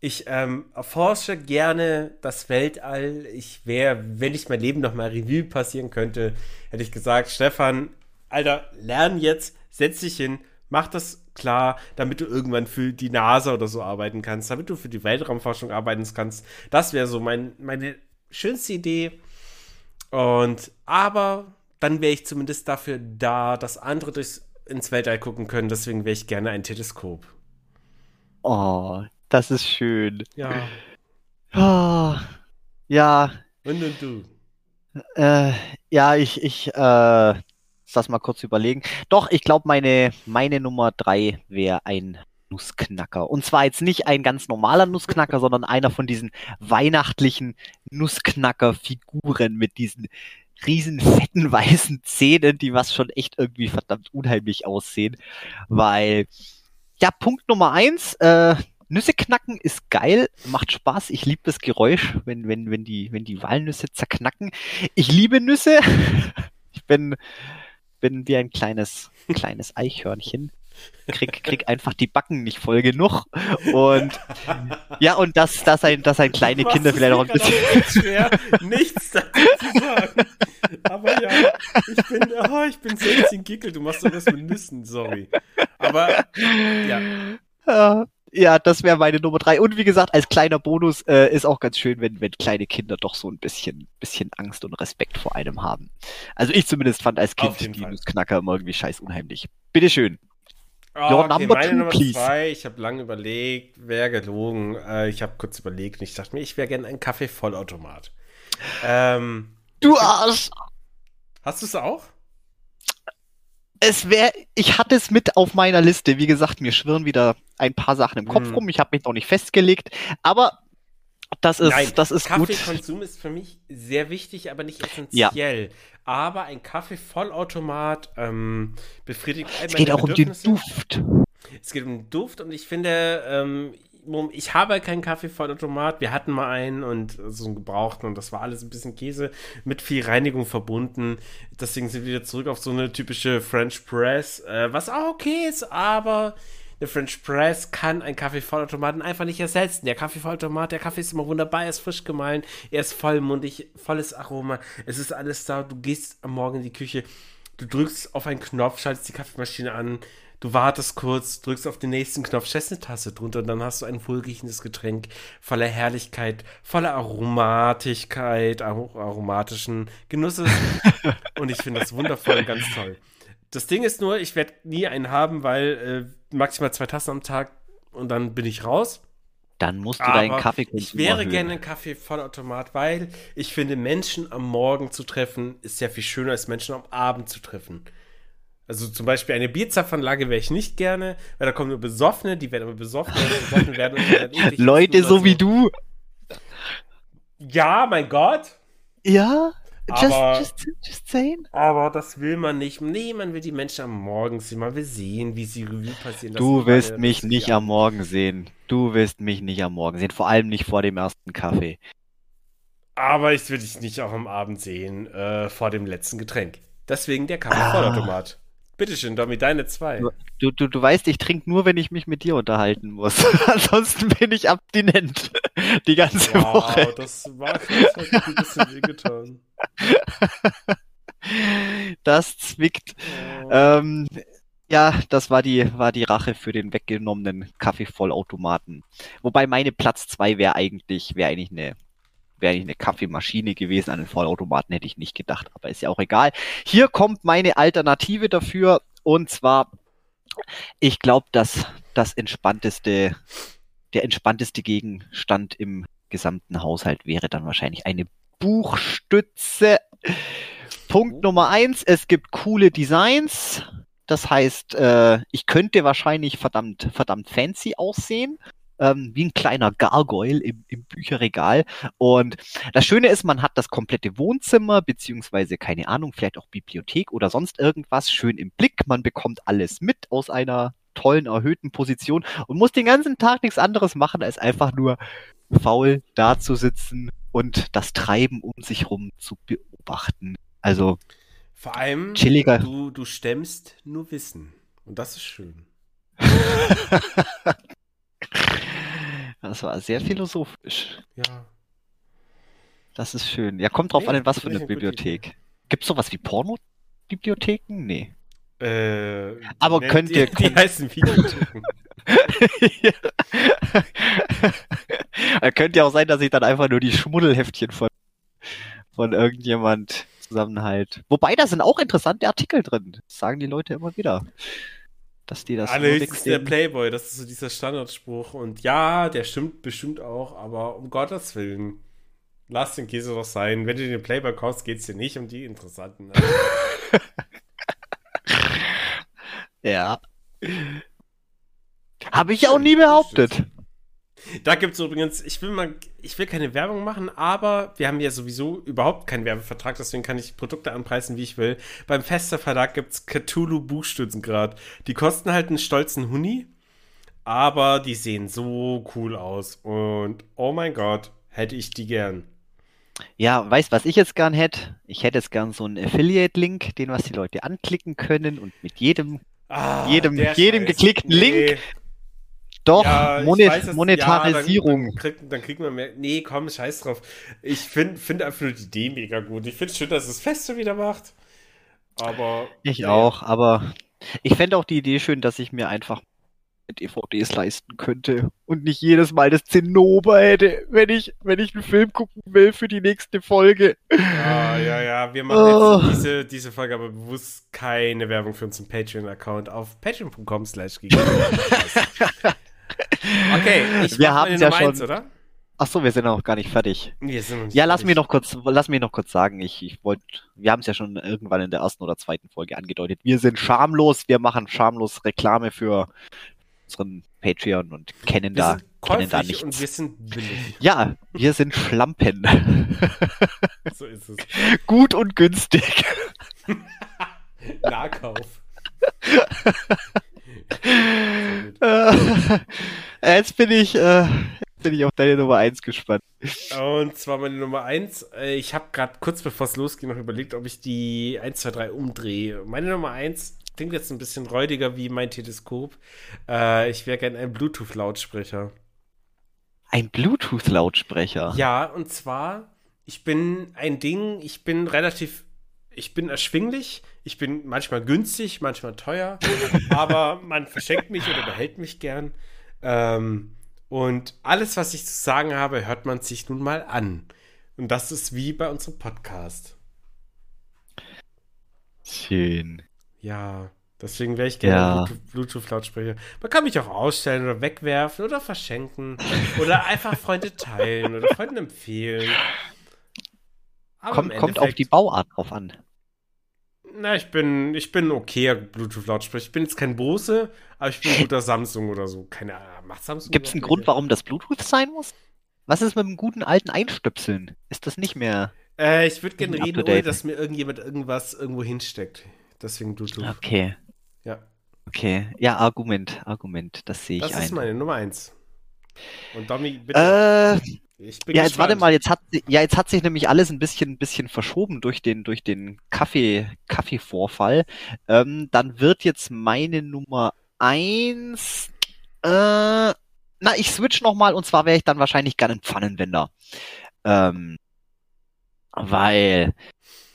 ich ähm, erforsche gerne das Weltall. Ich wäre, wenn ich mein Leben noch mal Revue passieren könnte, hätte ich gesagt, Stefan, Alter, lern jetzt, setz dich hin, mach das klar, damit du irgendwann für die NASA oder so arbeiten kannst, damit du für die Weltraumforschung arbeiten kannst. Das wäre so mein, meine schönste Idee. Und aber dann wäre ich zumindest dafür da, dass andere durchs, ins Weltall gucken können. Deswegen wäre ich gerne ein Teleskop. Oh, das ist schön. Ja. Oh, ja. Und, und du? Äh, ja, ich, ich, äh, das mal kurz überlegen. Doch, ich glaube, meine, meine Nummer drei wäre ein Nussknacker. Und zwar jetzt nicht ein ganz normaler Nussknacker, sondern einer von diesen weihnachtlichen Nussknacker-Figuren mit diesen riesen fetten weißen Zähnen, die was schon echt irgendwie verdammt unheimlich aussehen. Weil, ja, Punkt Nummer eins, äh, Nüsse knacken ist geil, macht Spaß. Ich liebe das Geräusch, wenn, wenn, wenn, die, wenn die Walnüsse zerknacken. Ich liebe Nüsse. Ich bin, bin wie ein kleines, kleines Eichhörnchen. Krieg, krieg einfach die Backen nicht voll genug. Und ja, und dass, dass, ein, dass ein kleine Kinder vielleicht auch ein bisschen. schwer, nichts dazu zu sagen. Aber ja, ich bin, oh, ich bin 16 Gickel, du machst doch was mit Nüssen, sorry. Aber ja. ja ja, das wäre meine Nummer drei. Und wie gesagt, als kleiner Bonus äh, ist auch ganz schön, wenn, wenn kleine Kinder doch so ein bisschen, bisschen Angst und Respekt vor einem haben. Also ich zumindest fand als Kind die Nussknacker immer irgendwie scheiß unheimlich. Bitteschön. Oh, Your okay, number meine two, Nummer please. zwei, ich habe lange überlegt, wer gelogen. Äh, ich habe kurz überlegt und ich dachte mir, ich wäre gerne ein Kaffee-Vollautomat. Ähm, du Arsch! Hast du es auch? es wäre, ich hatte es mit auf meiner Liste. Wie gesagt, mir schwirren wieder ein paar Sachen im Kopf hm. rum. Ich habe mich noch nicht festgelegt, aber das ist, Nein, das ist Kaffeekonsum ist für mich sehr wichtig, aber nicht essentiell. Ja. Aber ein Kaffee-Vollautomat ähm, befriedigt Es geht auch um den Duft. Es geht um den Duft und ich finde, ähm, ich habe keinen Kaffeevollautomat. Wir hatten mal einen und so einen gebrauchten und das war alles ein bisschen Käse mit viel Reinigung verbunden. Deswegen sind wir wieder zurück auf so eine typische French Press, äh, was auch okay ist, aber eine French Press kann einen Kaffeevollautomaten einfach nicht ersetzen. Der Kaffeevollautomat, der Kaffee ist immer wunderbar, er ist frisch gemahlen, er ist vollmundig, volles Aroma, es ist alles da. Du gehst am Morgen in die Küche, du drückst auf einen Knopf, schaltest die Kaffeemaschine an, Du wartest kurz, drückst auf den nächsten Knopf, stellst eine Tasse drunter und dann hast du ein wohlriechendes Getränk voller Herrlichkeit, voller Aromatigkeit, aromatischen Genusses. und ich finde das wundervoll und ganz toll. Das Ding ist nur, ich werde nie einen haben, weil äh, maximal zwei Tassen am Tag und dann bin ich raus. Dann musst du Aber deinen Kaffee Ich wäre erhöhen. gerne ein Kaffee-Vollautomat, weil ich finde, Menschen am Morgen zu treffen, ist sehr viel schöner als Menschen am Abend zu treffen. Also zum Beispiel eine Bierzapfanlage wäre ich nicht gerne, weil da kommen nur Besoffene, die werden immer besoffen, besoffen werden Leute so wie du. Ja, mein Gott. Ja, aber, just, just, just saying. Aber das will man nicht. Nee, man will die Menschen am Morgen sehen. Man will sehen, wie sie Revue passieren. Du willst mich nicht am Morgen sehen. Du willst mich nicht am Morgen sehen. Vor allem nicht vor dem ersten Kaffee. Aber ich will dich nicht auch am Abend sehen, äh, vor dem letzten Getränk. Deswegen der Kaffee-Vollautomat. Ah. Bitteschön, Domi, deine zwei. Du, du, du weißt, ich trinke nur, wenn ich mich mit dir unterhalten muss. Ansonsten bin ich abstinent. Die ganze wow, Woche. das war das hat ein bisschen wehgetan. Das zwickt. Oh. Ähm, ja, das war die, war die Rache für den weggenommenen Kaffeevollautomaten. Wobei meine Platz zwei wäre eigentlich, wäre eigentlich eine wäre eine Kaffeemaschine gewesen. An den Vollautomaten hätte ich nicht gedacht, aber ist ja auch egal. Hier kommt meine Alternative dafür und zwar, ich glaube, dass das entspannteste, der entspannteste Gegenstand im gesamten Haushalt wäre dann wahrscheinlich eine Buchstütze. Punkt Nummer eins, es gibt coole Designs. Das heißt, äh, ich könnte wahrscheinlich verdammt, verdammt fancy aussehen ähm, wie ein kleiner Gargoyle im, im Bücherregal. Und das Schöne ist, man hat das komplette Wohnzimmer, beziehungsweise, keine Ahnung, vielleicht auch Bibliothek oder sonst irgendwas schön im Blick. Man bekommt alles mit aus einer tollen, erhöhten Position und muss den ganzen Tag nichts anderes machen, als einfach nur faul dazusitzen und das Treiben um sich rum zu beobachten. Also vor allem, chilliger. Du, du stemmst nur Wissen. Und das ist schön. Das war sehr philosophisch. Ja. Das ist schön. Ja, kommt drauf nee, an, in was für eine Bibliothek. Gibt es sowas wie Porno-Bibliotheken? Nee. Äh, Aber ne, könnt ihr. Die, die heißen Videotheken. ja. könnte ja auch sein, dass ich dann einfach nur die Schmuddelheftchen von, von irgendjemand zusammenhalt. Wobei, da sind auch interessante Artikel drin. Das sagen die Leute immer wieder dass die das ist der Playboy, das ist so dieser Standardspruch. Und ja, der stimmt bestimmt auch, aber um Gottes Willen, lass den Käse doch sein. Wenn du den Playboy kaufst, geht es dir nicht um die interessanten. Ja. Habe ich auch nie behauptet. Da gibt es übrigens, ich will mal, ich will keine Werbung machen, aber wir haben ja sowieso überhaupt keinen Werbevertrag, deswegen kann ich Produkte anpreisen, wie ich will. Beim Fester Verlag gibt es Cthulhu Buchstützen gerade. Die kosten halt einen stolzen Huni, aber die sehen so cool aus. Und oh mein Gott, hätte ich die gern. Ja, weißt was ich jetzt gern hätte? Ich hätte jetzt gern so einen Affiliate-Link, den was die Leute anklicken können und mit jedem, ah, jedem, jedem geklickten nee. Link doch, ja, Monet weiß, Monetarisierung. Ja, dann, dann, kriegt, dann, kriegt, man mehr. Nee, komm, scheiß drauf. Ich finde find einfach nur die Idee mega gut. Ich finde schön, dass es Feste wieder macht. Aber. Ich ja. auch, aber ich fände auch die Idee schön, dass ich mir einfach DVDs leisten könnte und nicht jedes Mal das Zinnober hätte, wenn ich, wenn ich einen Film gucken will für die nächste Folge. Ja, ja, ja. Wir machen oh. jetzt diese, diese Folge aber bewusst keine Werbung für unseren Patreon-Account auf patreon.com slash Okay, ich wir haben ja schon. Eins, oder? Ach so, wir sind noch gar nicht fertig. Wir sind nicht ja, lass mich noch kurz, lass mich noch kurz sagen. Ich, ich wollte, wir haben es ja schon irgendwann in der ersten oder zweiten Folge angedeutet. Wir sind schamlos. Wir machen schamlos Reklame für unseren Patreon und kennen wir da, kennen da nichts. Und wir sind billig. Ja, wir sind Schlampen. so ist es. Gut und günstig. Nahkauf. Äh, jetzt bin ich, äh, bin ich auf deine Nummer 1 gespannt. Und zwar meine Nummer 1. Äh, ich habe gerade kurz bevor es losging noch überlegt, ob ich die 1, 2, 3 umdrehe. Meine Nummer 1 klingt jetzt ein bisschen räudiger wie mein Teleskop. Äh, ich wäre gerne ein Bluetooth-Lautsprecher. Ein Bluetooth-Lautsprecher? Ja, und zwar, ich bin ein Ding, ich bin relativ ich bin erschwinglich, ich bin manchmal günstig, manchmal teuer, aber man verschenkt mich oder behält mich gern. Ähm, und alles, was ich zu sagen habe, hört man sich nun mal an. Und das ist wie bei unserem Podcast. Schön. Ja, deswegen wäre ich gerne ja. Bluetooth-Lautsprecher. Man kann mich auch ausstellen oder wegwerfen oder verschenken oder einfach Freunde teilen oder Freunden empfehlen. Kommt, kommt auf die Bauart drauf an. Na, ich bin, ich bin okay Bluetooth-Lautsprecher. Ich bin jetzt kein Bose, aber ich bin ein guter Samsung oder so. Keine Ahnung, macht Samsung. Gibt es einen Grund, warum das Bluetooth sein muss? Was ist mit dem guten alten Einstöpseln? Ist das nicht mehr. Äh, ich würde gerne reden, ohne dass mir irgendjemand irgendwas irgendwo hinsteckt. Deswegen Bluetooth. Okay. Ja. Okay. Ja, Argument, Argument. Das sehe ich Das ist ein. meine Nummer eins. Und Domi, bitte. Äh, ja, jetzt gespannt. warte mal, jetzt hat, ja, jetzt hat sich nämlich alles ein bisschen, ein bisschen verschoben durch den, durch den Kaffee, Kaffeevorfall. Ähm, dann wird jetzt meine Nummer eins, äh, na, ich switch nochmal und zwar wäre ich dann wahrscheinlich gerne ein Pfannenwender. Ähm, weil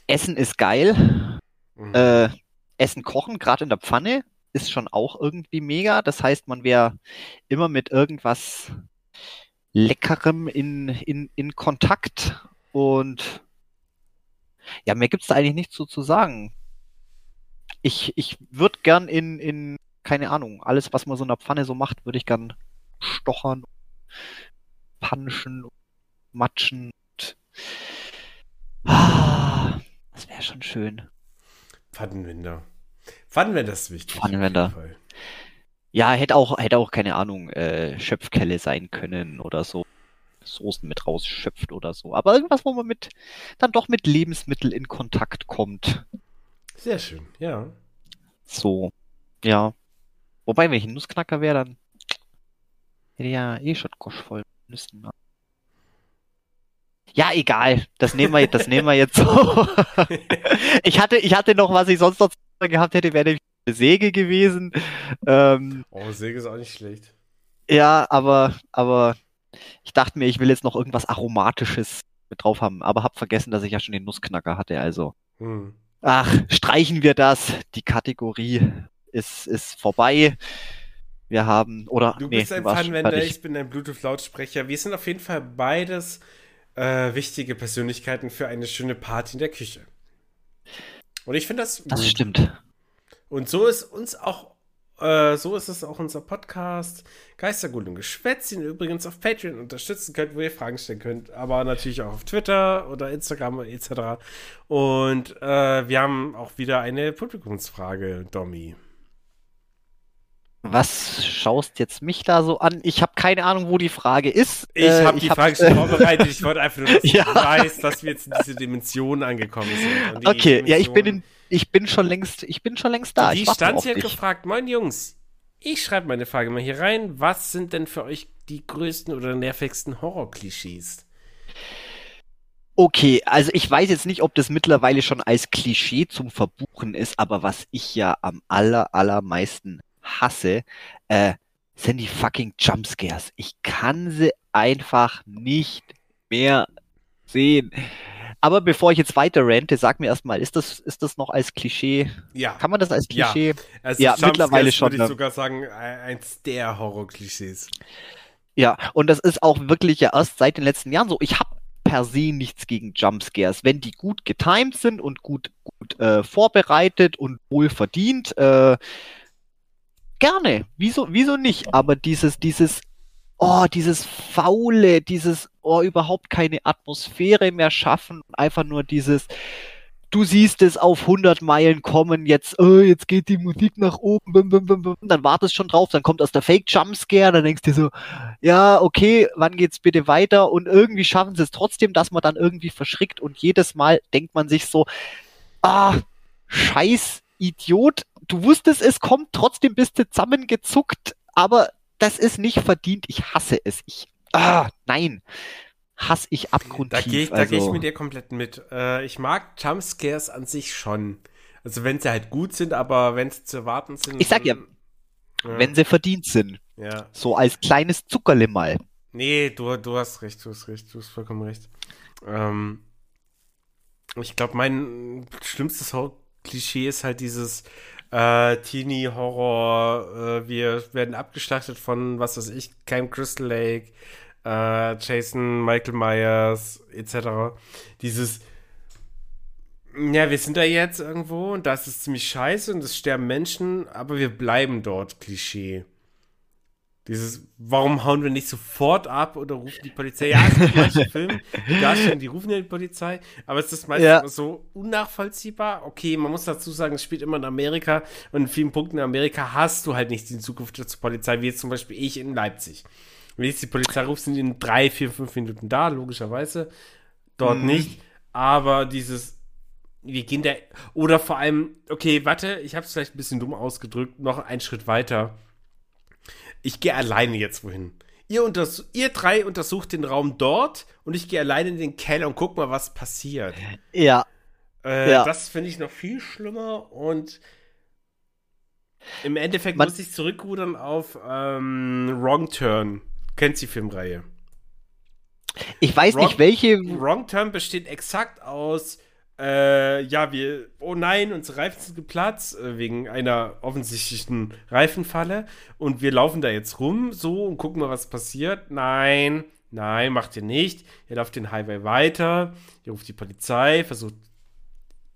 Essen ist geil. Mhm. Äh, Essen kochen, gerade in der Pfanne, ist schon auch irgendwie mega. Das heißt, man wäre immer mit irgendwas Leckerem in, in, in Kontakt. Und ja, mehr gibt's da eigentlich nicht so zu sagen. Ich, ich würde gern in, in, keine Ahnung, alles, was man so in der Pfanne so macht, würde ich gern stochern, panschen, matschen. Und, ah, das wäre schon schön. Pfannenwender. Pfannenwender ist wichtig. Pfannenwender. Ja, hätte auch, hätte auch, keine Ahnung, äh, Schöpfkelle sein können oder so. Soßen mit rausschöpft oder so. Aber irgendwas, wo man mit, dann doch mit Lebensmitteln in Kontakt kommt. Sehr schön, ja. So, ja. Wobei, wenn ich ein Nussknacker wäre, dann hätte ich ja eh schon Gosch voll Nüssen. Ne? Ja, egal. Das nehmen wir, das nehmen wir jetzt so. ich hatte, ich hatte noch, was ich sonst noch gehabt hätte, wäre nämlich Säge gewesen. Ähm, oh, Säge ist auch nicht schlecht. Ja, aber, aber ich dachte mir, ich will jetzt noch irgendwas Aromatisches mit drauf haben, aber hab vergessen, dass ich ja schon den Nussknacker hatte, also. Hm. Ach, streichen wir das. Die Kategorie ist, ist vorbei. Wir haben, oder. Du nee, bist ein Pfannenwender, ich bin ein Bluetooth-Lautsprecher. Wir sind auf jeden Fall beides äh, wichtige Persönlichkeiten für eine schöne Party in der Küche. Und ich finde das. Das gut. stimmt. Und so ist uns auch, äh, so ist es auch unser Podcast Geistergut und Geschwätz, den ihr übrigens auf Patreon unterstützen könnt, wo ihr Fragen stellen könnt, aber natürlich auch auf Twitter oder Instagram etc. Und äh, wir haben auch wieder eine Publikumsfrage, Domi. Was schaust jetzt mich da so an? Ich habe keine Ahnung, wo die Frage ist. Ich äh, habe die hab, Frage schon vorbereitet. Ich wollte einfach nur, dass ja. du weißt, dass wir jetzt in diese Dimension angekommen sind. Okay, Dimension, ja, ich bin in, ich bin schon längst, ich bin schon längst da. Die stand hier gefragt, moin Jungs, ich schreibe meine Frage mal hier rein. Was sind denn für euch die größten oder nervigsten Horror-Klischees? Okay, also ich weiß jetzt nicht, ob das mittlerweile schon als Klischee zum Verbuchen ist, aber was ich ja am aller, allermeisten hasse, äh, sind die fucking Jumpscares. Ich kann sie einfach nicht mehr sehen. Aber bevor ich jetzt weiter rente, sag mir erstmal, ist das, ist das noch als Klischee? Ja. Kann man das als Klischee? Ja, ja mittlerweile schon. würde ich sogar sagen, eins der Horror-Klischees. Ja, und das ist auch wirklich ja erst seit den letzten Jahren so. Ich habe per se nichts gegen Jumpscares. Wenn die gut getimed sind und gut, gut äh, vorbereitet und wohl verdient, äh, gerne. Wieso, wieso nicht? Aber dieses, dieses, oh, dieses faule, dieses, oh, überhaupt keine Atmosphäre mehr schaffen, einfach nur dieses, du siehst es auf 100 Meilen kommen, jetzt, oh, jetzt geht die Musik nach oben, bum, bum, bum, dann wartest schon drauf, dann kommt aus der Fake Jumpscare, dann denkst du dir so, ja, okay, wann geht's bitte weiter? Und irgendwie schaffen sie es trotzdem, dass man dann irgendwie verschrickt und jedes Mal denkt man sich so, ah, scheiß Idiot, du wusstest, es kommt, trotzdem bist du zusammengezuckt, aber das ist nicht verdient. Ich hasse es. Ich, ah, nein. Hasse ich abgrundtief. Da gehe ich, also, geh ich mit dir komplett mit. Äh, ich mag Jumpscares an sich schon. Also wenn sie halt gut sind, aber wenn sie zu erwarten sind. Ich sag ja, ja, wenn sie verdient sind. Ja. So als kleines Zuckerle mal. Nee, du, du hast recht, du hast recht, du hast vollkommen recht. Ähm, ich glaube, mein schlimmstes Klischee ist halt dieses äh, Teenie-Horror, äh, wir werden abgeschlachtet von, was weiß ich, Camp Crystal Lake, äh, Jason, Michael Myers, etc. Dieses, ja, wir sind da jetzt irgendwo und das ist ziemlich scheiße und es sterben Menschen, aber wir bleiben dort, Klischee. Dieses, warum hauen wir nicht sofort ab oder rufen die Polizei? Ja, es gibt manche Filme, die darstellen, die rufen ja die Polizei, aber es ist meistens ja. so unnachvollziehbar. Okay, man muss dazu sagen, es spielt immer in Amerika und in vielen Punkten in Amerika hast du halt nicht die Zukunft zur Polizei, wie jetzt zum Beispiel ich in Leipzig. Wenn jetzt die Polizei ruft, sind die in drei, vier, fünf Minuten da, logischerweise. Dort mhm. nicht. Aber dieses, wir gehen da, oder vor allem, okay, warte, ich habe es vielleicht ein bisschen dumm ausgedrückt, noch einen Schritt weiter ich gehe alleine jetzt wohin. Ihr, unters ihr drei untersucht den Raum dort und ich gehe alleine in den Keller und guck mal, was passiert. Ja. Äh, ja. Das finde ich noch viel schlimmer und im Endeffekt Man muss ich zurückrudern auf ähm, Wrong Turn. Kennt die Filmreihe? Ich weiß Wrong, nicht, welche. Wrong Turn besteht exakt aus äh, ja, wir, oh nein, unsere Reifen sind geplatzt, äh, wegen einer offensichtlichen Reifenfalle. Und wir laufen da jetzt rum, so, und gucken mal, was passiert. Nein, Nein, macht ihr nicht. Ihr lauft den Highway weiter, ihr ruft die Polizei, versucht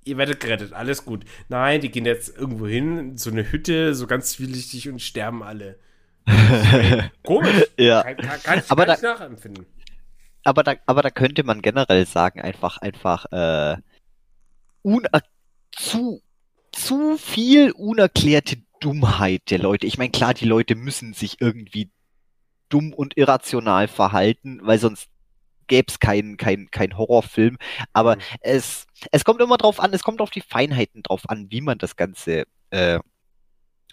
ihr werdet gerettet, alles gut. Nein, die gehen jetzt irgendwo hin, so eine Hütte, so ganz zwielichtig und sterben alle. Komisch. ja. Kann, kann, kann ich aber da, nachempfinden. Aber da, aber da könnte man generell sagen, einfach, einfach, äh, zu, zu viel unerklärte Dummheit der Leute. Ich meine, klar, die Leute müssen sich irgendwie dumm und irrational verhalten, weil sonst gäbe es keinen kein, kein Horrorfilm. Aber mhm. es, es kommt immer drauf an, es kommt auf die Feinheiten drauf an, wie man das Ganze, äh,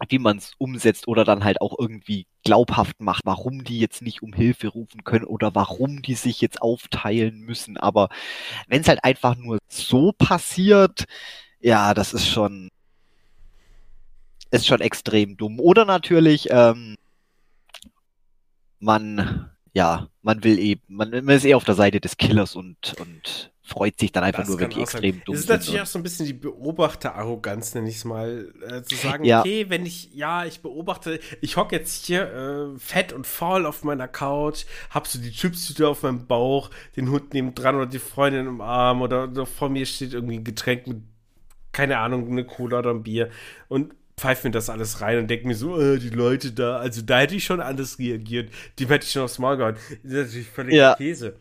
wie man es umsetzt oder dann halt auch irgendwie glaubhaft macht, warum die jetzt nicht um Hilfe rufen können oder warum die sich jetzt aufteilen müssen. Aber wenn es halt einfach nur so passiert, ja, das ist schon, ist schon extrem dumm. Oder natürlich, ähm, man ja, man will eben, man, man ist eher auf der Seite des Killers und, und freut sich dann einfach das nur, wenn die extrem sein. dumm. Es ist natürlich auch so ein bisschen die Beobachterarroganz, nenne ich es mal, äh, zu sagen, ja. okay, wenn ich, ja, ich beobachte, ich hocke jetzt hier äh, fett und faul auf meiner Couch, hab so die Chipstüte auf meinem Bauch, den Hund neben dran oder die Freundin im Arm oder, oder vor mir steht irgendwie ein Getränk mit, keine Ahnung, eine Cola oder ein Bier und pfeife mir das alles rein und denke mir so, äh, die Leute da, also da hätte ich schon anders reagiert. Die hätte ich schon aufs Maul gehauen. Das ist natürlich völlig ja. Käse.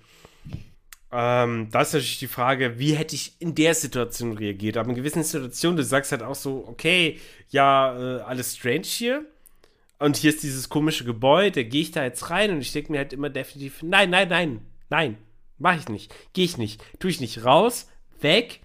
Ähm, da ist natürlich die Frage, wie hätte ich in der Situation reagiert? Aber in gewissen Situationen, du sagst halt auch so, okay, ja, äh, alles strange hier. Und hier ist dieses komische Gebäude, gehe ich da jetzt rein und ich denke mir halt immer definitiv, nein, nein, nein, nein, mach ich nicht, gehe ich nicht, tue ich nicht raus, weg,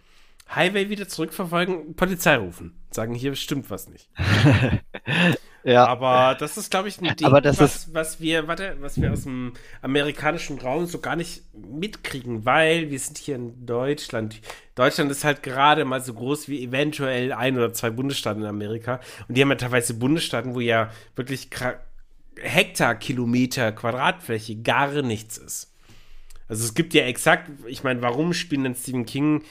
Highway wieder zurückverfolgen, Polizei rufen sagen, hier stimmt was nicht. ja. Aber das ist, glaube ich, ein Ding, was, was, wir, warte, was wir aus dem amerikanischen Raum so gar nicht mitkriegen, weil wir sind hier in Deutschland. Deutschland ist halt gerade mal so groß wie eventuell ein oder zwei Bundesstaaten in Amerika. Und die haben ja teilweise Bundesstaaten, wo ja wirklich Hektarkilometer Quadratfläche gar nichts ist. Also es gibt ja exakt, ich meine, warum spielen denn Stephen King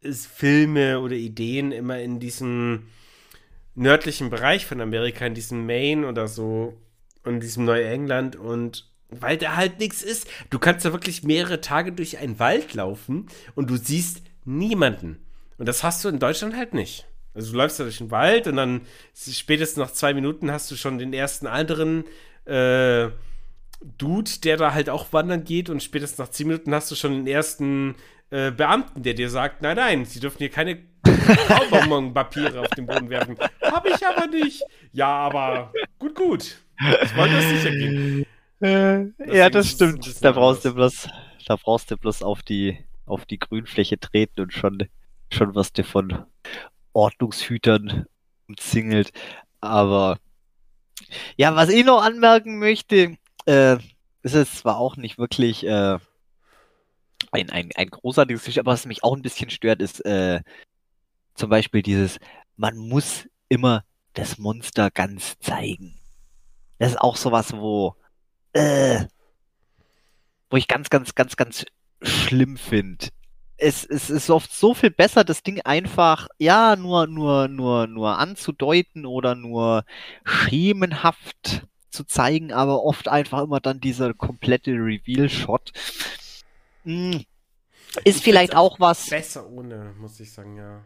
ist Filme oder Ideen immer in diesem nördlichen Bereich von Amerika, in diesem Maine oder so und diesem Neuengland und weil da halt nichts ist. Du kannst da wirklich mehrere Tage durch einen Wald laufen und du siehst niemanden. Und das hast du in Deutschland halt nicht. Also du läufst da durch den Wald und dann spätestens nach zwei Minuten hast du schon den ersten anderen äh, Dude, der da halt auch wandern geht und spätestens nach zehn Minuten hast du schon den ersten äh, Beamten, der dir sagt, nein, nein, sie dürfen hier keine Kaubonbon-Papiere auf den Boden werfen. Hab ich aber nicht. Ja, aber gut, gut. Ich wollte das sicher geben. Äh, ja, das stimmt. Da brauchst du bloß, da brauchst du bloß auf die, auf die Grünfläche treten und schon, schon was dir von Ordnungshütern umzingelt. Aber ja, was ich noch anmerken möchte, äh, ist es zwar auch nicht wirklich äh, ein, ein, ein großartiges Geschichte, aber was mich auch ein bisschen stört, ist äh, zum Beispiel dieses, man muss immer das Monster ganz zeigen. Das ist auch sowas, wo, äh, wo ich ganz, ganz, ganz, ganz schlimm finde. Es, es ist oft so viel besser, das Ding einfach, ja, nur, nur, nur, nur anzudeuten oder nur schemenhaft zu zeigen, aber oft einfach immer dann dieser komplette Reveal-Shot. Hm. Ist vielleicht auch was. Besser ohne, muss ich sagen, ja.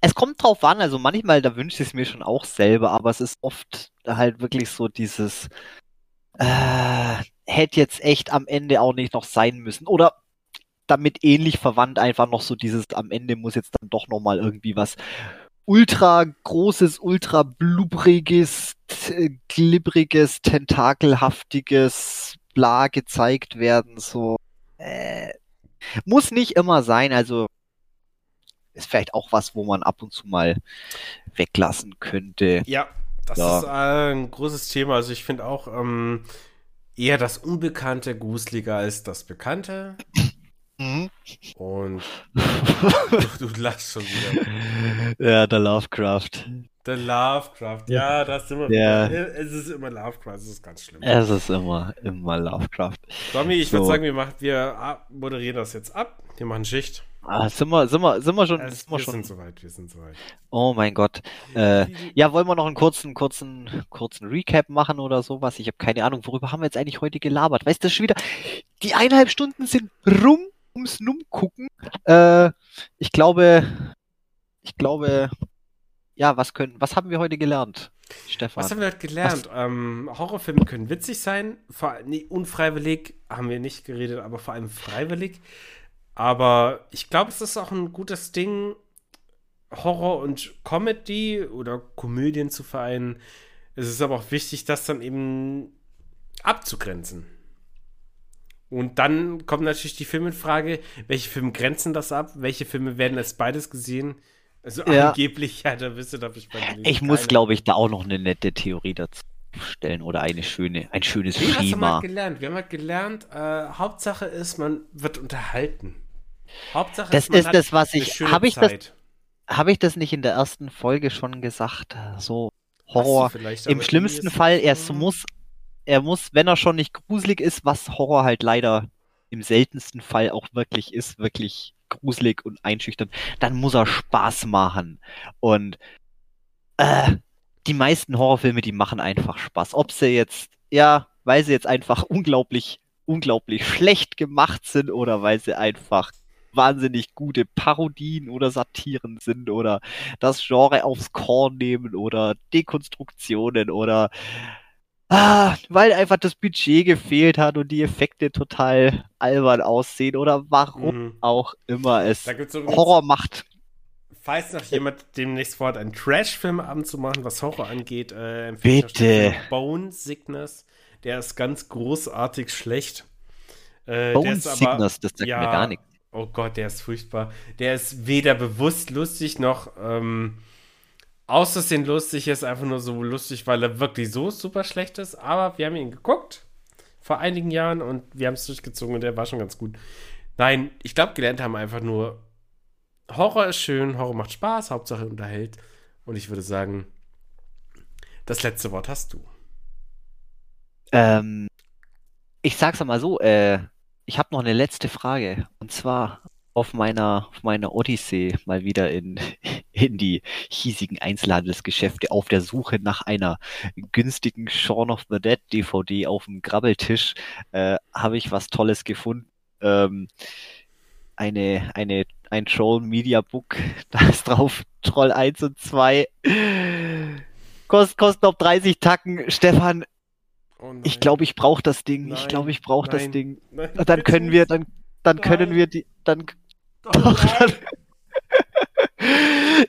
Es kommt drauf an, also manchmal, da wünsche ich es mir schon auch selber, aber es ist oft halt wirklich so dieses, äh, hätte jetzt echt am Ende auch nicht noch sein müssen. Oder damit ähnlich verwandt einfach noch so dieses, am Ende muss jetzt dann doch nochmal irgendwie was ultra großes, ultra blubbriges, glibbriges, tentakelhaftiges bla gezeigt werden, so äh, muss nicht immer sein, also ist vielleicht auch was, wo man ab und zu mal weglassen könnte. Ja, das ja. ist äh, ein großes Thema. Also ich finde auch ähm, eher das Unbekannte gruseliger als das Bekannte. Mhm. Und du, du lachst schon wieder. Ja, der Lovecraft. The Lovecraft, ja, das ist immer. Ja. Es ist immer Lovecraft, es ist ganz schlimm. Es ist immer, immer Lovecraft. Tommy, ich so. würde sagen, wir, machen, wir moderieren das jetzt ab. Wir machen Schicht. Ah, sind wir, sind wir, sind wir schon? Es, sind wir, wir schon? sind soweit, wir sind soweit. Oh mein Gott. Äh, ja, wollen wir noch einen kurzen, kurzen, kurzen Recap machen oder sowas? Ich habe keine Ahnung, worüber haben wir jetzt eigentlich heute gelabert? Weißt du, schon wieder, die eineinhalb Stunden sind rum ums Numm gucken. Äh, ich glaube, ich glaube, ja, was können, was haben wir heute gelernt? Stefan. Was haben wir heute gelernt? Ähm, Horrorfilme können witzig sein, vor, nee, unfreiwillig haben wir nicht geredet, aber vor allem freiwillig. Aber ich glaube, es ist auch ein gutes Ding, Horror und Comedy oder Komödien zu vereinen. Es ist aber auch wichtig, das dann eben abzugrenzen. Und dann kommt natürlich die Filminfrage, welche Filme grenzen das ab? Welche Filme werden als beides gesehen? Also ja. angeblich, ja, da wisst ihr, da ich bei Ich muss, glaube ich, da auch noch eine nette Theorie dazu stellen oder eine schöne, ein schönes Wie, Schema. Haben wir gelernt? Wir haben halt gelernt, äh, Hauptsache ist, man wird unterhalten. Hauptsache das ist, ist das, was ich. Habe ich das? Habe ich das nicht in der ersten Folge schon gesagt? So Horror. Im schlimmsten Fall, er muss, er muss, wenn er schon nicht gruselig ist, was Horror halt leider im seltensten Fall auch wirklich ist, wirklich gruselig und einschüchternd, dann muss er Spaß machen. Und äh, die meisten Horrorfilme, die machen einfach Spaß. Ob sie jetzt, ja, weil sie jetzt einfach unglaublich, unglaublich schlecht gemacht sind oder weil sie einfach wahnsinnig gute Parodien oder Satiren sind oder das Genre aufs Korn nehmen oder Dekonstruktionen oder ah, weil einfach das Budget gefehlt hat und die Effekte total albern aussehen oder warum mhm. auch immer es Horror macht. Falls noch jemand demnächst vorhat, einen Trash-Filmabend zu machen, was Horror angeht, äh, Bitte. Bone Sickness. Der ist ganz großartig schlecht. Äh, Bone Sickness, das sagt ja, mir gar nichts. Oh Gott, der ist furchtbar. Der ist weder bewusst lustig noch ähm, außersehen lustig. ist einfach nur so lustig, weil er wirklich so super schlecht ist. Aber wir haben ihn geguckt vor einigen Jahren und wir haben es durchgezogen und der war schon ganz gut. Nein, ich glaube, gelernt haben einfach nur, Horror ist schön, Horror macht Spaß, Hauptsache unterhält. Und ich würde sagen, das letzte Wort hast du. Ähm, ich sag's mal so, äh, ich habe noch eine letzte Frage. Und zwar auf meiner, auf meiner Odyssee mal wieder in, in die hiesigen Einzelhandelsgeschäfte auf der Suche nach einer günstigen Shaun of the Dead DVD auf dem Grabbeltisch äh, habe ich was Tolles gefunden. Ähm, eine, eine, ein Troll Media Book, da ist drauf Troll 1 und 2. Kost, kosten auf 30 Tacken. Stefan, Oh ich glaube, ich brauche das Ding. Nein, ich glaube, ich brauche das Ding. Nein, dann können wir, dann, dann können wir die, dann.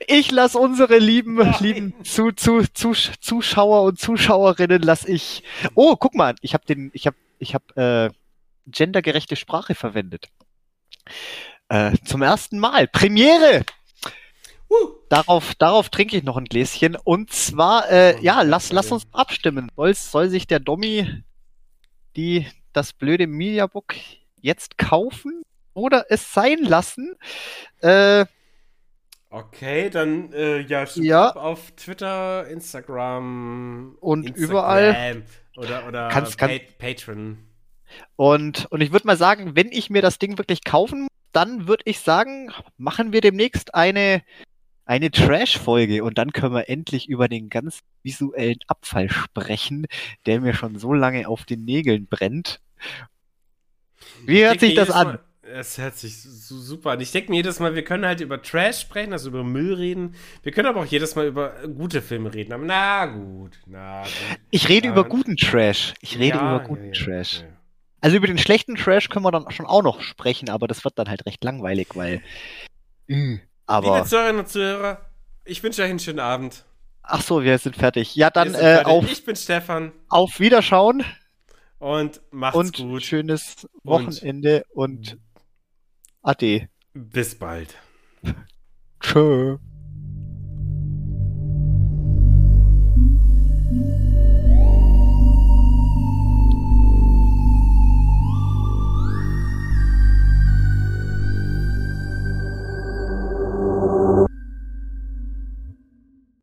Ich lasse unsere lieben, nein. lieben zu, zu, zu, Zuschauer und Zuschauerinnen lass ich. Oh, guck mal, ich habe den, ich habe, ich habe äh, gendergerechte Sprache verwendet. Äh, zum ersten Mal. Premiere! Darauf, darauf trinke ich noch ein Gläschen. Und zwar, äh, ja, lass, lass uns abstimmen. Soll, soll sich der Dommy die, das blöde Mediabook jetzt kaufen oder es sein lassen? Äh, okay, dann äh, ja, ja. auf Twitter, Instagram und Instagram überall oder oder kannst, kann, Patreon. Und und ich würde mal sagen, wenn ich mir das Ding wirklich kaufen muss, dann würde ich sagen, machen wir demnächst eine eine Trash-Folge und dann können wir endlich über den ganz visuellen Abfall sprechen, der mir schon so lange auf den Nägeln brennt. Wie hört sich das an? Es hört sich so super an. Ich denke mir jedes Mal, wir können halt über Trash sprechen, also über Müll reden. Wir können aber auch jedes Mal über gute Filme reden. Aber na gut, na gut. Ich rede ja, über guten Trash. Ich rede ja, über guten ja, Trash. Also über den schlechten Trash können wir dann schon auch noch sprechen, aber das wird dann halt recht langweilig, weil. Mh. Aber Liebe Zuhörerinnen und Zuhörer, ich wünsche euch einen schönen Abend. Ach so, wir sind fertig. Ja, dann äh, fertig. auf. Ich bin Stefan. Auf Wiederschauen. Und macht's und gut. Und schönes Wochenende und, und Ade. Bis bald. Tschö.